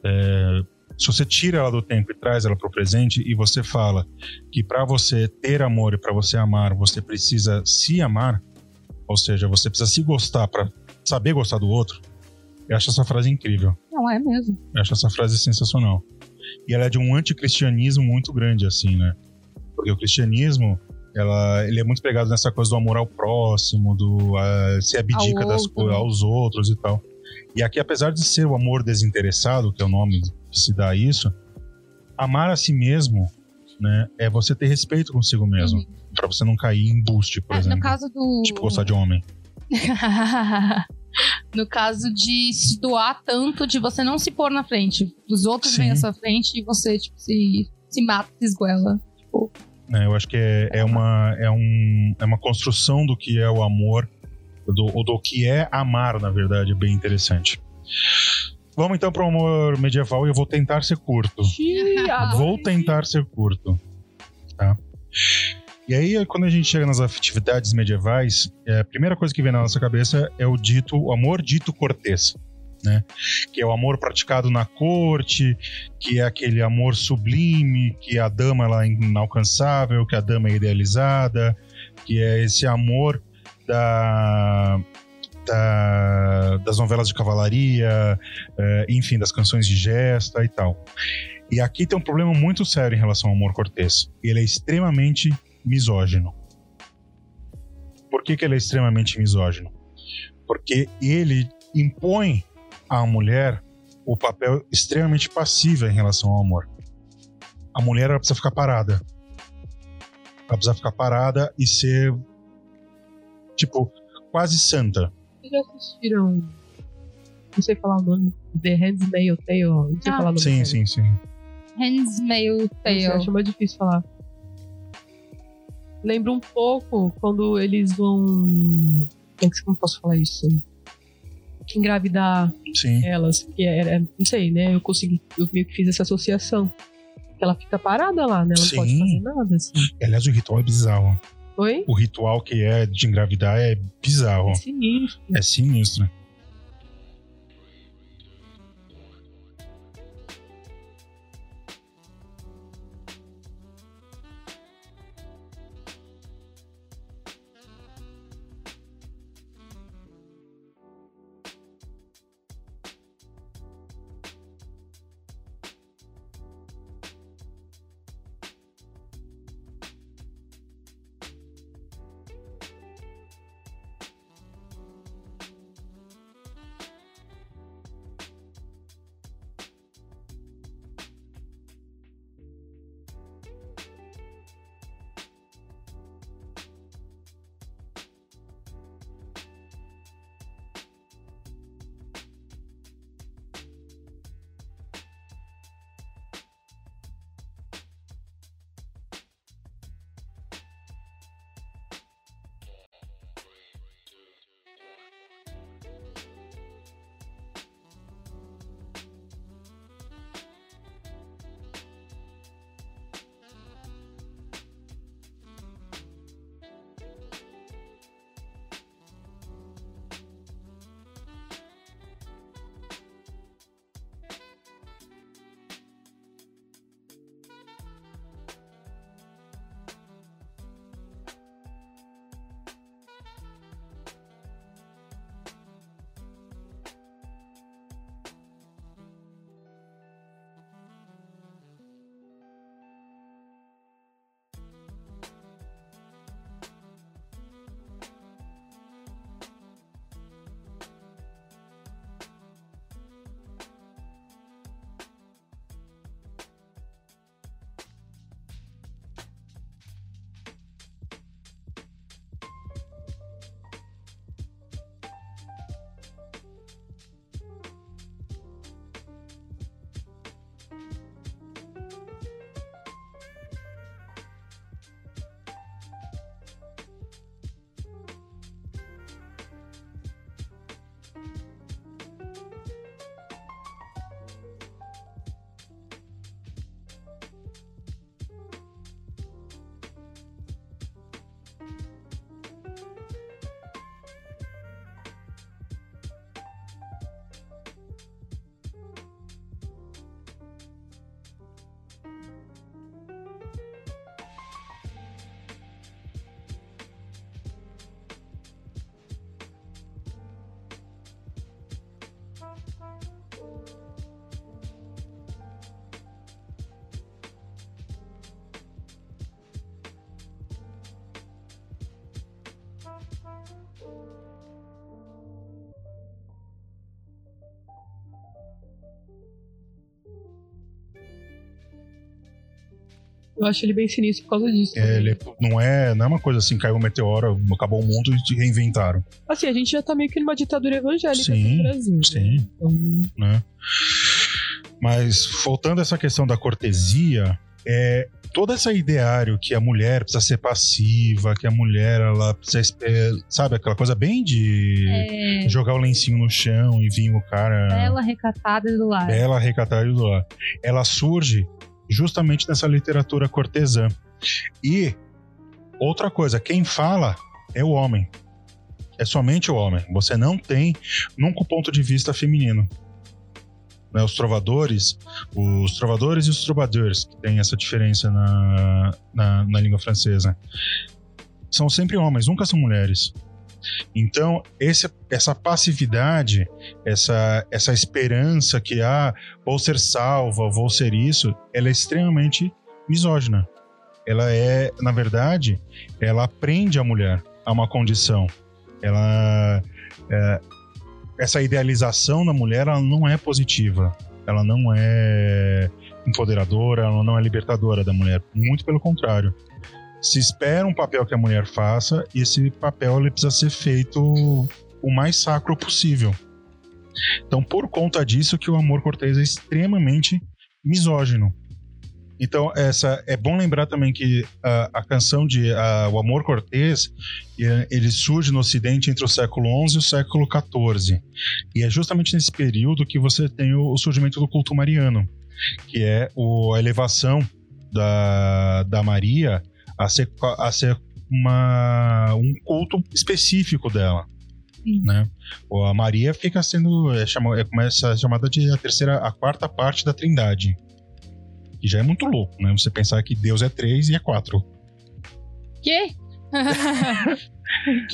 é, se você tira ela do tempo e traz ela para o presente e você fala que para você ter amor e para você amar, você precisa se amar, ou seja, você precisa se gostar para saber gostar do outro. Eu acho essa frase incrível. Não, é mesmo. Eu acho essa frase sensacional. E ela é de um anticristianismo muito grande, assim, né? Porque o cristianismo, ela, ele é muito pregado nessa coisa do amor ao próximo, do ah, se abdica Ao das coisas aos outros e tal. E aqui, apesar de ser o amor desinteressado, que é o nome que se dá a isso, amar a si mesmo, né, é você ter respeito consigo mesmo. Pra você não cair em embuste, por É, exemplo. no caso do. Tipo, gostar de homem. no caso de se doar tanto de você não se pôr na frente. Os outros Sim. vêm à sua frente e você, tipo, se, se mata, se esguela. né? Eu acho que é, é, uma, é, um, é uma construção do que é o amor, do, do que é amar, na verdade, bem interessante. Vamos então para o amor medieval e eu vou tentar ser curto. Vou tentar ser curto. Tá? E aí, quando a gente chega nas atividades medievais, é, a primeira coisa que vem na nossa cabeça é o dito, o amor dito cortês. Né? Que é o amor praticado na corte, que é aquele amor sublime, que a dama ela é inalcançável, que a dama é idealizada, que é esse amor da, da- das novelas de cavalaria, eh, enfim, das canções de gesta e tal. E aqui tem um problema muito sério em relação ao amor cortês. Ele é extremamente misógino. Por que, que ele é extremamente misógino? Porque ele impõe à mulher o papel extremamente passivo em relação ao amor. A mulher precisa ficar parada. Ela precisa ficar parada e ser, tipo, quase santa. Vocês já assistiram. Não sei falar o nome. The Handmaid's Tale. Não sei Ah. falar o nome. Sim, sim, sim. Handsmail Você Tale. acha mais difícil falar. Lembra um pouco quando eles vão. Como é que eu posso falar isso? Engravidar Sim. elas. Porque era. Não sei, né? Eu consegui. Eu meio que fiz essa associação. Que ela fica parada lá, né? Ela não pode fazer nada, assim. Aliás, o ritual é bizarro. Oi? O ritual que é de engravidar é bizarro. É sinistro. É sinistro. Eu acho ele bem sinistro por causa disso. É, ele é- não, é, não é uma coisa assim, caiu um meteoro, acabou o mundo e reinventaram. Assim, a gente já tá meio que numa ditadura evangélica Sim, no Brasil. né? sim. Então, né? Mas voltando a essa questão da cortesia, é todo esse ideário que a mulher precisa ser passiva, que a mulher ela precisa, espe- sabe, aquela coisa bem de É, jogar o lencinho no chão e vir o cara bela recatada do lar. bela, recatada do lar. Ela surge justamente nessa literatura cortesã. E outra coisa, quem fala é o homem. É somente o homem. Você não tem nunca o ponto de vista feminino. Né, os trovadores, os trovadores e os trovadores, que tem essa diferença na, na, na língua francesa, são sempre homens, nunca são mulheres. Então, esse, essa passividade, essa, essa esperança que há, vou ser salva, vou ser isso, ela é extremamente misógina. Ela é, na verdade, ela prende a mulher a uma condição. Ela. é, essa idealização da mulher ela não é positiva. Ela não é empoderadora, ela não é libertadora da mulher. Muito pelo contrário. Se espera um papel que a mulher faça e esse papel ele precisa ser feito o mais sacro possível. Então, por conta disso que o amor cortês é extremamente misógino. Então, essa é bom lembrar também que a, a canção de o amor cortês eh, ele surge no Ocidente entre o século XI e o século XIV. E é justamente nesse período que você tem o, o surgimento do culto mariano, que é o, a elevação da, da Maria a ser, a ser uma, um culto específico dela. Sim. Né? A Maria fica sendo é, chama, é, começa a ser chamada de a terceira, a quarta parte da Trindade. Que já é muito louco, né? Você pensar que Deus é três e é quatro. Quê?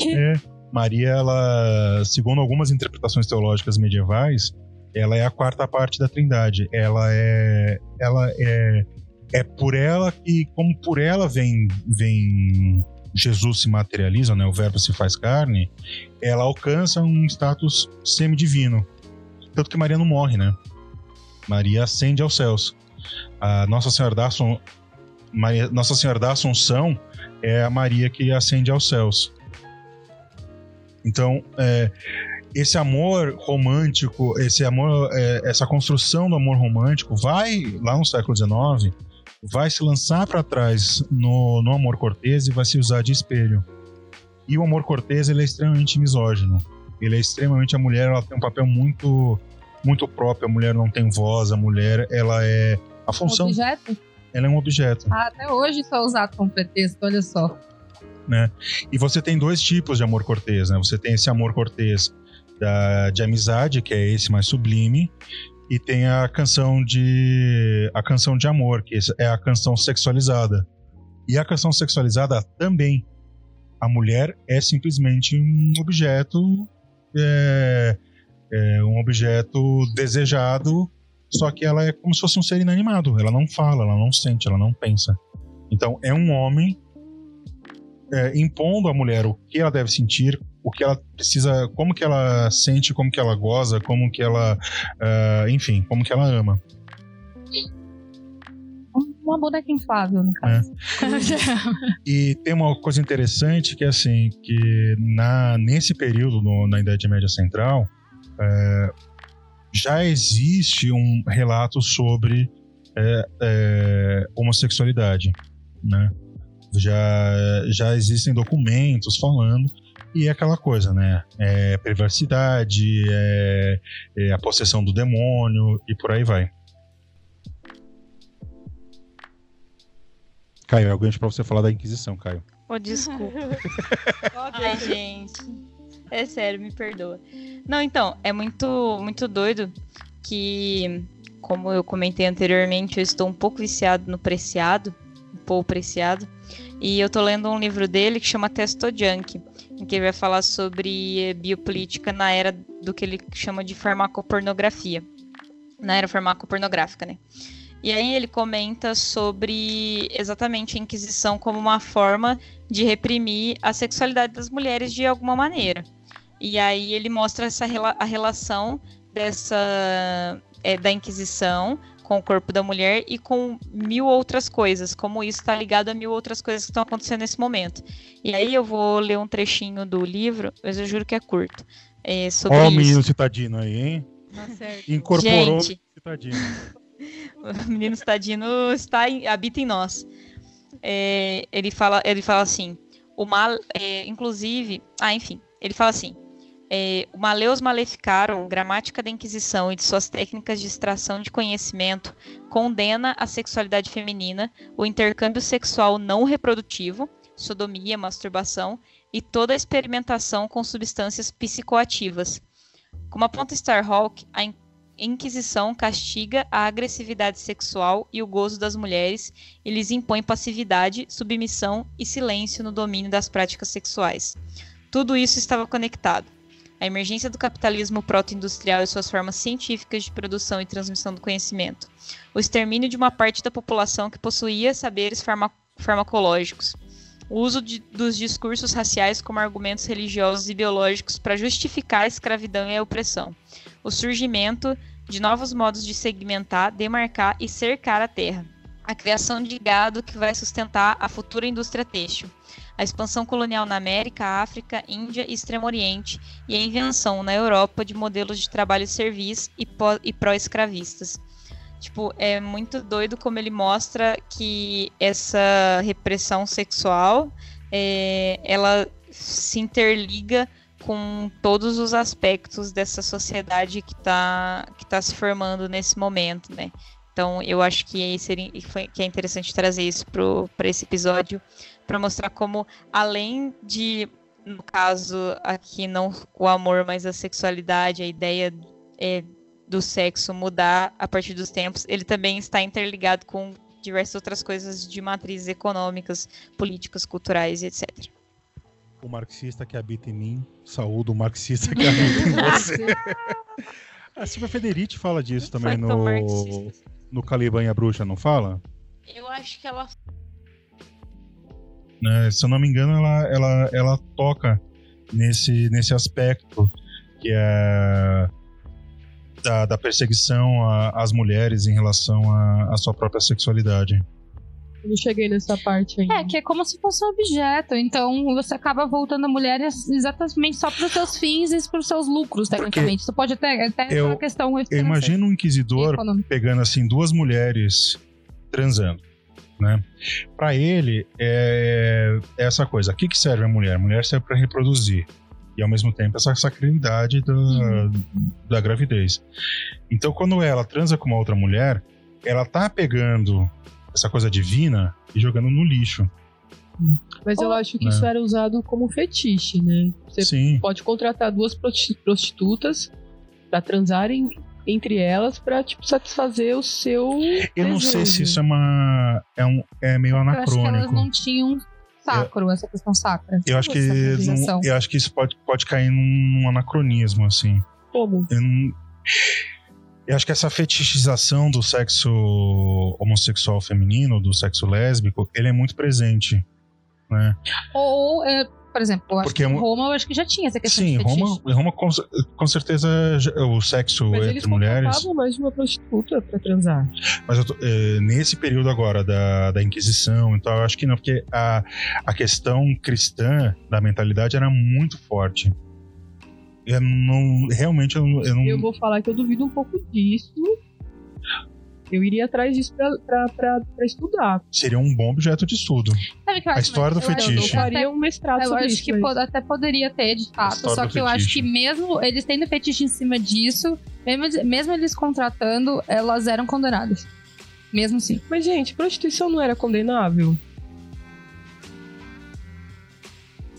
É, Maria, ela, segundo algumas interpretações teológicas medievais, ela é a quarta parte da Trindade. Ela é, ela é, é por ela que, como por ela vem, vem Jesus se materializa, né? O Verbo se faz carne. Ela alcança um status semidivino. Tanto que Maria não morre, né? Maria ascende aos céus. A Nossa Senhora da Assun- Maria- Nossa Senhora da Assunção é a Maria que ascende aos céus. Então, é, esse amor romântico, esse amor, é, essa construção do amor romântico vai lá no século XIX, vai se lançar para trás no, no amor cortês e vai se usar de espelho. E o amor cortês ele é extremamente misógino. Ele é extremamente a mulher, ela tem um papel muito muito próprio. A mulher não tem voz, a mulher ela é a função, Objeto? ela é um objeto. Ah, até hoje só usado como pretexto, olha só. E você tem dois tipos de amor cortês, né? Você tem esse amor cortês da, de amizade, que é esse mais sublime, e tem a canção de a canção de amor, que é a canção sexualizada. E a canção sexualizada também. A mulher é simplesmente um objeto, é, é um objeto desejado, só que ela é como se fosse um ser inanimado. Ela não fala, ela não sente, ela não pensa. Então é um homem é, impondo à mulher o que ela deve sentir, o que ela precisa, como que ela sente, como que ela goza, como que ela, ah, enfim, como que ela ama. Uma boneca inflável, no caso. E tem uma coisa interessante que é assim, que na, nesse período, no- na Idade Média Central, é, já existe um relato sobre é, é, homossexualidade, né? Já, já existem documentos falando e é aquela coisa, né? É perversidade, é, é a possessão do demônio e por aí vai. Caio, é alguém pra você falar da Inquisição, Caio. Oh, desculpa. Ai, gente. É sério, me perdoa. Não, então, é muito, muito doido que, como eu comentei anteriormente, eu estou um pouco viciado no Preciado, um pouco Preciado, e eu tô lendo um livro dele que chama Testo Junk, que ele vai falar sobre biopolítica na era do que ele chama de farmacopornografia. Na era farmacopornográfica, né? E aí ele comenta sobre exatamente a Inquisição como uma forma de reprimir a sexualidade das mulheres de alguma maneira. E aí ele mostra essa a relação dessa é, da Inquisição com o corpo da mulher e com mil outras coisas, como isso está ligado a mil outras coisas que estão acontecendo nesse momento. E aí eu vou ler um trechinho do livro, mas eu juro que é curto. É sobre Ó o menino citadino aí, hein? Tá certo. Incorporou Gente. o citadino. O menino citadino está em- habita em nós. É, ele, fala, ele fala assim, o mal, é, inclusive, ah, enfim, ele fala assim, é, o Maleus Maleficarum, gramática da Inquisição e de suas técnicas de extração de conhecimento, condena a sexualidade feminina, o intercâmbio sexual não reprodutivo, sodomia, masturbação e toda a experimentação com substâncias psicoativas. Como aponta Starhawk, a in- Inquisição castiga a agressividade sexual e o gozo das mulheres e lhes impõe passividade, submissão e silêncio no domínio das práticas sexuais. Tudo isso estava conectado. A emergência do capitalismo proto-industrial e suas formas científicas de produção e transmissão do conhecimento. O extermínio de uma parte da população que possuía saberes farma- farmacológicos. O uso de- dos discursos raciais como argumentos religiosos e biológicos para justificar a escravidão e a opressão. O surgimento de novos modos de segmentar, demarcar e cercar a terra. A criação de gado que vai sustentar a futura indústria têxtil. A expansão colonial na América, África, Índia e Extremo Oriente e a invenção na Europa de modelos de trabalho servis e, pró-escravistas. Tipo, é muito doido como ele mostra que essa repressão sexual é, ela se interliga com todos os aspectos dessa sociedade que está que tá se formando nesse momento, né? Então, eu acho que, seria, que é interessante trazer isso para esse episódio, para mostrar como, além de, no caso aqui, não o amor, mas a sexualidade, a ideia é, do sexo mudar a partir dos tempos, ele também está interligado com diversas outras coisas de matrizes econômicas, políticas, culturais e etc. O marxista que habita em mim, saúde o marxista que habita em você. A Silvia Federici fala disso Não também no, marxista. no Caliban e a Bruxa, não fala? Eu acho que ela né? Se eu não me engano, ela, ela, ela toca nesse, nesse aspecto que é da, da perseguição às mulheres em relação à sua própria sexualidade. Eu não cheguei nessa parte ainda. É, que é como se fosse um objeto. Então você acaba voltando a mulher exatamente só para os seus fins e para os seus lucros, tecnicamente. Isso pode até, até eu- uma questão Eu imagino um inquisidor pegando assim duas mulheres transando, né? Para ele é é essa coisa. O que, que serve a mulher? A mulher serve para reproduzir e ao mesmo tempo essa sacralidade da, da gravidez. Então quando ela transa com uma outra mulher, ela tá pegando essa coisa divina e jogando no lixo. Mas eu acho que Né. isso era usado como fetiche, né? Você Sim. pode contratar duas prosti- prostitutas pra transarem entre elas pra, tipo, satisfazer o seu. Eu não sei se desejo. isso é uma é um é meio Eu acho que elas anacrônico. não tinham sacro, essa questão sacra. Eu acho que não- eu acho que isso pode, pode cair num anacronismo assim. Como? Eu, não- eu acho que essa fetichização do sexo homossexual feminino, do sexo lésbico, ele é muito presente, né? Ou, é, por exemplo, eu acho Porque que é em uma- Roma eu acho que já tinha essa questão Sim, de fetiche. Roma, Roma com, com certeza o sexo Mas eles entre mulheres. contratavam mais de uma prostituta pra transar. Mas eu tô- eh, nesse período agora da, da Inquisição, então eu acho que não, porque a, a questão cristã da mentalidade era muito forte. Eu não, realmente eu, não- eu não. Eu vou falar que eu duvido um pouco disso. Eu iria atrás disso pra, pra, pra, pra estudar. Seria um bom objeto de estudo. Sabe o que eu A acho? história do fetiche. Eu faria um mestrado Eu sobre acho isso. que mas- até poderia ter, de fato. Só que eu acho que mesmo eles tendo fetiche em cima disso, mesmo, mesmo eles contratando, elas eram condenadas. Mesmo assim. Mas, gente, prostituição não era condenável?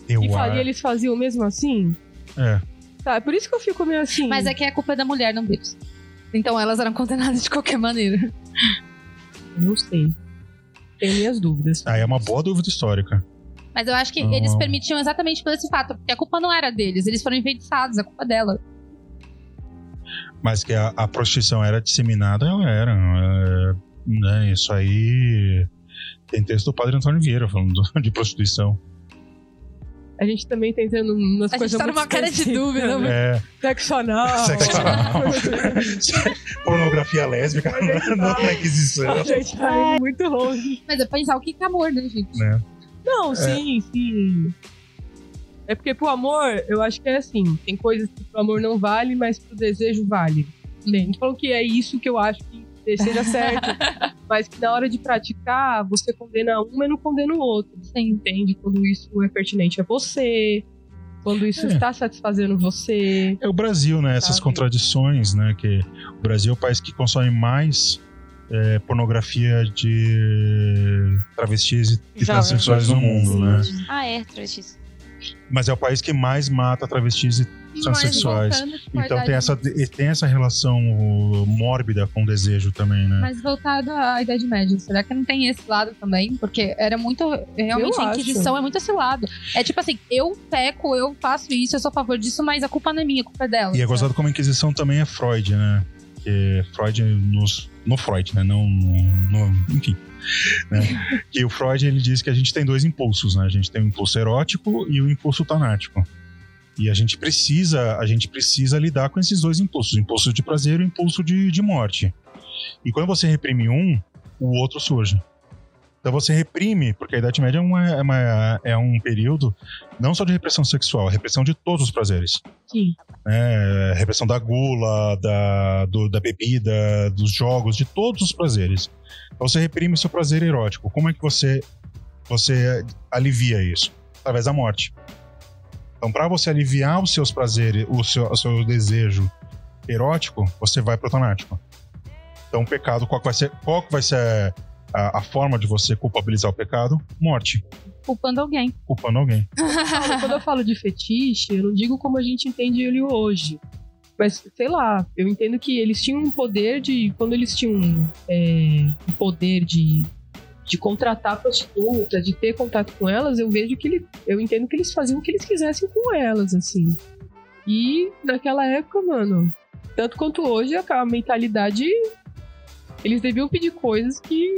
Eu E faria, eles faziam mesmo assim? É. Tá, é por isso que eu fico meio assim. Mas é que a culpa é da mulher, não deles. Então elas eram condenadas de qualquer maneira. Não sei. Tenho minhas dúvidas. Aí é uma boa dúvida histórica. Mas eu acho que Não. eles permitiam exatamente por esse fato. Porque a culpa não era deles, eles foram enfeitiçados, a culpa é dela. Mas que a, a prostituição era disseminada, ela era. é, né, isso aí. Tem texto do padre Antônio Vieira falando do- de prostituição. A gente também tá entrando nas A gente coisas tá muito numa cara de dúvida, né? É, Sexo anal. Sexo anal. pornografia lésbica na A Inquisição. gente tá indo muito longe. Mas é pensar o que é amor, né, gente? Né? Não, sim, sim. É porque pro amor, eu acho que é assim. Tem coisas que pro amor não vale, mas pro desejo vale. Entende? Não falando que é isso que eu acho que seja certo. mas que na hora de praticar, você condena um, mas não condena o outro. Você entende? Quando isso é pertinente a você. Quando isso É. está satisfazendo você. É o Brasil, né? Essas Sabe? contradições, né? Que o Brasil é o país que consome mais é, pornografia de travestis e- e transexuais no mundo, né? Ah, é, travestis. Mas é o país que mais mata travestis e Tipo, a Então tem essa, e tem essa relação mórbida com o desejo também, né? Mas voltado à Idade Média, será que não tem esse lado também? Porque era muito. Realmente Eu a acho. Inquisição é muito esse lado. É tipo assim, eu peco, eu faço isso, eu sou a favor disso, mas a culpa não é minha, a culpa é dela. E é gozado como a Inquisição também é Freud, né? Que Freud nos. No Freud, né? Não no. no- enfim. Né? que o Freud ele diz que a gente tem dois impulsos, né? A gente tem o impulso erótico e o impulso tanático. E a gente precisa, a gente precisa lidar com esses dois impulsos, o impulso de prazer e o impulso de, de morte. E quando você reprime um, o outro surge. Então você reprime, porque a Idade Média é, uma- é uma- é um período não só de repressão sexual, é repressão de todos os prazeres Sim. né, repressão da gula, da, do- da bebida, dos jogos, de todos os prazeres. Então você reprime o seu prazer erótico. Como é que você, você alivia isso? Através da morte. Então, para você aliviar os seus prazeres, o seu, o seu desejo erótico, você vai pro tanático. Então, o pecado, qual que vai ser, qual que vai ser a, a forma de você culpabilizar o pecado? Morte, Culpando alguém. culpando alguém. Quando eu falo de fetiche, eu não digo como a gente entende ele hoje. Mas, sei lá, eu entendo que eles tinham um poder de. Quando eles tinham é, um poder de, de contratar prostitutas, de ter contato com elas, eu vejo que ele, eu entendo que eles faziam o que eles quisessem com elas, assim. E naquela época, mano, tanto quanto hoje, a, a mentalidade. Eles deviam pedir coisas que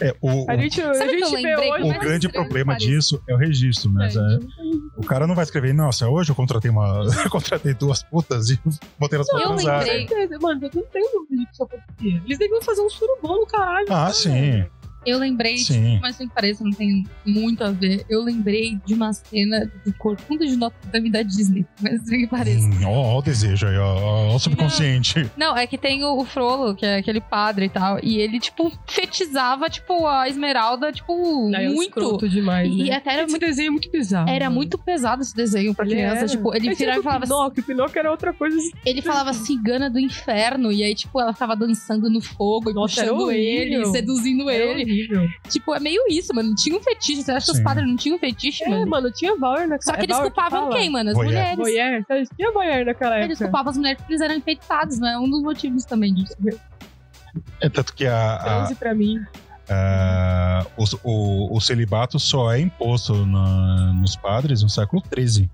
É, o, a gente, a gente lembrei? hoje. o grande estranho problema disso é o registro, né? É, O cara não vai escrever, nossa, hoje eu contratei uma. eu contratei duas putas e botei elas pra eu transar. lembrei. certeza, Mano, eu não tenho dúvida de que isso acontecia. Eles deviam fazer um surubom no caralho. Ah, né, sim. Eu lembrei, Sim. mas sem que pareça, não tem muito a ver. Eu lembrei de uma cena do Corcunda de Notre Dame da Disney. Mas sem que pareça. Hum, Ó, ó o desejo aí, ó, ó, o subconsciente. Não, é que tem o, o Frollo, que é aquele padre e tal. E ele, tipo, fetizava, tipo, a Esmeralda, tipo, é muito. escroto demais, E né? até era Esse muito, desenho é muito bizarro. era mano. muito pesado esse desenho pra criança. Tipo, ele É virava e falava Pinóquio, o Pinóquio era outra coisa. Ele falava cigana do inferno, e aí, tipo, ela ficava dançando no fogo e Nossa, é puxando ele, seduzindo É ele. Horrível. Tipo, é meio isso, mano. Tinha um fetiche. Você acha que os padres não tinham fetiche, É, mano? mano, tinha Bauer na Só que é eles Bauer culpavam fala? quem, mano? As Voyeur. mulheres. Voyeur? Sabe? Tinha Voyeur naquela Eles época. culpavam as mulheres porque eles eram infectados, né? Um dos motivos também disso. É tanto que a, a- pra mim. a- o, o, o celibato só é imposto na- nos padres no século XIII.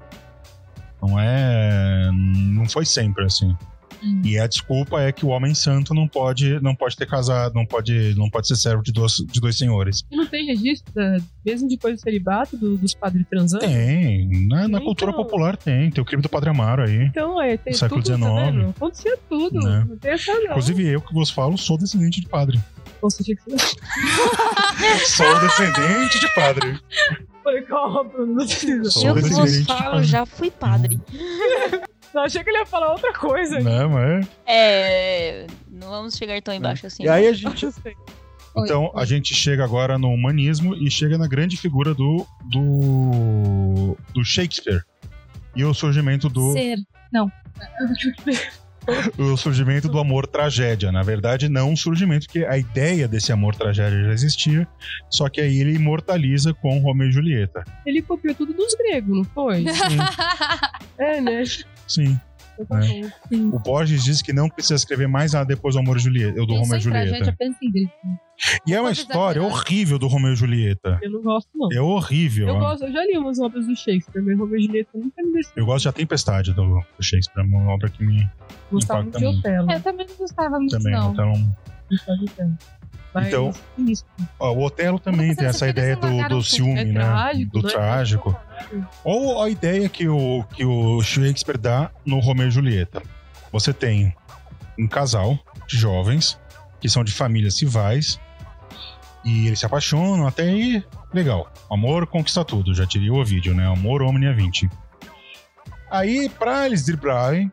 Não é. Não foi sempre assim. Hum. E a desculpa é que o homem santo não pode, não pode ter casado, não pode, não pode ser servo de dois, de dois senhores. E não tem registro, da- mesmo depois do celibato, do- dos padres transando? Tem, na, na Então. cultura popular tem. Tem o crime do Padre Amaro aí. Então, é, tem século tudo, tá XIX. vendo? Acontecia tudo. Né? Não tem essa não. Inclusive eu que vos falo, sou descendente de padre. Tinha que ser... Sou descendente de padre. Falei, calma, Bruno. Sou Eu que descendente vos de falo, padre. já fui padre. Não, achei que ele ia falar outra coisa. Não, mas é. É. Não vamos chegar tão embaixo assim. E aí a gente. Então a gente chega agora no humanismo e chega na grande figura do, do, do Shakespeare. E o surgimento do, Ser. o surgimento do amor tragédia. Na verdade, não um surgimento, porque a ideia desse amor tragédia já existia, só que aí ele imortaliza com Romeu e Julieta. Ele copiou tudo dos gregos, não foi? é, né? Sim. É. O Borges diz que não precisa escrever mais nada depois do amor e Julieta, do Eu Romeu sou e Julieta. pensa em Deus. E é uma história horrível do Romeu e Julieta. Eu não gosto, não. É horrível. Eu gosto, eu já li umas obras do Shakespeare, mas Romeu e Julieta nunca me desceu. Eu gosto de A Tempestade do, do Shakespeare, é uma obra que me Gostava muito de. Otelo. Eu também não gostava muito, também. não. Então, Gostava de Otelo. Mas Então, isso. Ó, o Otelo também tem essa ideia do, do ciúme, É né? trágico, do né? trágico. Ou a ideia que o, que o Shakespeare dá no Romeu e Julieta. Você tem um casal de jovens que são de famílias rivais e eles se apaixonam até aí, legal. Amor conquista tudo, já diria o vídeo, né? Amor omnia 20. Aí, pra eles driblarem,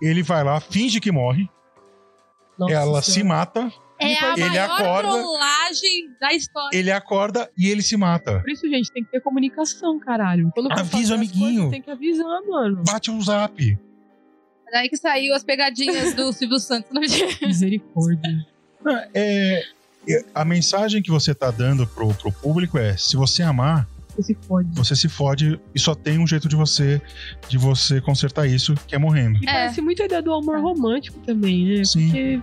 ele vai lá, finge que morre, Nossa ela se Senhora. mata, É a Ele maior acorda- trollagem da história. ele acorda e ele se mata. Por isso, gente, tem que ter comunicação, caralho. Quando Avisa o amiguinho. coisas, Tem que avisar, mano. Bate um zap. Daí que saiu as pegadinhas do Silvio Santos no dia. Misericórdia. É, é, a mensagem que você tá dando pro, pro público é: se você amar, Você se fode. você se fode e só tem um jeito de você de você consertar isso, que é morrendo. E parece muito a ideia do amor romântico também, né? Sim. Porque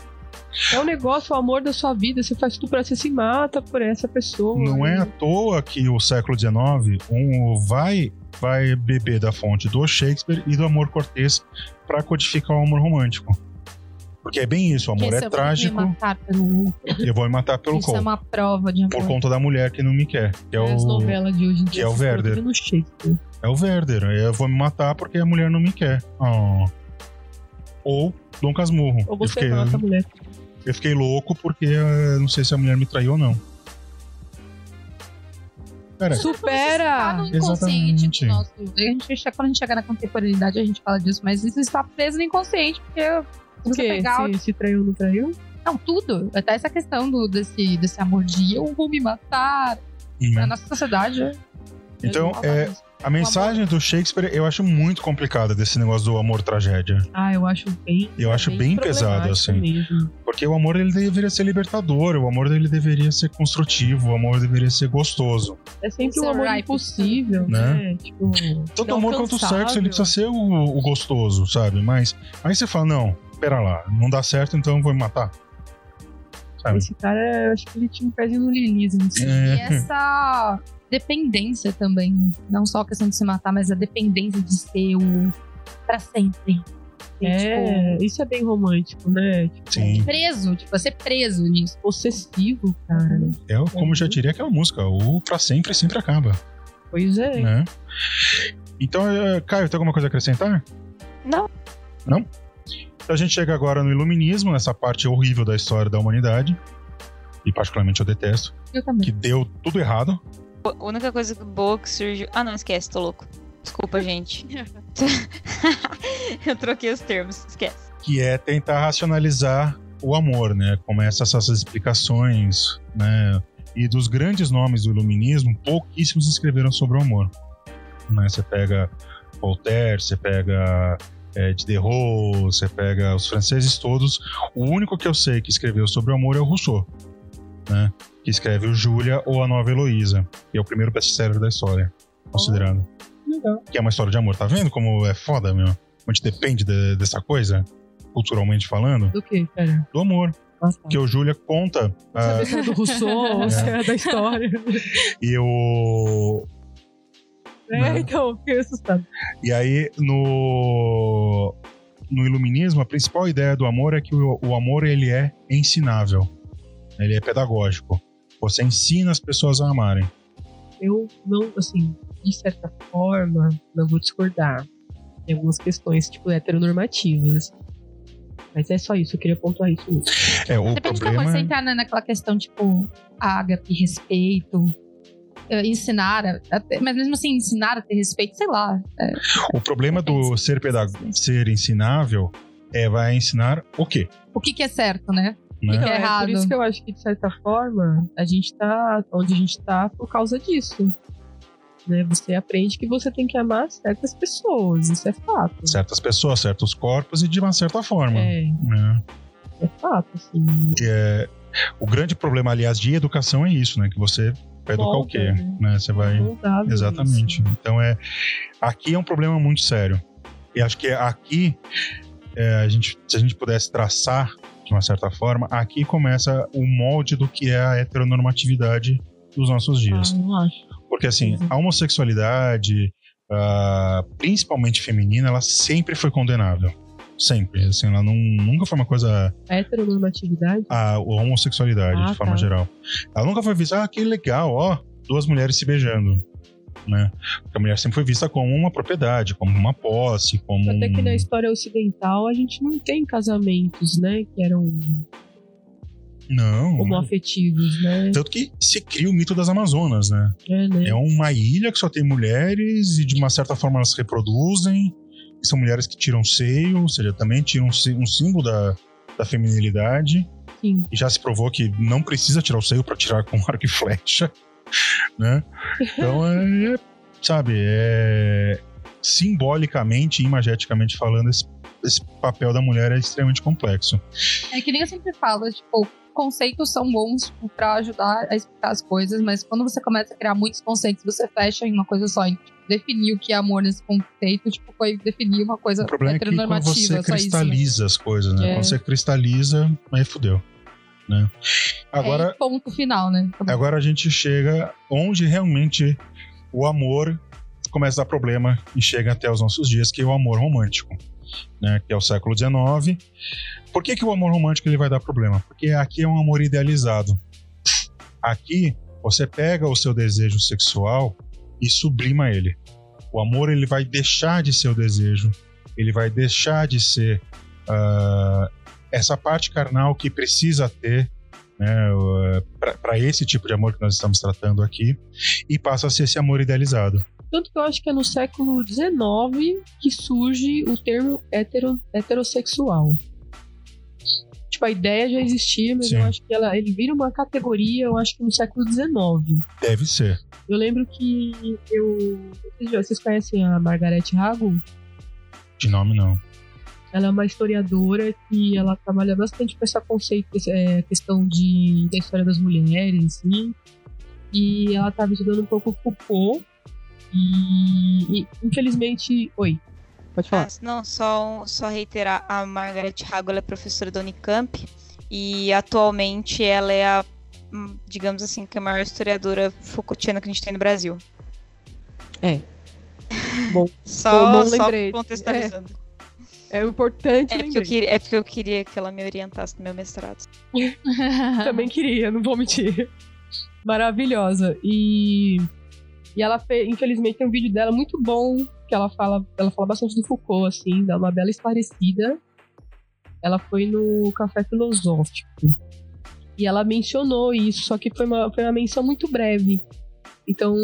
é um negócio, o amor da sua vida. Você faz tudo pra você se mata por essa pessoa. Não é à toa que o século XIX um, vai, vai beber da fonte do Shakespeare e do amor cortês para codificar o amor romântico. Porque é bem isso, o amor Esse é eu trágico, vou me matar pelo... eu vou me matar pelo Isso é colo. uma prova de amor. Por conta da mulher que não me quer. Que é As o, novelas de hoje em dia. que é o Werder. é o Werder. Eu vou me matar porque a mulher não me quer. Oh. Ou Dom Casmurro. Ou Eu você fiquei, mata a mulher. Eu fiquei louco porque eh, não sei se a mulher me traiu ou não. Cara, Tá Supera! no inconsciente do nosso. A gente, quando a gente chegar na contemporaneidade, a gente fala disso, mas isso está preso no inconsciente, porque se O você quê? pegar. o- Se, se traiu ou não traiu? Não, tudo. Até essa questão do, desse, desse amor de eu vou me matar. né? Na nossa sociedade. é- Então, é é. A mensagem do Shakespeare eu acho muito complicada desse negócio do amor-tragédia. Ah, eu acho bem. Eu acho bem pesado, problemático assim. Mesmo. Porque o amor ele deveria ser libertador, o amor ele deveria ser construtivo, o amor deveria ser gostoso. É sempre um amor impossível, Né? né? Tipo, Tanto amor quanto o sexo ele precisa ser o, o gostoso, sabe? Mas aí você fala, não, pera lá, não dá certo, então eu vou me matar. Sabe? Esse cara, eu acho que ele tinha um pezinho no lilismo. assim. É. E essa dependência também, né? Não só a questão de se matar, mas a dependência de ser o pra sempre. E, É, tipo, isso é bem romântico, né? Tipo, Sim. preso, tipo, ser preso nisso. possessivo, cara. É como eu já diria aquela música, o pra sempre sempre acaba, Pois é. né? Então, eh, Caio, tem alguma coisa a acrescentar? Não. Não? Então a gente chega agora no iluminismo, nessa parte horrível da história da humanidade. E particularmente eu detesto, Eu também. que deu tudo errado. A única coisa boa que surgiu. Ah, não, esquece, tô louco. Desculpa, gente. Eu troquei os termos, esquece. que é tentar racionalizar o amor, né? Começa essas explicações, né? E dos grandes nomes do iluminismo, pouquíssimos escreveram sobre o amor. Né? Você pega Voltaire, você pega é, Diderot, você pega os franceses todos. O único que eu sei que escreveu sobre o amor é o Rousseau, né? Que escreve o Júlia ou a Nova Heloísa, que é o primeiro best-seller da história, considerando. Legal. Que é uma história de amor, tá vendo como é foda, meu? A gente depende de- dessa coisa, culturalmente falando, Do que, cara? do amor. Nossa. Que o Júlia conta. ah, Sabe se é do Rousseau ou se é da história. e o. É, Não. então, fiquei assustado. E aí, no. No iluminismo, a principal ideia do amor é que o, o amor ele é ensinável. Ele é pedagógico. Você ensina as pessoas a amarem. Eu não, assim, de certa forma, não vou discordar. Tem algumas questões, tipo, heteronormativas, assim. Mas é só isso, eu queria pontuar isso mesmo. É, o Depende de como problema. você entrar na- naquela questão, tipo, ágape, respeito, eh, ensinar, a- mas mesmo assim, ensinar a ter respeito, sei lá. O problema do ser, pedag... ser ensinável é vai ensinar o quê? O que que é certo, né? Né? que é é errado. por isso que eu acho que, de certa forma, a gente tá onde a gente tá por causa disso. Né? Você aprende que você tem que amar certas pessoas, isso é fato. Certas pessoas, certos corpos e de uma certa forma. É, né? é fato, assim. É, o grande problema, aliás, de educação é isso, né? Que você vai educar o quê? né? Né? Você vai. Moldável Exatamente. isso. Então é. Aqui é um problema muito sério. E acho que aqui, é, a gente, se a gente pudesse traçar de uma certa forma, aqui começa o molde do que é a heteronormatividade dos nossos dias. Ah. Porque assim, a homossexualidade, ah, principalmente feminina, ela sempre foi condenável. Sempre. Assim, ela não, nunca foi uma coisa. Heteronormatividade. A, a homossexualidade, Ah, de forma tá. geral. Ela nunca foi vista, ah, que legal, ó, duas mulheres se beijando. Né? Porque a mulher sempre foi vista como uma propriedade, como uma posse, como. Até que um- na história ocidental a gente não tem casamentos, né? Que eram Não. homoafetivos, né? Tanto que se cria o mito das Amazonas, né? É, né? É uma ilha que só tem mulheres e de uma certa forma elas se reproduzem. E são mulheres que tiram seio, ou seja, também tiram um um símbolo da, da feminilidade. Sim. E já se provou que não precisa tirar o seio para tirar com arco e flecha, né? Então é, sabe, é simbolicamente e imageticamente falando esse, esse papel da mulher é extremamente complexo. É que nem eu sempre falo, tipo, conceitos são bons tipo, pra ajudar a explicar as coisas, mas quando você começa a criar muitos conceitos, você fecha em uma coisa só. E, tipo, definir o que é amor nesse conceito, tipo, foi definir uma coisa O problema é que quando você só isso. né? cristaliza as coisas, né? É. Quando você cristaliza, aí fudeu. Né? Agora, É ponto final, né? agora a gente chega onde realmente o amor começa a dar problema e chega até os nossos dias, que é o amor romântico, né? Que é o século XIX. Por que, que o amor romântico ele vai dar problema? Porque aqui é um amor idealizado. Aqui você pega o seu desejo sexual e sublima ele. O amor ele vai deixar de ser o desejo, ele vai deixar de ser ah, essa parte carnal que precisa ter né, para esse tipo de amor que nós estamos tratando aqui e passa a ser esse amor idealizado. Tanto que eu acho que é no século XIX que surge o termo hetero, heterossexual. Tipo, a ideia já existia, mas Sim. eu acho que ela, ele vira uma categoria, eu acho que no século XIX. Deve ser. Eu lembro que eu. Vocês conhecem a Margaret Hago? De nome não. Ela é uma historiadora que ela trabalha bastante com esse conceito, é, questão de, da história das mulheres, assim. E ela estava estudando um pouco Foucault. E, e, infelizmente. Oi. Pode falar. Ah, não, só, só reiterar, a Margaret Hago é professora da Unicamp e atualmente ela é a, hum, digamos assim, que é a maior historiadora Foucaultiana que a gente tem no Brasil. É. Bom, Só, bom só contextualizando. é o importante. É, porque eu queria, é porque eu queria que ela me orientasse no meu mestrado. Também queria, não vou mentir. Maravilhosa. E, e ela fez, infelizmente, tem um vídeo dela muito bom, que ela fala, ela fala bastante do Foucault, assim, dá uma bela esclarecida. Ela foi no Café Filosófico. E ela mencionou isso, só que foi uma, foi uma menção muito breve. Então,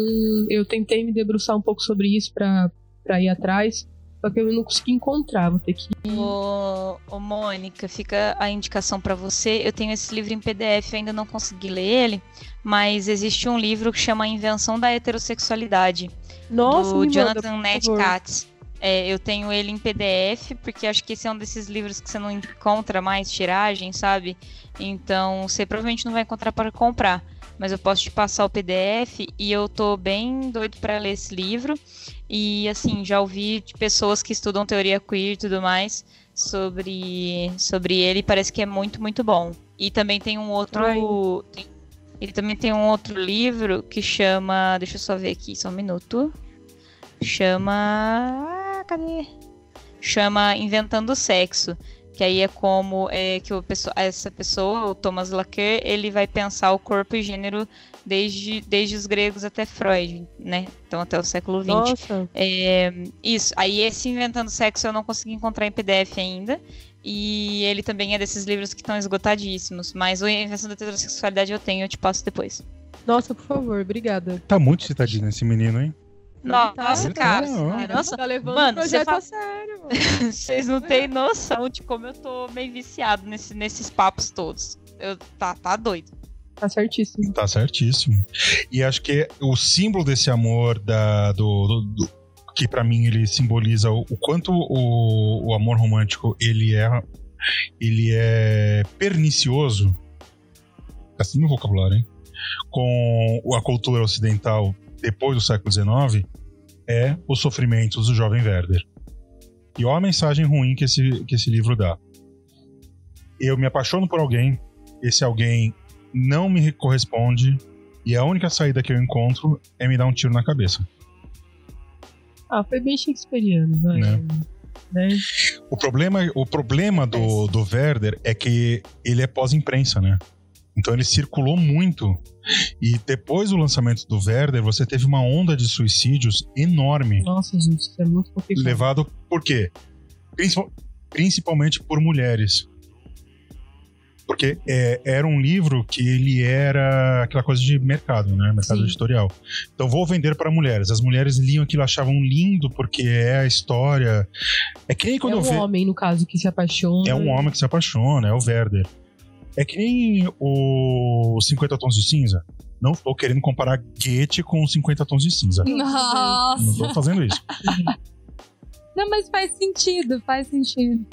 eu tentei me debruçar um pouco sobre isso pra ir atrás, só que eu não consegui encontrar, vou ter que Ô, ô, Mônica, fica a indicação pra você. Eu tenho esse livro em PDF, ainda não consegui ler ele, mas existe um livro que chama Invenção da Heterossexualidade, Nossa, do manda, Jonathan Ned. Katz. É, eu tenho ele em PDF, porque acho que esse é um desses livros que você não encontra mais tiragem, sabe? Então, você provavelmente não vai encontrar para comprar. Mas eu posso te passar o PDF e eu tô bem doido para ler esse livro. E assim, já ouvi de pessoas que estudam teoria queer e tudo mais sobre, sobre ele. Parece que é muito, muito bom. E também tem um outro. Tem- ele também tem um outro livro que chama. Deixa eu só ver aqui, só um minuto. Chama. Ah, cadê? Chama Inventando Sexo. Que aí é como é, que o essa pessoa, o Thomas Laqueur, ele vai pensar o corpo e gênero desde, desde os gregos até Freud, né? Então até o século XX. Nossa, É, isso. Aí esse Inventando Sexo eu não consegui encontrar em PDF ainda. E ele também é desses livros que estão esgotadíssimos. Mas o Invenção da Heterossexualidade eu tenho, eu te passo depois. nossa, por favor, obrigada. Tá muito citadinho esse menino, hein? Nossa, Tá. cara. Não. Nossa, tá levando mano, o você projeto fala- a sério, mano. vocês não têm noção de como eu tô meio viciado nesse, nesses papos todos. Eu, tá, tá doido. Tá certíssimo. Tá certíssimo. E acho que o símbolo desse amor da, do, do- do- que pra mim ele simboliza o, o quanto o, o amor romântico ele é ele é pernicioso. Assim no vocabulário, hein? Com a cultura ocidental depois do século XIX é os sofrimentos do jovem Werder. E olha a mensagem ruim que esse, que esse livro dá. Eu me apaixono por alguém, esse alguém não me corresponde e a única saída que eu encontro é me dar um tiro na cabeça. Ah, foi bem shakespeariano, vai. Né? né? O problema, o problema do, do Werder é que ele é pós-imprensa, né? Então ele circulou muito. E depois do lançamento do Werder, você teve uma onda de suicídios enorme. Nossa, gente, isso é muito complicado. Levado por quê? Principal- principalmente por mulheres. Porque é, era um livro que ele era aquela coisa de mercado, né? Mercado Sim. editorial. Então vou vender para mulheres. As mulheres liam aquilo, achavam lindo porque é a história. É que nem quando é eu um homem, no caso, que se apaixona. É um homem que se apaixona, é o Werder. É que nem o 50 Tons de Cinza. Não tô querendo comparar Goethe com 50 Tons de Cinza. Não Nossa! tô fazendo isso. Não, mas faz sentido, faz sentido.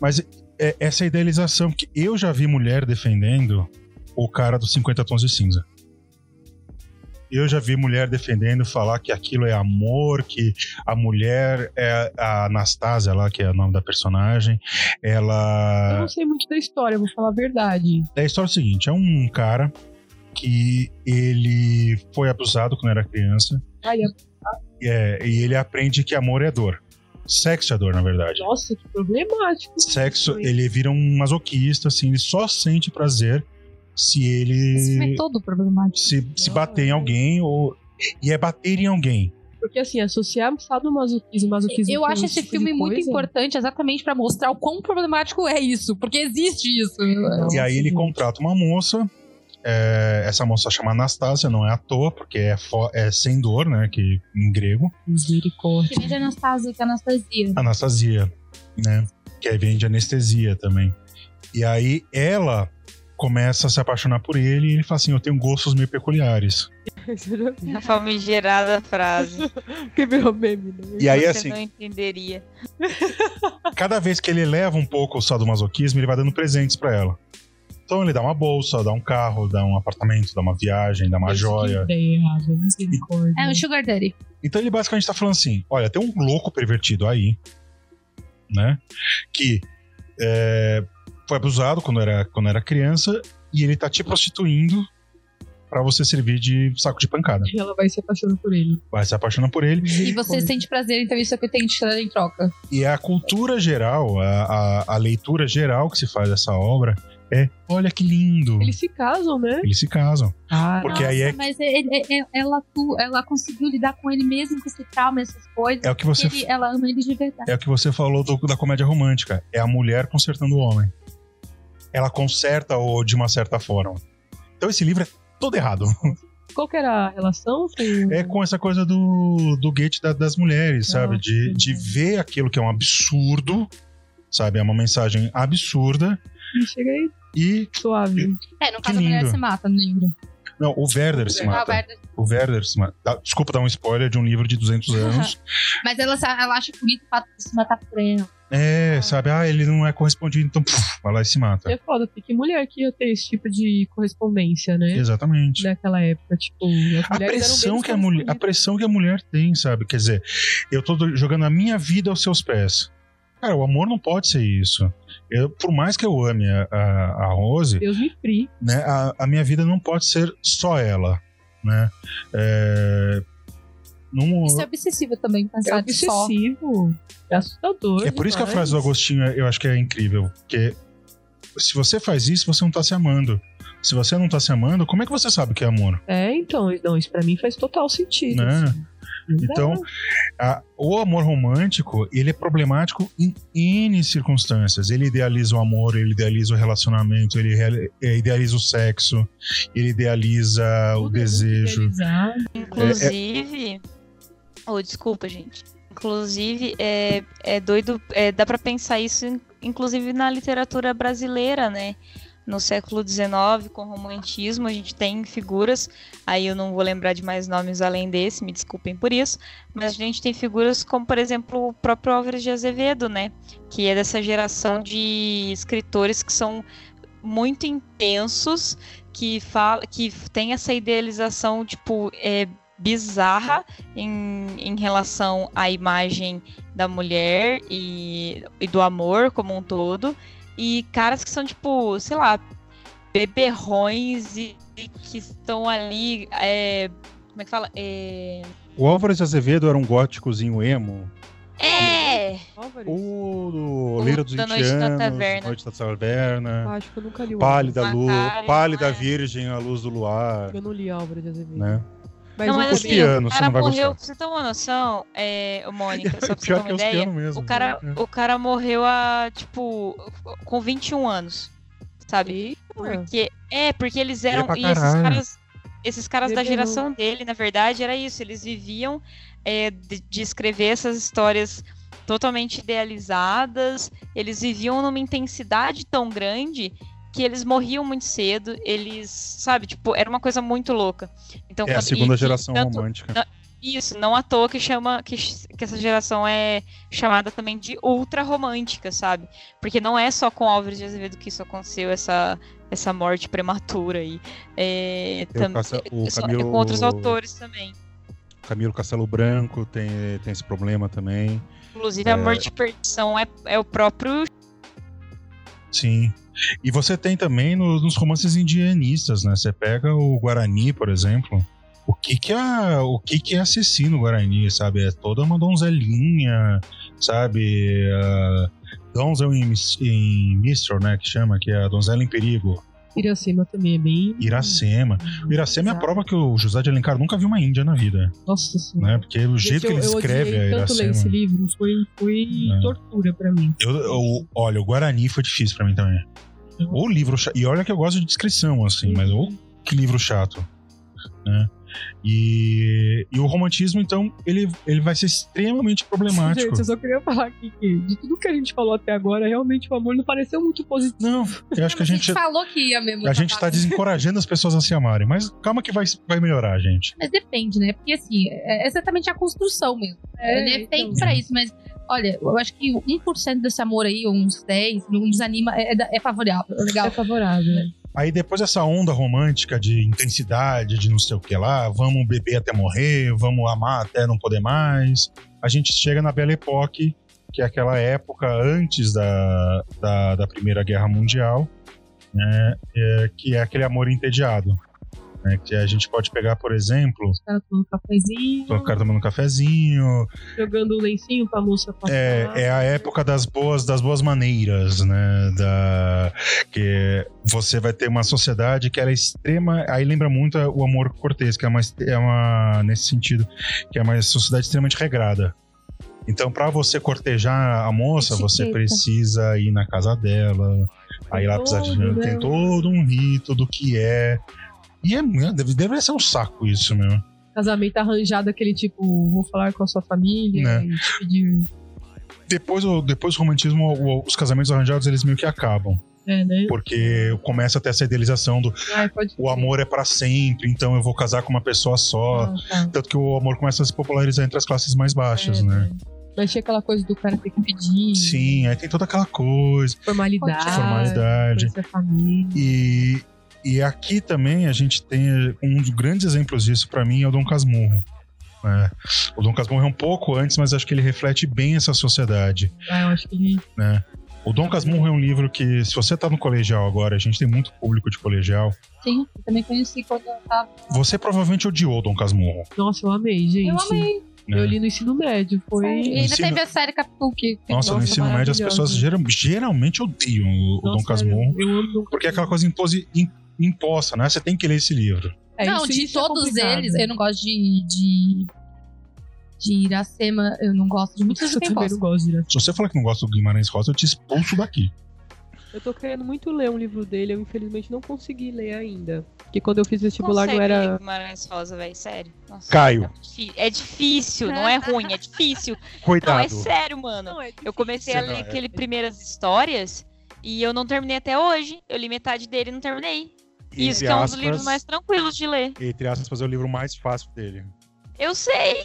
Mas é essa idealização, que eu já vi mulher defendendo o cara dos 50 Tons de Cinza. Eu já vi mulher defendendo falar que aquilo é amor, que a mulher é a Anastasia lá, que é o nome da personagem. Eu Ela não sei muito da história, vou falar a verdade. É a história é o seguinte: é um cara que ele foi abusado quando era criança Ai, é, e ele aprende que amor é dor. Sexo é dor, na verdade. nossa, que problemático. Sexo, ele vira um masoquista, assim, ele só sente prazer se Esse filme é ele todo problemático. se, se bater em alguém ou. E é bater em alguém. Porque assim, associar sadomasoquismo e masoquismo Eu acho esse esse tipo filme muito coisa- importante exatamente pra mostrar o quão problemático é isso, porque existe isso. E aí ele contrata uma moça. é, essa moça chama Anastasia, não é à toa, porque é, é sem dor, né? Que em grego. Misericórdia. Que vem de Anastasia, que é Anastasia. Anastasia, né? Que aí vem de anestesia também. E aí ela começa a se apaixonar por ele e ele fala assim: Eu tenho gostos meio peculiares. A famigerada frase. que virou meme, né? E aí, Você assim, não entenderia. cada vez que ele eleva um pouco o sadomasoquismo, ele vai dando presentes pra ela. Então ele dá uma bolsa, dá um carro, dá um apartamento, dá uma viagem, dá uma joia. Ideia misericórdia. É um Sugar Daddy. Então ele basicamente tá falando assim: olha, tem um louco pervertido aí, né? Que é, foi abusado quando era, quando era criança e ele tá te prostituindo pra você servir de saco de pancada. E ela vai se apaixonando por ele. Vai se apaixonar por ele. E você sente prazer, então isso é o que eu tenho de tirar em troca. E a cultura geral, a, a, a leitura geral que se faz dessa obra é: olha que lindo. Eles se casam, né? Eles se casam. Ah, Porque aí é, mas ele- ele- ela, tu- ela conseguiu lidar com ele mesmo com esse trauma, essas coisas. é o que você Ele- ela ama ele de verdade. É o que você falou do- da comédia romântica. É a mulher consertando o homem. Ela conserta o de uma certa forma. Então esse livro é todo errado. qual que era a relação. É com essa coisa do, do gate da- das mulheres, sabe? De, de ver aquilo que é um absurdo, sabe? É uma mensagem absurda. Ih, Chega aí, E. suave. É, no caso a mulher se mata no livro. Não, o Werder se Ah, mata. Werder. O Werder se Desculpa dar um spoiler de um livro de 200 anos. Mas ela, ela acha bonito o fato de se matar por ela. é, sabe? Ah, ele não é correspondido, então puf, vai lá e se mata. É foda, porque que mulher que ia ter esse tipo de correspondência, né? Exatamente. Naquela época, tipo, A pressão, que a, mulher, a pressão que a mulher tem, sabe? Quer dizer, eu tô do- jogando a minha vida aos seus pés. Cara, o amor não pode ser isso. Eu, por mais que eu ame a, a, a Rose, Deus me free. né, a, a minha vida não pode ser só ela, né? É, não- Isso é obsessivo também, É pensar só. obsessivo. É assustador. é por isso que a frase do Agostinho eu acho que é incrível. Porque se você faz isso, você não tá se amando. Se você não tá se amando, como é que você sabe que é amor? É, então, não, isso pra mim faz total sentido. Né? assim. Então, a- o amor romântico, ele é problemático em N circunstâncias. Ele idealiza o amor, ele idealiza o relacionamento, ele eh, idealiza o sexo, ele idealiza o Tudo é muito desejo. Inclusive. Oh, desculpa, gente. Inclusive, é, é doido. é, dá pra pensar isso, in- inclusive, na literatura brasileira, né? No século XIX, com o romantismo, a gente tem figuras. Aí eu não vou lembrar de mais nomes além desse, me desculpem por isso. Mas a gente tem figuras como, por exemplo, o próprio Álvares de Azevedo, né? Que é dessa geração de escritores que são muito intensos, que, fala, que tem essa idealização, tipo, é, bizarra em, em relação à imagem da mulher e, e do amor como um todo. E caras que são, tipo, sei lá, beberrões e, e que estão ali. é, como é que fala? É. O Álvares de Azevedo era um góticozinho emo. É! O do O Lira dos da 20 Noite da anos, Taverna. Noite da Taverna, Acho que eu nunca li o Pálida Macário, Pálida é? Virgem, a luz do luar, Eu não li Álvares de Azevedo. né? Mas não, o mas assim, pianos, o cara morreu, você ter uma noção, é, Mônica, só pra você ter uma é ideia, mesmo. o cara, né? o cara morreu a, tipo, com 21 anos, sabe? Eita. Porque, é, porque eles Ele é eram, e esses caras, esses caras da geração dele, na verdade, era isso, eles viviam é, de, de escrever essas histórias totalmente idealizadas, eles viviam numa intensidade tão grande que eles morriam muito cedo, eles, sabe, tipo, era uma coisa muito louca. Então, É a segunda e- geração tanto- romântica. isso, não à toa que chama que, que essa geração é chamada também de ultra romântica, sabe? Porque não é só com Álvares de Azevedo que isso aconteceu, essa, essa morte prematura aí. É, tam- o é só- é Camilo- com outros autores também. Camilo Castelo Branco tem, tem esse problema também. Inclusive, É. a morte de perdição é, é o próprio. Sim. E você tem também no- nos romances indianistas, né? Você pega o Guarani, por exemplo. O que que é, o que que é assassino Guarani, sabe? É toda uma donzelinha, sabe? Uh, donzel em, em Mistral, né? Que chama, que é a donzela em perigo. Iracema também é bem. Iracema. Iracema é a prova que o José de Alencar nunca viu uma índia na vida, Nossa senhora. né? Porque o jeito que ele eu, escreve eu a odiei tanto ler Iracema... esse livro, foi, foi É. tortura pra mim. Eu, eu- olha, o Guarani foi difícil pra mim também. O livro chato. E olha que eu gosto de descrição, assim, mas o que livro chato. Né? E, e o romantismo, então, ele, ele vai ser extremamente problemático. Gente, eu só queria falar aqui que de tudo que a gente falou até agora, realmente o amor não pareceu muito positivo. Não, eu acho que a gente, falou que ia mesmo. a gente tá desencorajando as pessoas a se amarem. Mas calma que vai, vai melhorar, gente. Mas depende, né? Porque assim, é exatamente a construção mesmo. É, Ele é feito então. pra isso, mas olha, eu acho que 1% desse amor aí, ou uns 10, não desanima, é, é, é favorável, é legal. É favorável. Aí depois dessa onda romântica de intensidade, de não sei o que lá, vamos beber até morrer, vamos amar até não poder mais, a gente chega na Belle Époque, que é aquela época antes da, da, da Primeira Guerra Mundial, né, é, que é aquele amor entediado. Né, que a gente pode pegar, por exemplo, Os caras tomando um cafezinho, o cara tomando um cafezinho, jogando o lencinho pra moça passar. é, é a época das boas, das boas maneiras, né? Da, que você vai ter uma sociedade que era extrema. Aí lembra muito o amor cortês, que é uma, é uma. Nesse sentido, que é uma sociedade extremamente regrada. Então, para você cortejar a moça, você precisa ir na casa dela. Aí lá precisa de, tem né? todo um rito do que é. E é, deve, deve ser um saco isso, meu. Casamento arranjado, aquele tipo, vou falar com a sua família Né? e te pedir. Depois, depois do romantismo, os casamentos arranjados, eles meio que acabam. É, né? Porque começa a ter essa idealização do Ai, o amor é pra sempre, então eu vou casar com uma pessoa só. Ah, tá. Tanto que o amor começa a se popularizar entre as classes mais baixas, É, né? Mas tinha aquela coisa do cara ter que pedir. Sim, aí tem toda aquela coisa, Formalidade. formalidade. E, e aqui também a gente tem um dos grandes exemplos disso pra mim é o Dom Casmurro. né? O Dom Casmurro é um pouco antes, mas acho que ele reflete bem essa sociedade. Ah, eu acho que ele. né? O Dom Casmurro é um livro que, se você tá no colegial agora, a gente tem muito público de colegial, Sim, eu também conheci quando eu tava. você provavelmente odiou o Dom Casmurro. Nossa, eu amei, gente. Eu amei. né? Eu li no ensino médio. Foi. E ainda ensino- teve a série Capitu que. Nossa, no Nossa, ensino médio as pessoas geral- geralmente odeiam o, o Dom Nossa, Casmurro, Eu, porque é aquela coisa imposi, im- imposta, né? Você tem que ler esse livro. É, não, isso- de isso é todos complicado. eles, eu não gosto de. de... De Iracema, eu não gosto de muitos Eu de quem também gosta. não gosto de Iracema. Se você falar que não gosta do Guimarães Rosa, eu te expulso daqui. Eu tô querendo muito ler um livro dele, eu infelizmente não consegui ler ainda. Porque quando eu fiz vestibular não ler era. Guimarães Rosa, velho, sério. Nossa, Caio. é É difícil, não é ruim, é difícil. Não, Coitado. é sério, mano. Não, é Eu comecei a ler não, é- aquele primeiras histórias e eu não terminei até hoje. Eu li metade dele e não terminei. Isso que é um dos livros mais tranquilos de ler. Entre aspas, é o livro mais fácil dele. Eu sei.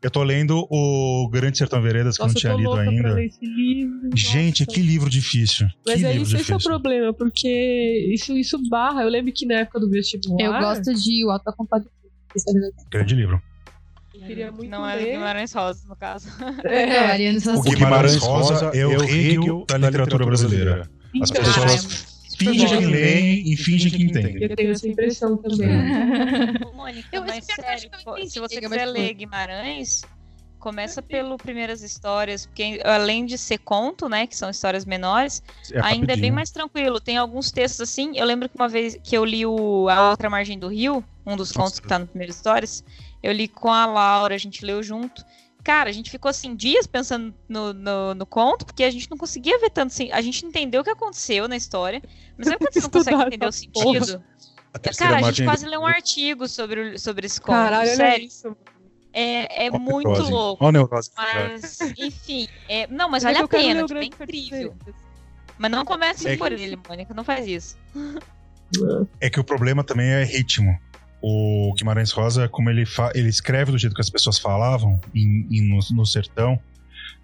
Eu tô lendo o Grande Sertão Veredas, que eu Nossa, não tinha eu lido ainda. ler esse livro. Gente, que livro difícil. Mas que é livro isso, esse é o problema, porque isso, isso barra. Eu lembro que na época do vestibular. Eu gosto de O Alto da Compadecida. Grande livro. Eu queria muito não é ler. Guimarães Rosa, no caso. É, Ariane O. Guimarães Rosa é o Hegel da literatura brasileira. As Então, pessoas fingem que leem e fingem que entendem. Eu tenho essa impressão também. Mônica, Eu- mas sério, se você quiser ler Guimarães, Começa pelo primeiras histórias, porque além de ser conto, né, que são histórias menores, É ainda é bem mais tranquilo. Tem alguns textos assim. Eu lembro que uma vez que eu li o A Outra Margem do Rio, um dos contos Nossa. que tá no Primeiras Histórias, eu li com a Laura, a gente leu junto. Cara, a gente ficou assim dias pensando no, no, no conto, porque a gente não conseguia ver tanto assim. A gente entendeu o que aconteceu na história, mas sabe quando você não consegue entender o sentido? A Cara, a gente quase do- leu um artigo sobre, sobre esse conto. Caralho, olha sério. isso. É, é muito neurose. louco. Neurose. Mas, enfim. é- não, mas vale a pena, tipo, é incrível. Mas não comece É por que- ele, Mônica, não faz isso. É que o problema também é ritmo. O Guimarães Rosa, como ele, ele escreve do jeito que as pessoas falavam em, em- no, no sertão,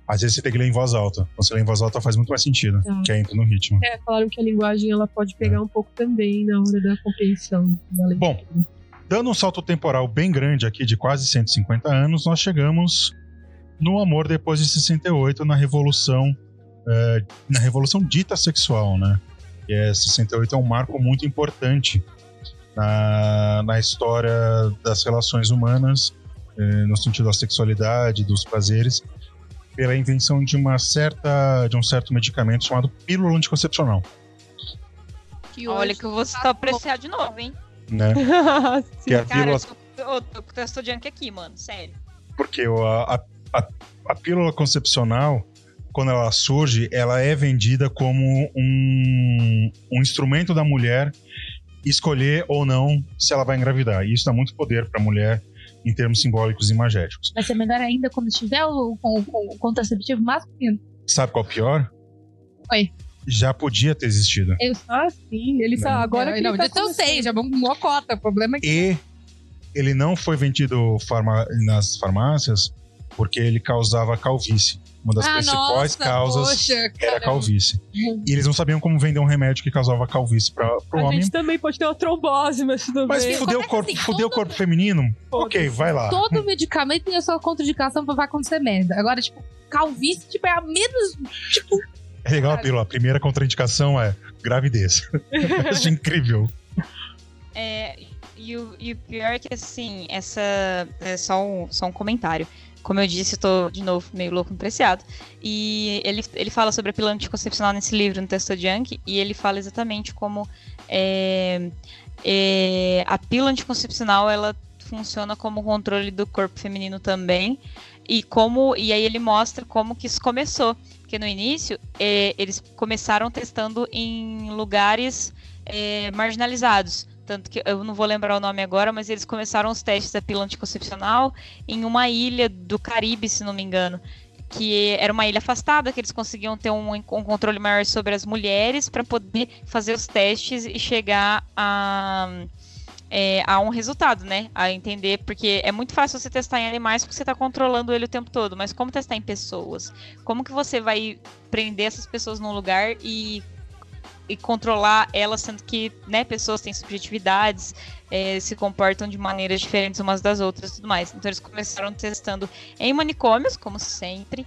às vezes você tem que ler em voz alta. Quando você lê em voz alta faz muito mais sentido, Tá. que aí entra no ritmo. É, falaram que a linguagem ela pode pegar um pouco também na hora da compreensão da leitura. Bom, dando um salto temporal bem grande aqui de quase 150 anos, nós chegamos no amor depois de 68, na revolução, eh, na revolução dita sexual, né? Que é 68 é um marco muito importante na, na história das relações humanas, eh, no sentido da sexualidade, dos prazeres, pela invenção de uma certa, de um certo medicamento chamado pílula anticoncepcional, Que Olha que eu vou tá apreciar de novo, hein? né? Sim. Que é a Cara, pílula eu tô, eu tô com testo junk aqui, mano, sério. Porque a, a, a, a pílula concepcional, quando ela surge, ela é vendida como um, um instrumento da mulher escolher ou não se ela vai engravidar. E isso dá muito poder para a mulher em termos simbólicos e imagéticos. Vai ser melhor ainda quando tiver o, o, o contraceptivo masculino. Sabe qual é o pior? Oi. Já podia ter existido. Ah, sim. Ele sabe. Agora que não, ele tá disso eu sei, já vamos uma cota. O problema é que. E ele não foi vendido farma- nas farmácias porque ele causava calvície. Uma das ah, principais nossa, causas poxa, era caramba. calvície. E eles não sabiam como vender um remédio que causava calvície para o A homem. gente também pode ter uma trombose, mas tudo Mas bem. fudeu o Acontece corpo, assim, fudeu o corpo feminino? Ok, vai lá. Todo medicamento tem a sua contraindicação pra vai acontecer merda. Agora, tipo, calvície, tipo, é a menos. Tipo, É legal a pílula. A primeira contraindicação é gravidez. Acho incrível. É, e, o, e o pior é que, assim, essa. É só um, só um comentário. Como eu disse, eu tô, de novo, meio louco no preciado. E ele, ele fala sobre a pílula anticoncepcional nesse livro, no Texto Junk, e ele fala exatamente como é, é, a pílula anticoncepcional ela funciona como controle do corpo feminino também. E como e aí ele mostra como que isso começou. Porque no início, é, eles começaram testando em lugares é, marginalizados. Tanto que eu não vou lembrar o nome agora, mas eles começaram os testes da pílula anticoncepcional em uma ilha do Caribe, se não me engano. Que era uma ilha afastada, que eles conseguiam ter um, um controle maior sobre as mulheres para poder fazer os testes e chegar a, é, a um resultado, né? A entender, porque é muito fácil você testar em animais porque você está controlando ele o tempo todo, mas como testar em pessoas? Como que você vai prender essas pessoas num lugar e e controlar elas, sendo que né, pessoas têm subjetividades, é, se comportam de maneiras diferentes umas das outras e tudo mais. Então eles começaram testando em manicômios, como sempre,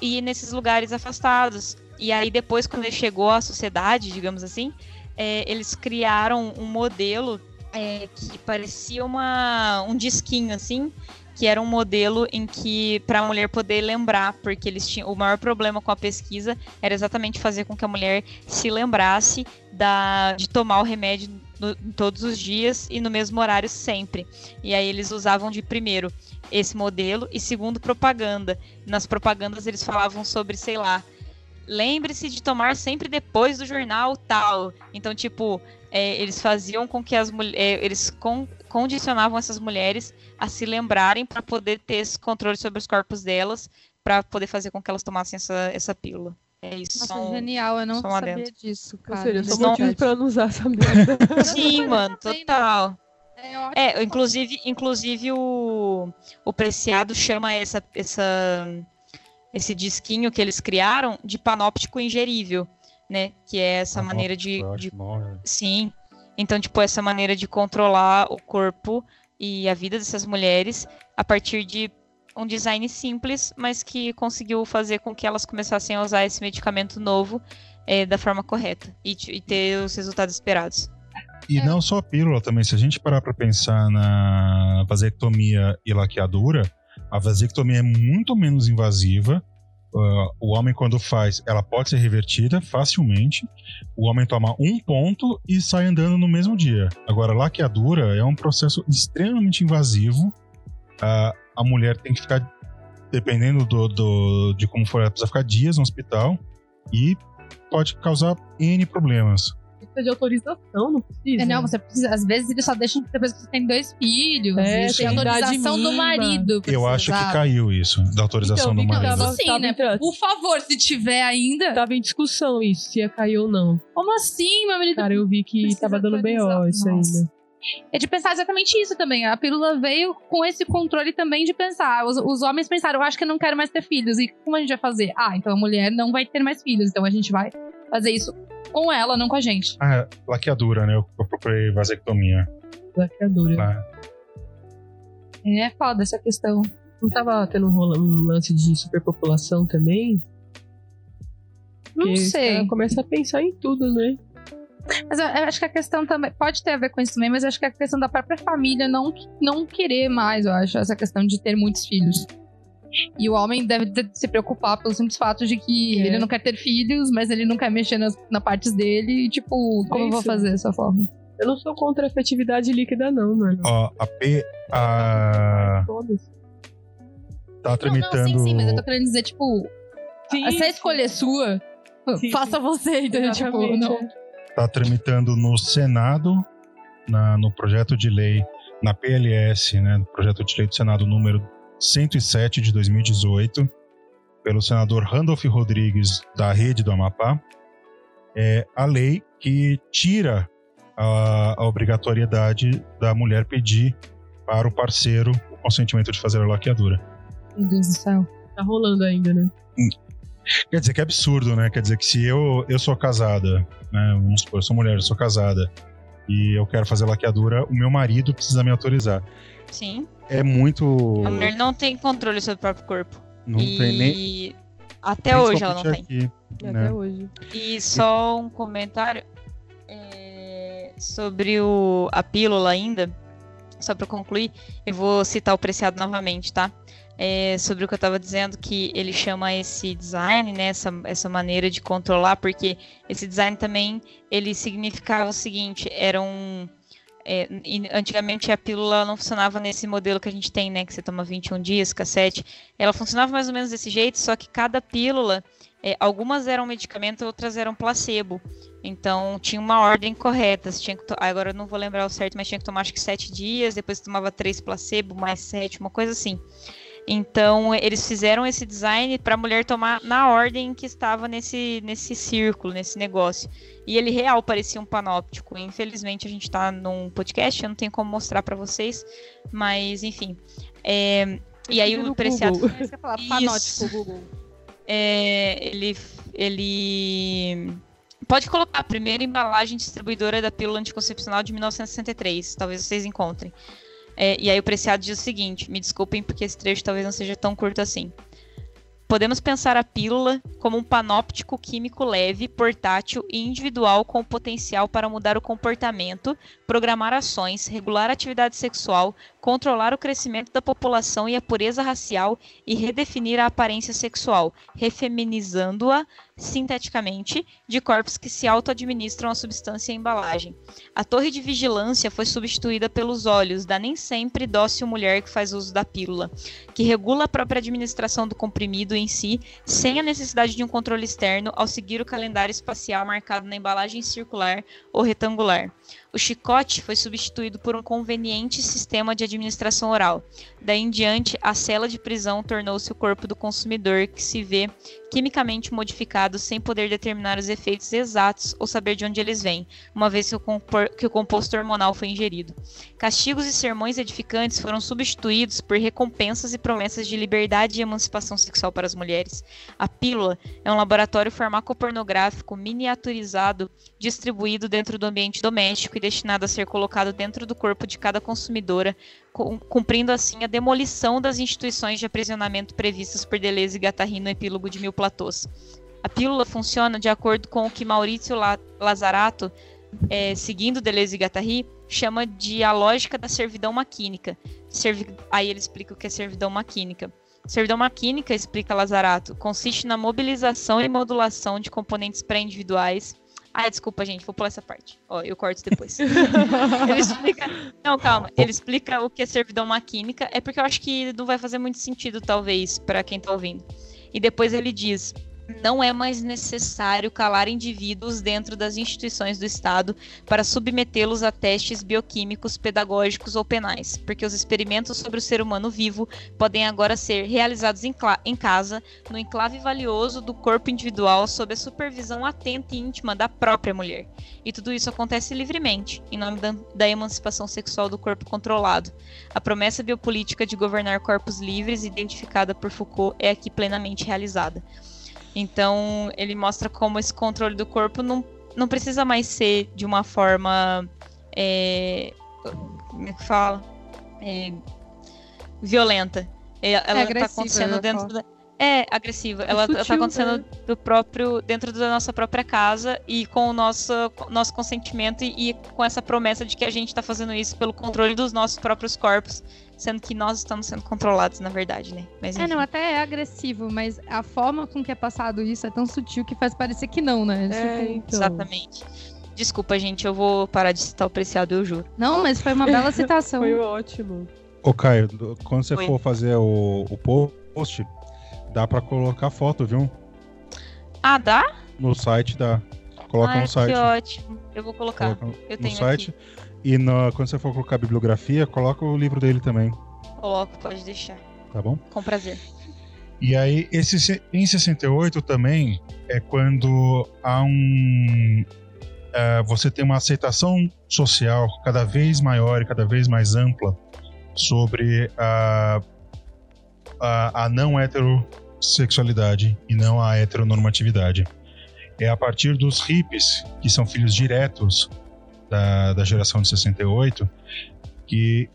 e nesses lugares afastados. E aí depois, quando ele chegou à sociedade, digamos assim, é, eles criaram um modelo é, que parecia uma, um disquinho assim, que era um modelo em que para a mulher poder lembrar, porque eles tinham o maior problema com a pesquisa era exatamente fazer com que a mulher se lembrasse da, de tomar o remédio no- todos os dias e no mesmo horário sempre. E aí eles usavam de primeiro esse modelo e segundo propaganda. Nas propagandas eles falavam sobre, sei lá, lembre-se de tomar sempre depois do jornal tal. Então, tipo, é, eles faziam com que as mulheres. eles con- condicionavam essas mulheres a se lembrarem para poder ter esse controle sobre os corpos delas, para poder fazer com que elas tomassem essa, essa pílula. É isso. Nossa, um- genial, eu não sabia adendo. disso, Ou cara. seja, de só não- pra não usar essa merda. Sim, mano, né? total. É ótimo. É, inclusive, inclusive o, o Preciado chama essa, essa, esse disquinho que eles criaram de panóptico ingerível, né? Que é essa maneira de, de acho bom, é. Sim. Então, tipo, essa maneira de controlar o corpo e a vida dessas mulheres a partir de um design simples, mas que conseguiu fazer com que elas começassem a usar esse medicamento novo eh, da forma correta e, e ter os resultados esperados. E não só a pílula também. Se a gente parar pra pensar na vasectomia e laqueadura, A vasectomia é muito menos invasiva. Uh, o homem, quando faz, ela pode ser revertida facilmente. O homem toma um ponto e sai andando no mesmo dia. Agora, laqueadura é um processo extremamente invasivo. Uh, a mulher tem que ficar, dependendo do, do- de como for, ela precisa ficar dias no hospital e pode causar N problemas. Precisa de autorização, não precisa? É, não, você precisa. Às vezes eles só deixam depois que você tem dois filhos. É, e tem autorização do marido. Eu acho que caiu isso, da autorização Então, do que marido. tava- sim, Tava né? entrando. Por favor, se tiver ainda. Tava em discussão isso, se ia cair ou não. Como assim, meu marido? Cara, eu vi que Precisa tava dando. BO isso Nossa. ainda. É de pensar exatamente isso também. A pílula veio com esse controle também de pensar. Os, os homens pensaram, eu acho que eu não quero mais ter filhos. E como a gente vai fazer? Ah, então a mulher não vai ter mais filhos. Então a gente vai fazer isso com ela, não com a gente. Ah, laqueadura, né? Eu, eu procurei vasectomia. Laqueadura. Lá. É foda essa questão. Não tava tendo um, rola- um lance de superpopulação também? Não Porque sei. caras começam a pensar em tudo, né? Mas eu, eu acho que a questão também pode ter a ver com isso também, mas eu acho que é a questão da própria família não, não querer mais, eu acho, essa questão de ter muitos filhos. E o homem deve de- se preocupar pelo simples fato de que É. ele não quer ter filhos, mas ele não quer mexer nas, na partes dele. E, tipo, como eu vou fazer dessa forma? Eu não sou contra a afetividade líquida, não, mano. Ó, a P. A. Tá Não, não, tramitando. sim, sim, mas eu tô querendo dizer, tipo, Sim, se a escolha é sua, Sim, faça você, entendeu? Tipo, não. é. tá tramitando no Senado, na- no projeto de lei, na PLS, né, no projeto de lei do Senado número 107 de 2018, pelo senador Randolph Rodrigues, da Rede do Amapá, é a lei que tira a, a obrigatoriedade da mulher pedir para o parceiro o consentimento de fazer a laqueadura. Meu Deus do céu. Tá rolando ainda, né? Quer dizer que é absurdo, né? Quer dizer que se eu, eu sou casada, né? Vamos supor, eu sou mulher, eu sou casada, e eu quero fazer laqueadura, o meu marido precisa me autorizar. Sim. É muito. A mulher não tem controle sobre o próprio corpo. Não e tem nem. até hoje ela não tem. aqui, né? Até hoje. E só um comentário é, sobre o, a pílula ainda, só para concluir, eu vou citar o Preciado novamente, tá? É, sobre o que eu estava dizendo, que ele chama esse design, né, essa, essa maneira de controlar, porque esse design também, ele significava o seguinte, era um... é, antigamente a pílula não funcionava nesse modelo que a gente tem, né, que você toma 21 dias, cassete, ela funcionava mais ou menos desse jeito, só que cada pílula é, algumas eram medicamento, outras eram placebo. Então tinha uma ordem correta. Você tinha que Agora eu não vou lembrar o certo, mas tinha que tomar acho que sete dias, depois tomava três placebo, mais sete, uma coisa assim. Então eles fizeram esse design para a mulher tomar na ordem que estava nesse, nesse círculo, nesse negócio. E ele real parecia um panóptico. Infelizmente a gente está num podcast, eu não tenho como mostrar para vocês, mas enfim. É, E aí o preciado Google. Isso panótico, Google. é, ele, ele pode colocar a primeira embalagem distribuidora da pílula anticoncepcional de 1963, talvez vocês encontrem. É, e aí o Preciado diz o seguinte, me desculpem porque esse trecho talvez não seja tão curto assim. Podemos pensar a pílula como um panóptico químico leve, portátil e individual com potencial para mudar o comportamento, programar ações, regular a atividade sexual, controlar o crescimento da população e a pureza racial e redefinir a aparência sexual, refeminizando-a sinteticamente de corpos que se auto-administram a substância e embalagem. A torre de vigilância foi substituída pelos olhos da nem sempre dócil mulher que faz uso da pílula, que regula a própria administração do comprimido em si, sem a necessidade de um controle externo ao seguir o calendário espacial marcado na embalagem circular ou retangular. O chicote foi substituído por um conveniente sistema de administração oral. Daí em diante, a cela de prisão tornou-se o corpo do consumidor, que se vê quimicamente modificado sem poder determinar os efeitos exatos ou saber de onde eles vêm, uma vez que o, que o composto hormonal foi ingerido. Castigos e sermões edificantes foram substituídos por recompensas e promessas de liberdade e emancipação sexual para as mulheres. A pílula é um laboratório farmacopornográfico miniaturizado distribuído dentro do ambiente doméstico e destinado a ser colocado dentro do corpo de cada consumidora, cum- cumprindo assim a demolição das instituições de aprisionamento previstas por Deleuze e Guattari no epílogo de Mil Platôs. A pílula funciona de acordo com o que Maurício La- Lazarato é, seguindo Deleuze e Guattari, chama de a lógica da servidão maquínica. Servi- Aí ele explica o que é servidão maquínica. Servidão maquínica, explica Lazarato, consiste na mobilização e modulação de componentes pré-individuais. Ah, desculpa, gente, vou pular essa parte. Ó, eu corto depois. ele explica. Não, calma. Ele explica o que é servidão maquínica. É porque eu acho que não vai fazer muito sentido, talvez, para quem tá ouvindo. E depois ele diz: não é mais necessário calar indivíduos dentro das instituições do Estado para submetê-los a testes bioquímicos, pedagógicos ou penais, porque os experimentos sobre o ser humano vivo podem agora ser realizados em, em casa, no enclave valioso do corpo individual, sob a supervisão atenta e íntima da própria mulher. E tudo isso acontece livremente, em nome da, da emancipação sexual do corpo controlado. A promessa biopolítica de governar corpos livres, identificada por Foucault, é aqui plenamente realizada. Então, ele mostra como esse controle do corpo não, não precisa mais ser de uma forma. é, como é que fala? É, violenta. É, Ela está agressiva, acontecendo eu dentro da. É, agressiva. Ela está sutil, acontecendo né? do próprio, dentro da nossa própria casa e com o nosso, nosso consentimento e, e com essa promessa de que a gente está fazendo isso pelo controle dos nossos próprios corpos, sendo que nós estamos sendo controlados, na verdade, né? Mas, É, não, até é agressivo, mas a forma com que é passado isso é tão sutil que faz parecer que não, né? É, então. Exatamente. Desculpa, gente, eu vou parar de citar o Preciado, eu juro. não, mas foi uma bela citação. Foi ótimo. Ô, Caio, do- quando você Oi. for fazer o, o post, dá pra colocar foto, viu? Ah, dá? No site dá. Coloca Ai, no site. que ótimo. Eu vou colocar. Coloca Eu no tenho site. aqui. E na- quando você for colocar a bibliografia, coloca o livro dele também, Coloco, pode deixar. tá bom? Com prazer. E aí, esse, se- em 68 também é quando há um. é, você tem uma aceitação social cada vez maior e cada vez mais ampla sobre a, a, a não heterossexualidade e não a heteronormatividade. É a partir dos hippies, que são filhos diretos da, da geração de 68, que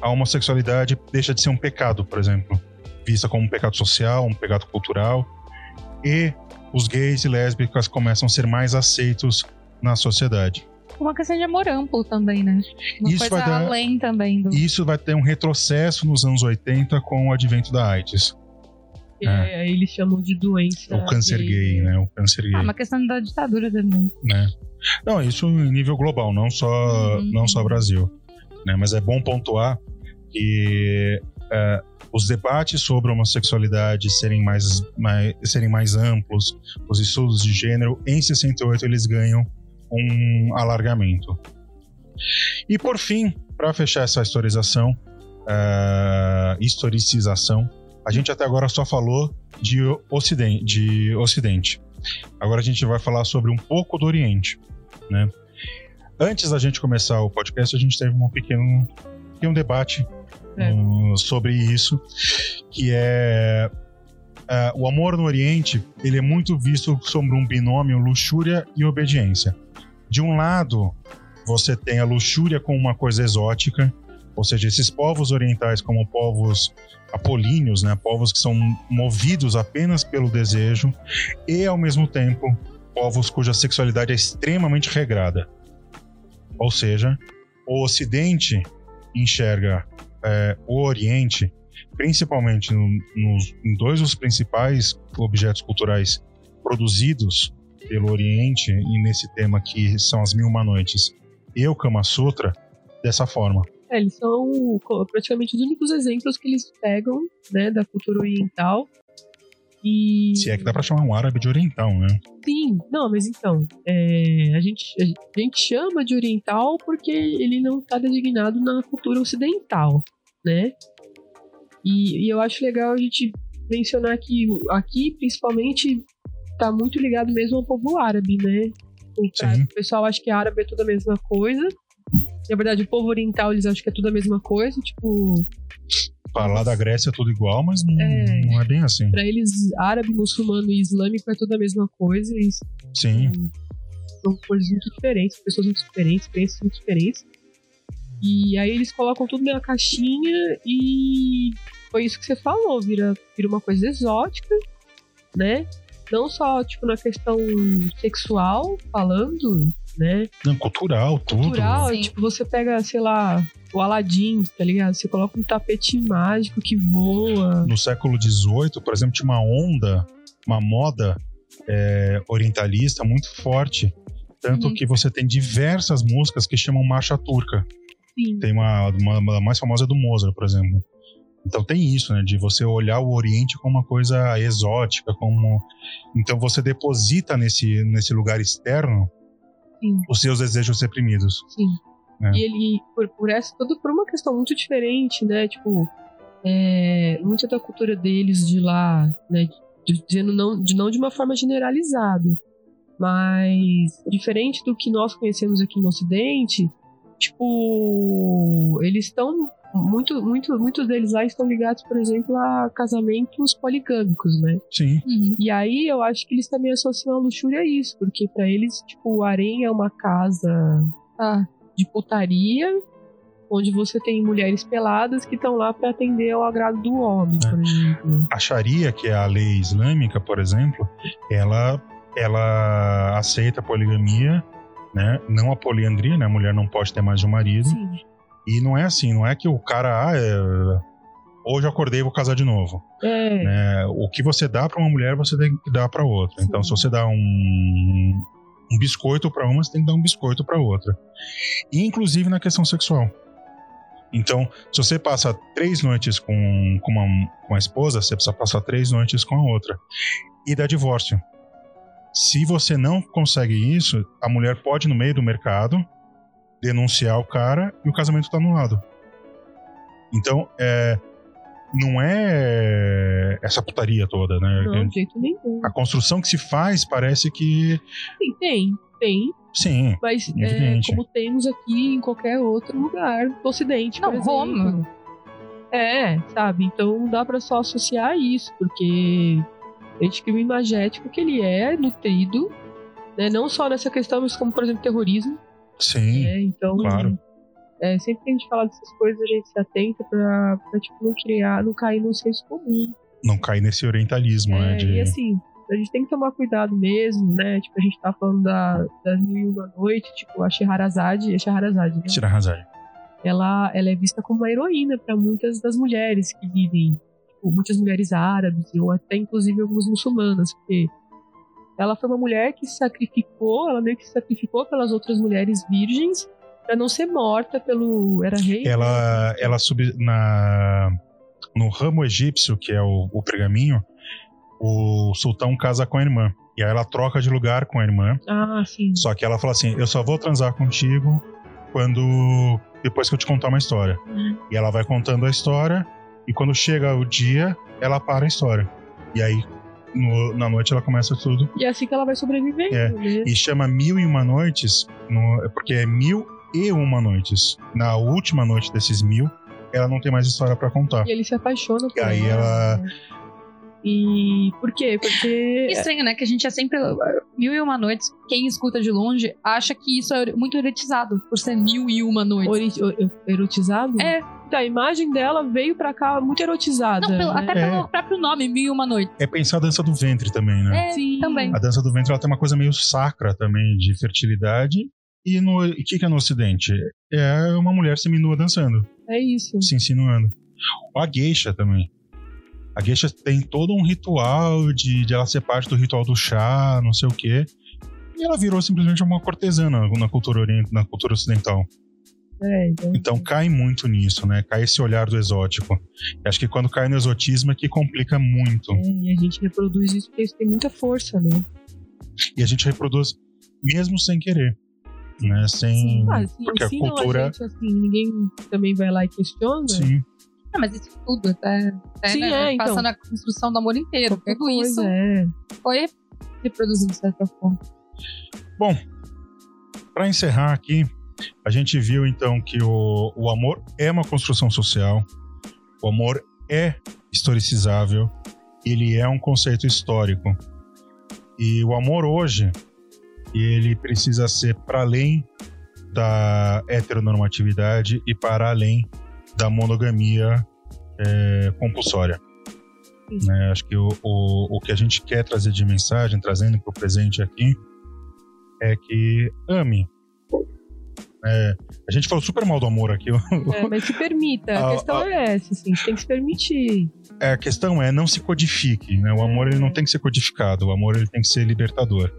a homossexualidade deixa de ser um pecado, por exemplo vista como um pecado social, um pecado cultural, e os gays e lésbicas começam a ser mais aceitos na sociedade. Uma questão de amor amplo também, né? Uma Isso coisa vai dar- além também do. Isso vai ter um retrocesso nos anos 80 com o advento da AIDS, é, aí eles chamam de doença. o câncer gay, né? O câncer gay, Ah, uma questão da ditadura também. né? Não, isso em nível global, não só, Uhum. não só Brasil, né? Mas é bom pontuar que é, os debates sobre homossexualidade serem mais, mais, serem mais amplos, os estudos de gênero, em 68 eles ganham um alargamento. E por fim, para fechar essa historização, é, historicização, a gente até agora só falou de ocidente, de ocidente. Agora a gente vai falar sobre um pouco do Oriente, né? Antes da gente começar o podcast, a gente teve um pequeno, pequeno debate É. um, sobre isso, que é ah, o amor no Oriente, ele é muito visto sobre um binômio luxúria e obediência. De um lado, você tem a luxúria como uma coisa exótica, ou seja, esses povos orientais como povos apolíneos, né, povos que são movidos apenas pelo desejo, e ao mesmo tempo povos cuja sexualidade é extremamente regrada. Ou seja, o Ocidente enxerga é, o Oriente, principalmente no, nos, em dois dos principais objetos culturais produzidos pelo Oriente, e nesse tema que são as Mil Uma Noites e o Kama Sutra, dessa forma. É, eles são praticamente os únicos exemplos que eles pegam, né, da cultura oriental. E Se é que dá pra chamar um árabe de oriental, né? sim, não, mas então, é, a, gente, a gente chama de oriental porque ele não está designado na cultura ocidental, né? E, e eu acho legal a gente mencionar que aqui, principalmente, tá muito ligado mesmo ao povo árabe, né? O pra- Sim. o pessoal acha que árabe é tudo a mesma coisa. Na verdade, o povo oriental, eles acham que é tudo a mesma coisa. Tipo, Para lá da Grécia é tudo igual, mas não É. não é bem assim. pra eles, árabe, muçulmano e islâmico é tudo a mesma coisa. E Sim, são coisas muito diferentes, pessoas muito diferentes, crenças muito diferentes. E aí eles colocam tudo na caixinha e foi isso que você falou, vira, vira uma coisa exótica, né? Não só, tipo, na questão sexual, falando, né? Não, cultural, tudo. Cultural, Sim. tipo, você pega, sei lá, o Aladdin, tá ligado? Você coloca um tapete mágico que voa. No século XVIII, por exemplo, tinha uma onda, uma moda é, orientalista muito forte. Tanto Uhum. que você tem diversas músicas que chamam marcha turca. Sim. Tem uma, uma, uma mais famosa do Mozart, por exemplo. Então tem isso, né? De você olhar o Oriente como uma coisa exótica, como. Então você deposita nesse, nesse lugar externo Sim. os seus desejos reprimidos. Sim. É. E ele, por, por essa, tudo por uma questão muito diferente, né? Tipo, é, muita da cultura deles de lá, né? de- Dizendo não, de, não de uma forma generalizada, mas diferente do que nós conhecemos aqui no Ocidente, tipo, eles estão. Muito, muito, muitos deles lá estão ligados, por exemplo, a casamentos poligâmicos, né? Sim. Uhum. E aí eu acho que eles também associam a luxúria a isso, porque pra eles, tipo, o harém é uma casa Ah, de putaria, onde você tem mulheres peladas que estão lá pra atender ao agrado do homem, É. por exemplo. A Sharia, que é a lei islâmica, por exemplo, ela, ela aceita a poligamia, né? Não a poliandria, né? A mulher não pode ter mais de um marido. Sim. E não é assim, não é que o cara, ah, é, hoje eu acordei e vou casar de novo. É, né? O que você dá pra uma mulher, você tem que dar pra outra. Então, se Sim. você dá um, um biscoito pra uma, você tem que dar um biscoito pra outra. E, inclusive na questão sexual. Então, se você passa três noites com, com, uma, com a esposa, você precisa passar três noites com a outra. E dá divórcio. Se você não consegue isso, a mulher pode, no meio do mercado, denunciar o cara e o casamento tá anulado. Então, é, não é essa putaria toda, né? não, de jeito nenhum. A construção que se faz parece que. Sim, tem, tem, Sim, mas é, como temos aqui em qualquer outro lugar do Ocidente, Não, por exemplo. Roma. É, sabe? Então não dá pra só associar isso, porque a gente cria um imagético que ele é nutrido, né? Não só nessa questão, mas como, por exemplo, terrorismo. Sim. né? Então, claro. é, sempre que a gente fala dessas coisas, a gente se atenta pra, pra tipo, não criar, não cair no senso comum. Não cair nesse orientalismo, né? É, De... E assim, a gente tem que tomar cuidado mesmo, né? Tipo, a gente tá falando da, das mil uma noite, tipo, a Scheherazade, a Scheherazade, né? Razão. ela, ela é vista como uma heroína para muitas das mulheres que vivem, tipo, muitas mulheres árabes, ou até inclusive algumas muçulmanas, porque ela foi uma mulher que se sacrificou, ela meio que se sacrificou pelas outras mulheres virgens para não ser morta pelo. Era rei? né? Ela, ela sub, na, no ramo egípcio, que é o, o pergaminho, o sultão casa com a irmã. E aí ela troca de lugar com a irmã. Ah, sim. Só que ela fala assim: eu só vou transar contigo quando. depois que eu te contar uma história. E ela vai contando a história, e quando chega o dia, ela para a história. E aí, no- na noite, ela começa tudo. E é assim que ela vai sobrevivendo, É. né? E chama Mil e Uma Noites, no- é porque é mil e uma noites. Na última noite desses mil, ela não tem mais história pra contar. E ele se apaixona por E aí ela- né? E por quê? Porque. Estranho, né? Que a gente é sempre. Mil e uma noites, quem escuta de longe acha que isso é muito erotizado, por ser mil e uma noites. ori- erotizado? É. Então, a imagem dela veio pra cá muito erotizada. Não, pelo- né? até É. pelo próprio nome, mil e uma noites. É pensar a dança do ventre também, né? É, Sim. também. A dança do ventre ela tem uma coisa meio sacra também de fertilidade. E no e o que, que é no Ocidente? É uma mulher seminua dançando, É isso. se insinuando. A geisha também. A geisha tem todo um ritual de, de ela ser parte do ritual do chá, não sei o quê. E ela virou simplesmente uma cortesana na cultura, orient, na cultura ocidental. É, então, cai muito nisso, né? Cai esse olhar do exótico. Acho que quando cai no exotismo é que complica muito. é, e a gente reproduz isso porque isso tem muita força, né? E a gente reproduz mesmo sem querer. Né? Sem. Ah, assim, porque a cultura. gente, assim, ninguém também vai lá e questiona. Sim. Ah, mas isso tudo, até, até Sim, né, é, então. passando a construção do amor inteiro. Qualquer Tudo isso coisa, é. foi reproduzido de certa forma. Bom, para encerrar aqui, a gente viu então que o, o amor é uma construção social, o amor é historicizável, ele é um conceito histórico. E o amor hoje, ele precisa ser para além da heteronormatividade e para além da monogamia é, compulsória. Né, acho que o, o, o que a gente quer trazer de mensagem, trazendo para o presente aqui, é que ame. É, a gente falou super mal do amor aqui. É, mas se permita. A Ah, questão ah. é essa, assim. Tem que se permitir. É, a questão é não se codifique, né? O amor ele não tem que ser codificado, o amor ele tem que ser libertador.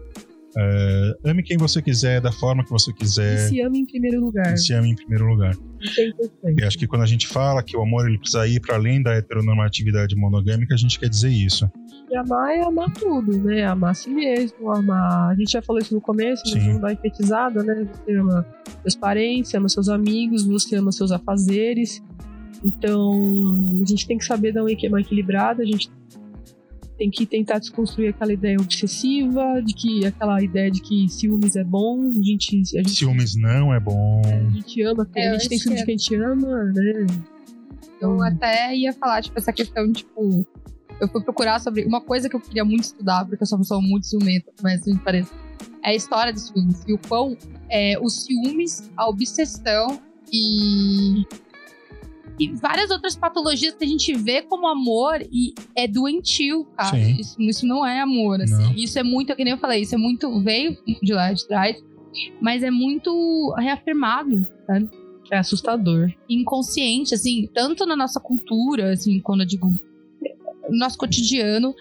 É, ame quem você quiser, da forma que você E quiser, se ama em primeiro lugar. e se ame em primeiro lugar. Isso é importante. E acho que quando a gente fala que o amor ele precisa ir para além da heteronormatividade monogâmica, a gente quer dizer isso. E amar é amar tudo, né? Amar a si mesmo, amar. A gente já falou isso no começo, mas não dá enfeitizada, né? Você ama seus parentes, ama seus amigos, você ama seus afazeres. Então, a gente tem que saber dar um esquema equilibrado, a gente tem que tentar desconstruir aquela ideia obsessiva, de que aquela ideia de que ciúmes é bom, a gente, a gente, Ciúmes não é bom. a gente ama, É, a eu gente tem ciúmes que de quem a gente ama, né? Eu até ia falar, tipo, essa questão, tipo. Eu fui procurar sobre uma coisa que eu queria muito estudar, porque eu sou uma pessoa muito ciumenta, mas me parece. É a história dos ciúmes. E o quão é, os ciúmes, a obsessão e. E várias outras patologias que a gente vê como amor e é doentio, cara. Isso, isso não é amor, assim. Não. Isso é muito, que nem eu falei, isso é muito. Veio de lá de trás, mas é muito reafirmado, sabe? É assustador. inconsciente, assim, tanto na nossa cultura, assim, quando eu digo no nosso cotidiano.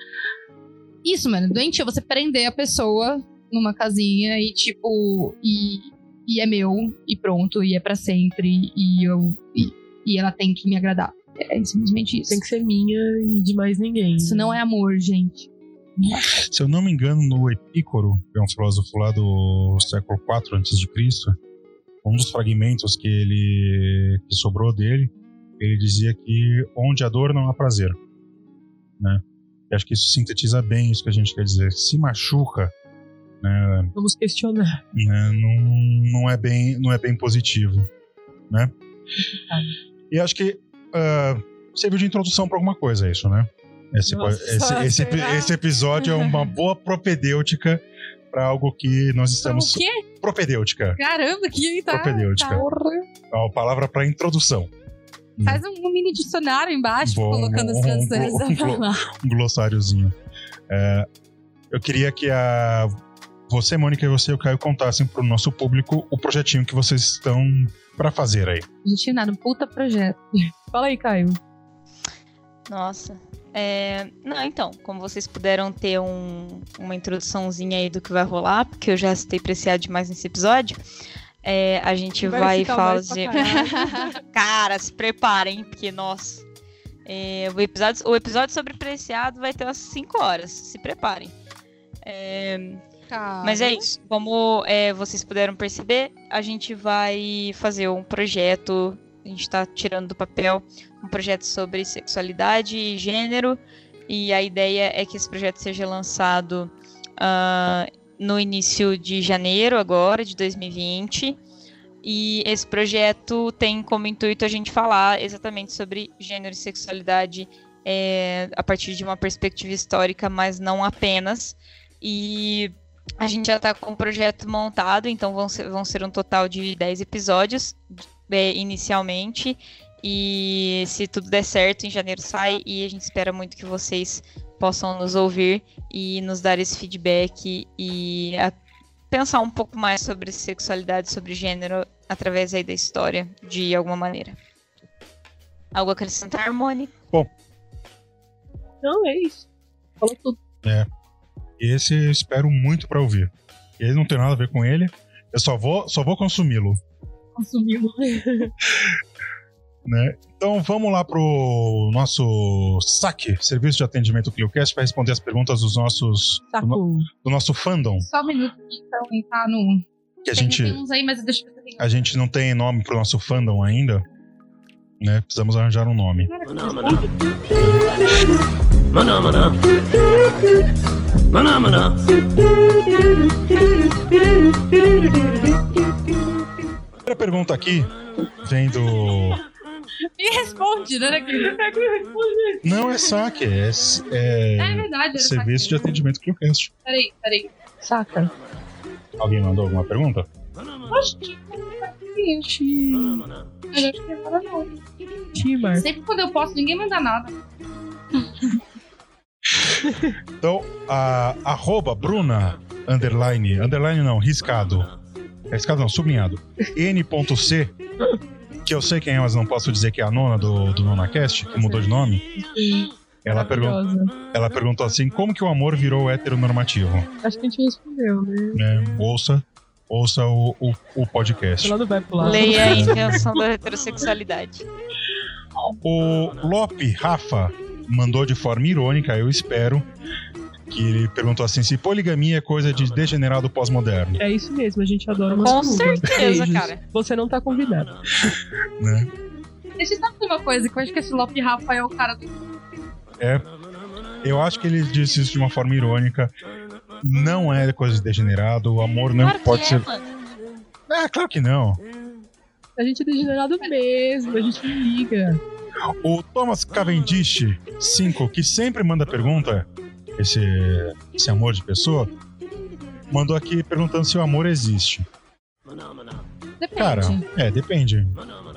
Isso, mano, doentio, você prender a pessoa numa casinha e, tipo, e, e é meu, e pronto, e é pra sempre, e eu. E, e ela tem que me agradar. É simplesmente isso. Tem que ser minha e de mais ninguém. Isso não é amor, gente. Se eu não me engano, no Epícoro, que é um filósofo lá do século IV a.C., um dos fragmentos que ele que sobrou dele, ele dizia que onde há dor não há prazer. Né? E acho que isso sintetiza bem isso que a gente quer dizer. Se machuca, né, Vamos questionar. né, não, não, é bem, não é bem positivo. Né? E acho que ah, serviu de introdução para alguma coisa isso, né? Esse, Nossa, esse, esse, esse episódio é uma boa propedêutica para algo que nós estamos. O quê? Propedêutica. Caramba, que tá. Propedêutica. É uma palavra para introdução. Faz um, um mini dicionário embaixo, Bom, colocando um- um- essa um- palavra. Um glossáriozinho. É, eu queria que a. Você, Mônica, e você e o Caio contassem para o nosso público o projetinho que vocês estão para fazer aí. Gente, nada, um puta projeto. Fala aí, Caio. Nossa. É, Não, então, como vocês puderam ter um- uma introduçãozinha aí do que vai rolar, porque eu já citei preciado demais nesse episódio, é, a gente vai, pra fazer. Cara, se preparem, porque, nossa. é, o, episódio, o episódio sobre preciado vai ter umas 5 horas. Se preparem. É, mas é isso. Como é, vocês puderam perceber, a gente vai fazer um projeto. A gente está tirando do papel um projeto sobre sexualidade e gênero. E a ideia é que esse projeto seja lançado ah, no início de janeiro, agora, de 2020. E esse projeto tem como intuito a gente falar exatamente sobre gênero e sexualidade é, a partir de uma perspectiva histórica, mas não apenas. E a gente já está com o projeto montado, então vão ser, vão ser um total de 10 episódios é, inicialmente. E se tudo der certo, em janeiro sai e a gente espera muito que vocês possam nos ouvir e nos dar esse feedback e a- pensar um pouco mais sobre sexualidade, sobre gênero, através aí da história, de alguma maneira. Algo a acrescentar, Mônica? Não, é isso. Falou tudo. Esse eu espero muito para ouvir. Ele não tem nada a ver com ele. Eu só vou, só vou consumi-lo. Consumiu. né? Então vamos lá pro nosso saque, serviço de atendimento ClioCast, para responder as perguntas dos nossos do, no- do nosso fandom, Só um minuto, então, entrar no. que a tem, gente tem aí, a gente não tem nome pro nosso fandom ainda, né? Precisamos arranjar um nome. Mana. Mana mana. Mana mana. A primeira pergunta aqui vem do Me responde, né? não é saque, é, é É verdade, era serviço de saque. atendimento ClioCast. Peraí, peraí. Saca. Alguém mandou alguma pergunta? Acho que. Gente, Mas acho que agora não. Timar. Sempre quando eu posso, ninguém manda nada. Então, a arroba Bruna underline, underline não, riscado. É riscado não, sublinhado. N.C, que eu sei quem é, mas não posso dizer que é a nona do, do NonaCast, que mudou de nome. Ela, pergun ela perguntou assim: como que o amor virou heteronormativo? Acho que a gente respondeu, né? Né? Ouça, ouça o, o, o podcast. Leia a invenção da heterossexualidade. O Lope Rafa mandou de forma irônica, eu espero, que ele perguntou assim: se poligamia é coisa de degenerado pós-moderno, É isso mesmo, a gente adora umas Com certeza, Beijos. cara. Você não tá convidado. né? Deixa eu dizer uma coisa, que eu acho que esse Lope Rafa é o cara do. É. Eu acho que ele disse isso de uma forma irônica. Não é coisa de degenerado, o amor não Claro pode é, ser. É, claro que não. A gente é degenerado mesmo, a gente não liga. O Thomas Cavendish 5, que sempre manda pergunta, esse, esse amor de pessoa, mandou aqui perguntando se o amor existe. Depende. Cara, é, depende.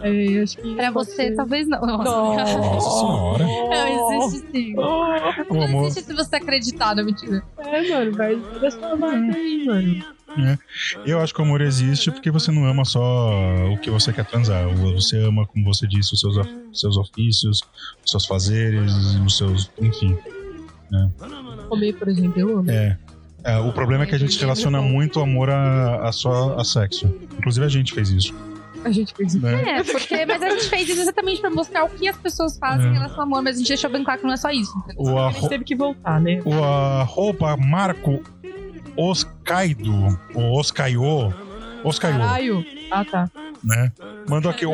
É, acho que pra você, ser- talvez não. Nossa. Nossa senhora. Não, existe sim. Oh, O Não amor. existe se você acreditar na mentira. é, mano, vai vai sua marca aí, mano. Eu acho que o amor existe porque você não ama só o que você quer transar. Você ama, como você disse, os seus, of- seus ofícios, os seus fazeres, os seus. Enfim. Comer, por exemplo, eu amo. É. É, o problema é que a gente relaciona muito o amor a, a só a sexo. Inclusive a gente fez isso. A gente fez isso. Né? É, porque, mas a gente fez isso exatamente pra mostrar o que as pessoas fazem É. em relação ao amor, mas a gente deixou bem claro que não é só isso. O, A gente teve que voltar, né? o arroba Marco Oscaido, ou Oscaio, Oscaio, Caralho. Ah, tá. né? Mandou aqui: o,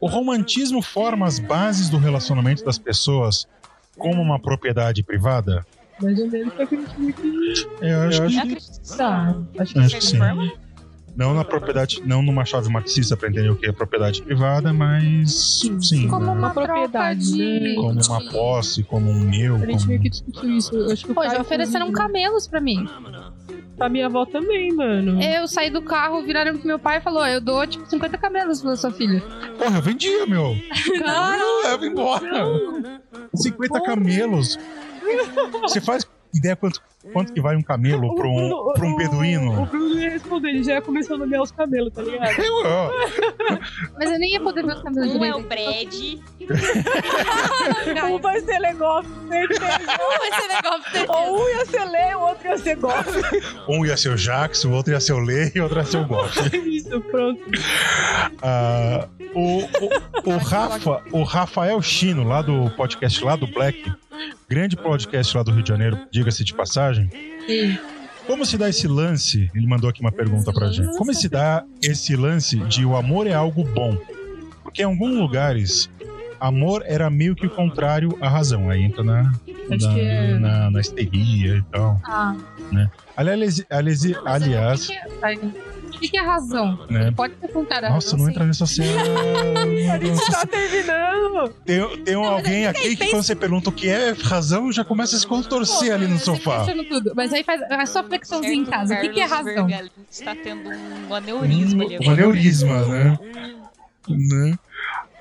o romantismo forma as bases do relacionamento das pessoas como uma propriedade privada? Mais ou menos foi o que Eu acho Eu que acredito tá. Acho que, Acho que sim. Forma? Não na propriedade, não numa chave marxista para entender o que é propriedade privada, mas sim, Como né? uma, propriedade, de... né? como uma posse, como um meu, a gente como... meio que discutiu isso. Eu acho que Pô, já ofereceram inclusive, camelos pra mim. A minha avó também, mano. Eu saí do carro, viraram pro meu pai e falou: Eu dou tipo 50 camelos pra sua filha. Porra, eu vendia, meu. Caralho. Leva embora. 50 camelos. Você faz ideia quanto, quanto que vai um camelo pra um, pra um O beduíno? Bruno ia responder, ele já ia começar a nomear os camelos, tá ligado? Eu, Mas eu nem ia poder ver os camelos Um é o Brad. um vai ser legal, certeza. Esse negócio Ou um ia ser Lê, o outro ia ser Goff. um ia ser o Jax, o outro ia ser o Lê e o outro ia ser o Goff. Isso, pronto. Ah, o, o, o Rafa, o Rafael Chino, lá do podcast lá do Black, grande podcast lá do Rio de Janeiro, diga-se de passagem. Como se dá esse lance? Ele mandou aqui uma pergunta pra gente. Como se dá esse lance de o amor é algo bom? Porque em alguns lugares, amor era meio que o contrário à razão. Aí entra na, na, é- na, na histeria e tal. Ah, Aliás, aliás, mas aliás O que, que, é- é razão? né? Pode ser com cara. Nossa, não entra nessa cena. A gente tá terminando. Tem, tem um alguém aqui que quando você pergunta o que é razão, já começa a se contorcer ali no sofá. Tudo. Mas aí faz a sua flexãozinha em casa. O que, que é razão? Está tendo um aneurisma ali Um aneurisma, né? né?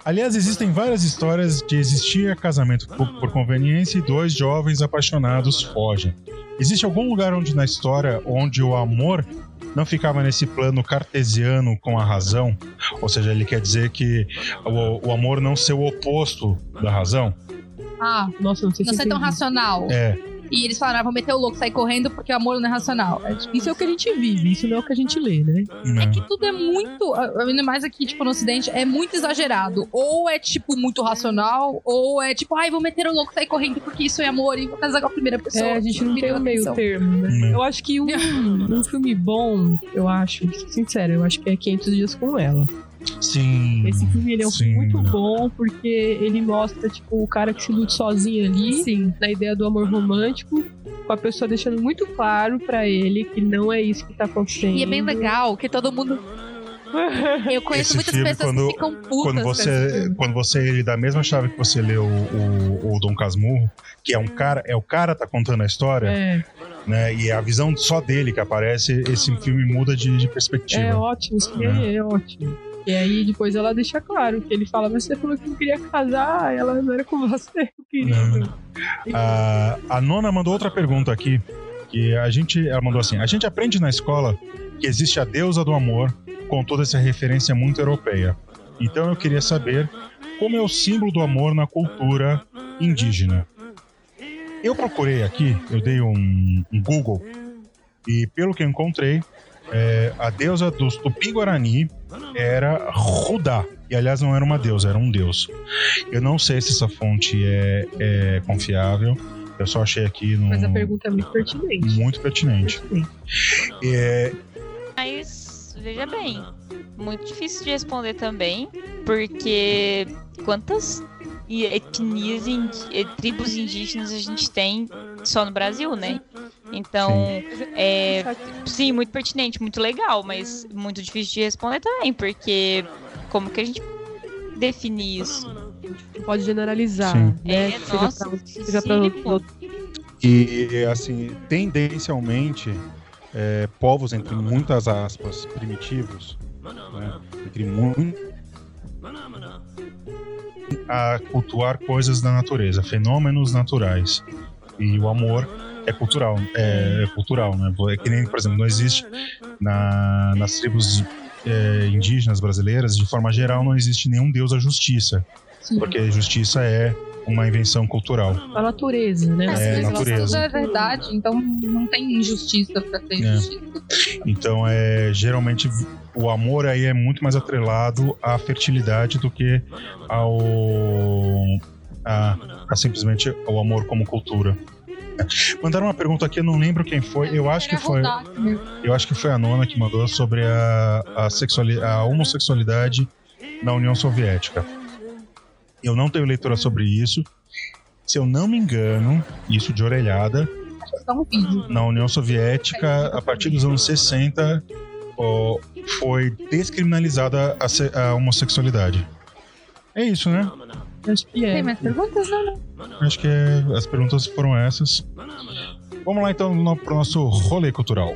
Aliás, existem várias histórias de existir casamento por, por conveniência e dois jovens apaixonados fogem. Existe algum lugar onde na história onde o amor não ficava nesse plano cartesiano com a razão? Ou seja, ele quer dizer que o, o amor não ser o oposto da razão? Ah, Nossa, não sei não se ser tão racional. É, E eles falaram, ah, vou meter o louco, sair correndo porque o amor não é racional. É, tipo, Isso é o que a gente vive, isso não é o que a gente lê, né? né? é que tudo é muito, ainda mais aqui, tipo, no ocidente, é muito exagerado. Ou é, tipo, muito racional, ou é, tipo, ai, vou meter o louco, sair correndo porque isso é amor e vou casar com a primeira pessoa. É, a gente não tem o meio atenção. termo, né? Né. Eu acho que um, um filme bom, eu acho, sincero, eu acho que é 500 Dias com Ela. Sim. Esse filme ele é um Sim. muito bom porque ele mostra, tipo, o cara que se ilude sozinho ali, Sim. na ideia do amor romântico, com a pessoa deixando muito claro pra ele que não é isso que tá acontecendo. E é bem legal, que todo mundo. Eu conheço Esse muitas filme, pessoas quando- que ficam putas. quando você quando você ele dá a mesma chave que você leu o, o, o Dom Casmurro, que é um cara, é o cara tá contando a história, É, né? E é a visão só dele que aparece, esse filme muda de, de perspectiva. é ótimo, esse filme é, é ótimo. E aí depois ela deixa claro que ele fala, mas você falou que não queria casar, ela não era com você, querido. A, a nona mandou outra pergunta aqui, que a gente, ela mandou assim, a gente aprende na escola que existe a deusa do amor, com toda essa referência muito europeia. Então eu queria saber como é o símbolo do amor na cultura indígena. Eu procurei aqui, eu dei um, um Google e pelo que eu encontrei, é, a deusa dos Tupi-Guarani era Rudá. E aliás, não era uma deusa, era um deus. Eu não sei se essa fonte é, é confiável. Eu só achei aqui no. Mas a pergunta é muito pertinente. Muito pertinente. É, Mas, veja bem, muito difícil de responder também, porque quantas e- etnias, indi- e tribos indígenas a gente tem só no Brasil, né? Então, é, sim, muito pertinente, muito legal, mas muito difícil de responder também, porque como que a gente define isso? Não pode generalizar. Sim. Né? É, Seja nossa, pra-. E, assim, tendencialmente, é, povos, entre muitas aspas, primitivos, né, entre muito, a cultuar coisas da natureza, fenômenos naturais. E o amor é cultural, é, é cultural, né? É que nem, por exemplo, não existe na, nas tribos é, indígenas brasileiras, de forma geral, não existe nenhum deus da justiça, Sim. porque justiça é uma invenção cultural. A natureza, né? É, mas natureza. Tudo é verdade, então não tem injustiça pra ter É. injustiça. Então, é geralmente o amor aí é muito mais atrelado à fertilidade do que ao a, a simplesmente ao amor como cultura. Mandaram uma pergunta aqui, eu não lembro quem foi. Eu acho que foi, eu acho que foi a nona que mandou sobre a, a, a homossexualidade na União Soviética. Eu não tenho leitura sobre isso. Se eu não me engano, isso de orelhada, na União Soviética, a partir dos anos 60, ó, foi descriminalizada a, a homossexualidade. É isso, né? Acho que é. Tem mais perguntas? Não, não. Acho que as perguntas foram essas. Vamos lá então no, pro nosso rolê cultural.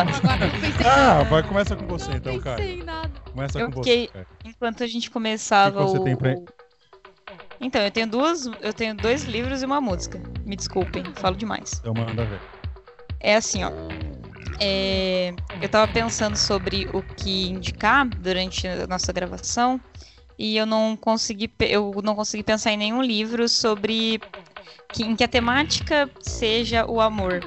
Agora pensei Ah, vai, começa com você então, não cara. pensei em nada. Começa Eu com fiquei- você. cara. Enquanto a gente começava O que você o... tem pra- Então, eu tenho duas, eu tenho dois livros e uma música. Me desculpem, falo demais. Então manda ver. É assim, ó. É, eu tava pensando sobre o que indicar durante a nossa gravação e eu não consegui, eu não consegui pensar em nenhum livro sobre que, em que a temática seja o amor.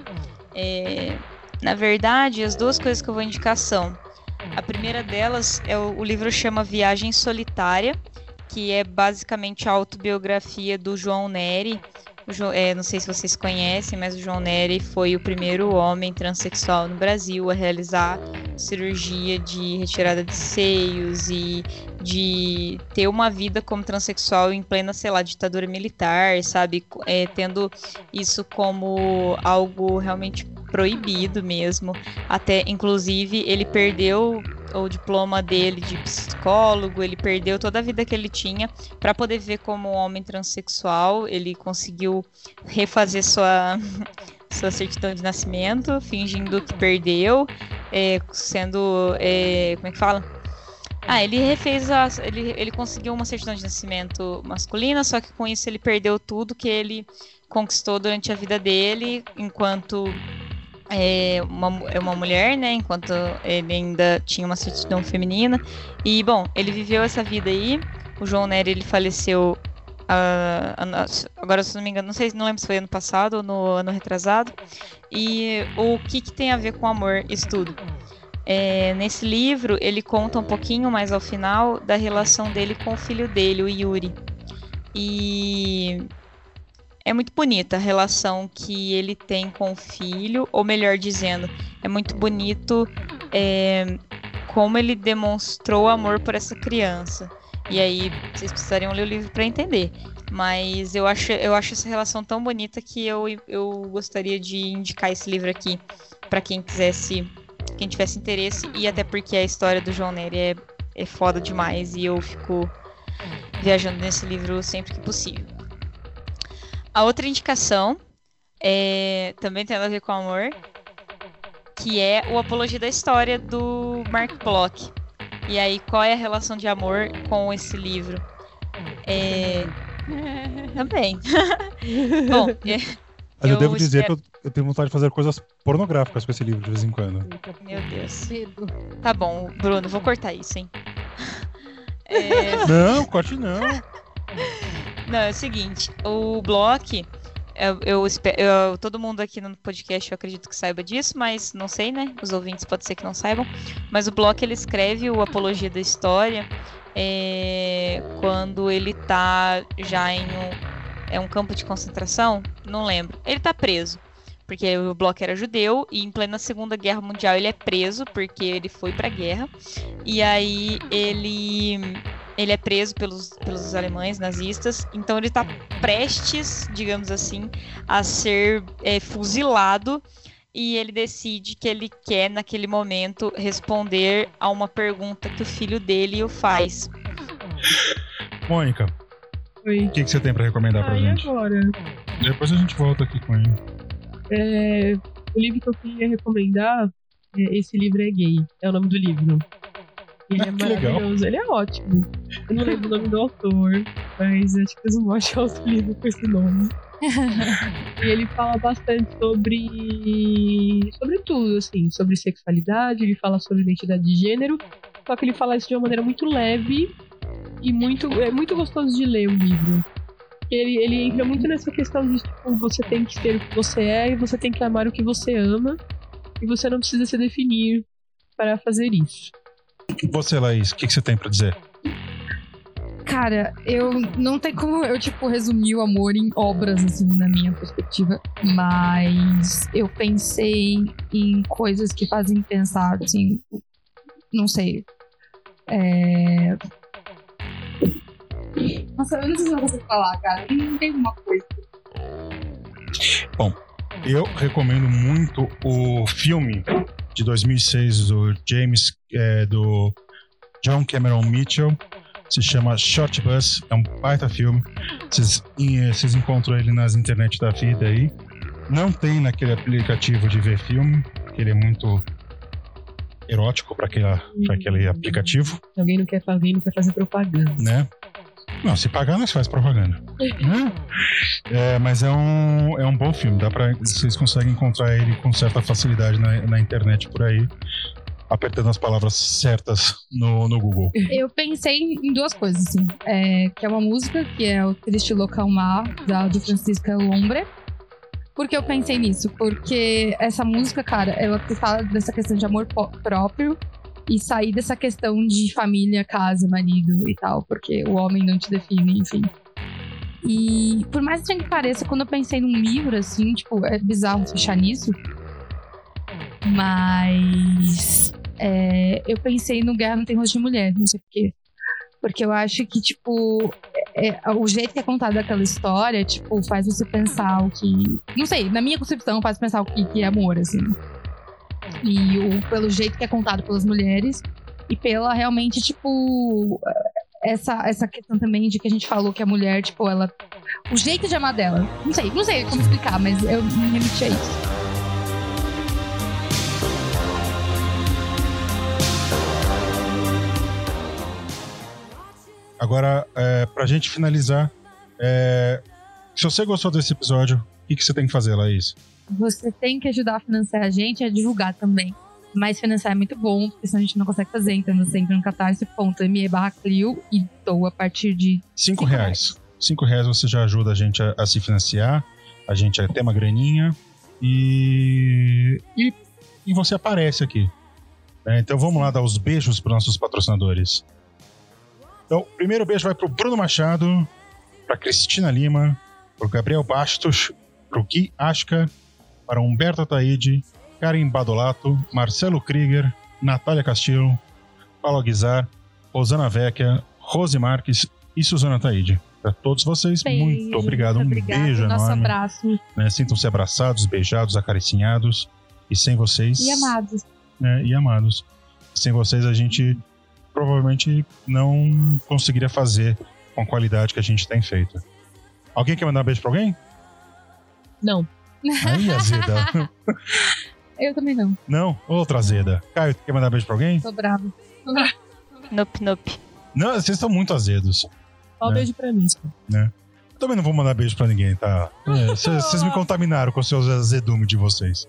É, na verdade, as duas coisas que eu vou indicar são a primeira delas é o, o livro chama Viagem Solitária, que é basicamente a autobiografia do João Neri. Jo- é, não sei se vocês conhecem, mas o João Neri foi o primeiro homem transexual no Brasil a realizar cirurgia de retirada de seios e de ter uma vida como transexual em plena, sei lá, ditadura militar, sabe? É, tendo isso como algo realmente proibido mesmo. Até, inclusive, ele perdeu o diploma dele de psicólogo, ele perdeu toda a vida que ele tinha para poder ver como homem transexual. Ele conseguiu refazer sua sua certidão de nascimento, fingindo que perdeu, é, sendo é, como é que fala? Ah, ele refez a, ele, ele conseguiu uma certidão de nascimento masculina, só que com isso ele perdeu tudo que ele conquistou durante a vida dele, enquanto é uma, é uma mulher, né? Enquanto ele ainda tinha uma certidão feminina. E, bom, ele viveu essa vida aí. O João Nery, ele faleceu. ah, agora, se não me engano, não sei, não lembro se foi ano passado ou no ano retrasado. E o que, que tem a ver com amor, isso tudo? É, nesse livro, ele conta um pouquinho mais ao final da relação dele com o filho dele, o Yuri. e é muito bonita a relação que ele tem com o filho, ou melhor dizendo, é muito bonito é, como ele demonstrou amor por essa criança. E aí vocês precisariam ler o livro para entender. Mas eu acho, eu acho essa relação tão bonita que eu, eu gostaria de indicar esse livro aqui para quem quisesse, quem tivesse interesse, e até porque a história do João Nery é, é foda demais e eu fico viajando nesse livro sempre que possível. A outra indicação é, também tem a ver com amor, que é o Apologia da História do Mark Bloch. E aí, qual é a relação de amor com esse livro? É... Também. Bom, é... Mas eu, Eu devo dizer espero- que eu, eu tenho vontade de fazer coisas pornográficas com esse livro de vez em quando. Meu Deus. Tá bom, Bruno, vou cortar isso, hein? É... Não, corte não. Não, é o seguinte, o Block, eu, eu, eu- todo mundo aqui no podcast eu acredito que saiba disso, mas não sei, né? Os ouvintes pode ser que não saibam. Mas o Block ele escreve o Apologia da História é, quando ele tá já em um, é um campo de concentração, não lembro. Ele tá preso. Porque o Bloch era judeu e em plena Segunda Guerra Mundial ele é preso porque ele foi pra guerra. E aí ele ele é preso pelos, pelos alemães nazistas, então ele está prestes, digamos assim, a ser é, fuzilado e ele decide que ele quer, naquele momento, responder a uma pergunta que o filho dele o faz. Mônica, Oi. o que, que você tem pra recomendar pra Ah, e gente? agora? Depois a gente volta aqui com ele. É, o livro que eu queria recomendar, é, esse livro é gay, é o nome do livro. Ele é maravilhoso, ele é ótimo. Eu não lembro o nome do autor, mas acho que eles vão achar outro livro com esse nome. e ele fala bastante sobre. sobre tudo, assim, sobre sexualidade, ele fala sobre identidade de gênero, só que ele fala isso de uma maneira muito leve e muito. É muito gostoso de ler o livro. Ele, ele entra muito nessa questão de tipo, você tem que ser o que você é e você tem que amar o que você ama. E você não precisa se definir para fazer isso. Você, Laís, o que, que você tem pra dizer? Cara, eu não tem como eu, tipo, resumir o amor em obras, assim, na minha perspectiva. Mas eu pensei em coisas que fazem pensar, assim, não sei. É... Nossa, eu não sei se eu consigo falar, cara. Não tem uma coisa. Eu recomendo muito o filme de 2006 do James, é, do John Cameron Mitchell. Se chama Short Bus, é um baita filme. Vocês, vocês encontram ele nas internet da vida aí. Não tem naquele aplicativo de ver filme, que ele é muito erótico para aquele aplicativo, Alguém não quer fazer, não quer fazer propaganda. né? Não, se pagar, nós faz propaganda. né? É, mas é um, é um bom filme. Dá pra, vocês conseguem encontrar ele com certa facilidade na, na internet por aí, apertando as palavras certas no, no Google. Eu pensei em duas coisas, assim. É, que é uma música, que é o Triste Local Mar, da, de Francisca Lombre. Por que eu pensei nisso? Porque essa música, cara, ela fala dessa questão de amor próprio e sair dessa questão de família, casa, marido e tal, porque o homem não te define, enfim. E por mais que pareça, quando eu pensei num livro, assim, tipo, é bizarro fechar nisso. Mas é, eu pensei no Guerra Não Tem Rosto de Mulher, não sei porquê. Porque eu acho que, tipo, é- é- o jeito que é contada aquela história, tipo, faz você pensar o que. Não sei, na minha concepção, faz pensar o que, que é amor, assim. E o, pelo jeito que é contado pelas mulheres e pela realmente, tipo. Essa, essa questão também de que a gente falou que a mulher, tipo, ela. O jeito de amar dela. Não sei, não sei como explicar, mas eu me remeti a isso. Agora, é, pra gente finalizar, é, se você gostou desse episódio, o que, que você tem que fazer, Laís? Você tem que ajudar a financiar a gente e a divulgar também. Mas financiar é muito bom, porque senão a gente não consegue fazer. Então você entra no catarse.me barra Clio e doa a partir de Cinco Cinco reais. Cinco reais você já ajuda a gente a, a se financiar, a gente a ter uma graninha e, e, e você aparece aqui. né? então vamos lá dar os beijos para nossos patrocinadores. Então, o primeiro beijo vai pro Bruno Machado, para Cristina Lima, para Gabriel Bastos, para o Gui Asca, para Humberto Ataíde, Karen Badolato, Marcelo Krieger, Natália Castillo, Paulo Aguizar, Rosana Vecchia, Rose Marques e Suzana Taide. Para todos vocês, Beijo, muito obrigado. Um obrigado, beijo Nosso enorme. abraço. né? Sintam-se abraçados, beijados, acaricinhados. E sem vocês. E amados. né, e amados. Sem vocês, a gente provavelmente não conseguiria fazer com a qualidade que a gente tem feito. Alguém quer mandar um beijo pra alguém? Não. Aí, Azeda. Eu também não. não? Outra Azeda. Caio, quer mandar um beijo pra alguém? Tô bravo. Nope, nope. Não, vocês estão muito azedos. Só um É. beijo pra mim. só. Eu também não vou mandar beijo pra ninguém, tá? É, Vocês vocês me contaminaram com seus azedumes de vocês.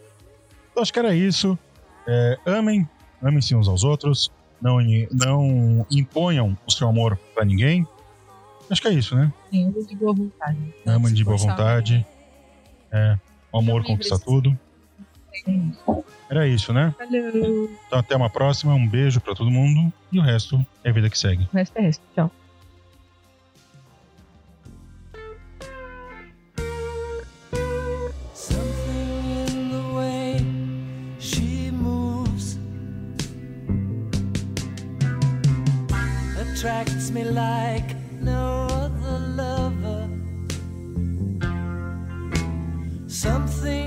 Então acho que era isso. É, amem, amem-se uns aos outros. Não, não imponham o seu amor pra ninguém. Acho que é isso, né? Sim, eu de boa vontade. Amem de boa vontade. É, o amor conquista tudo. Era isso, né? Valeu. Então até uma próxima. Um beijo pra todo mundo. E o resto é a vida que segue. O resto é resto. Tchau. Attracts me like no Something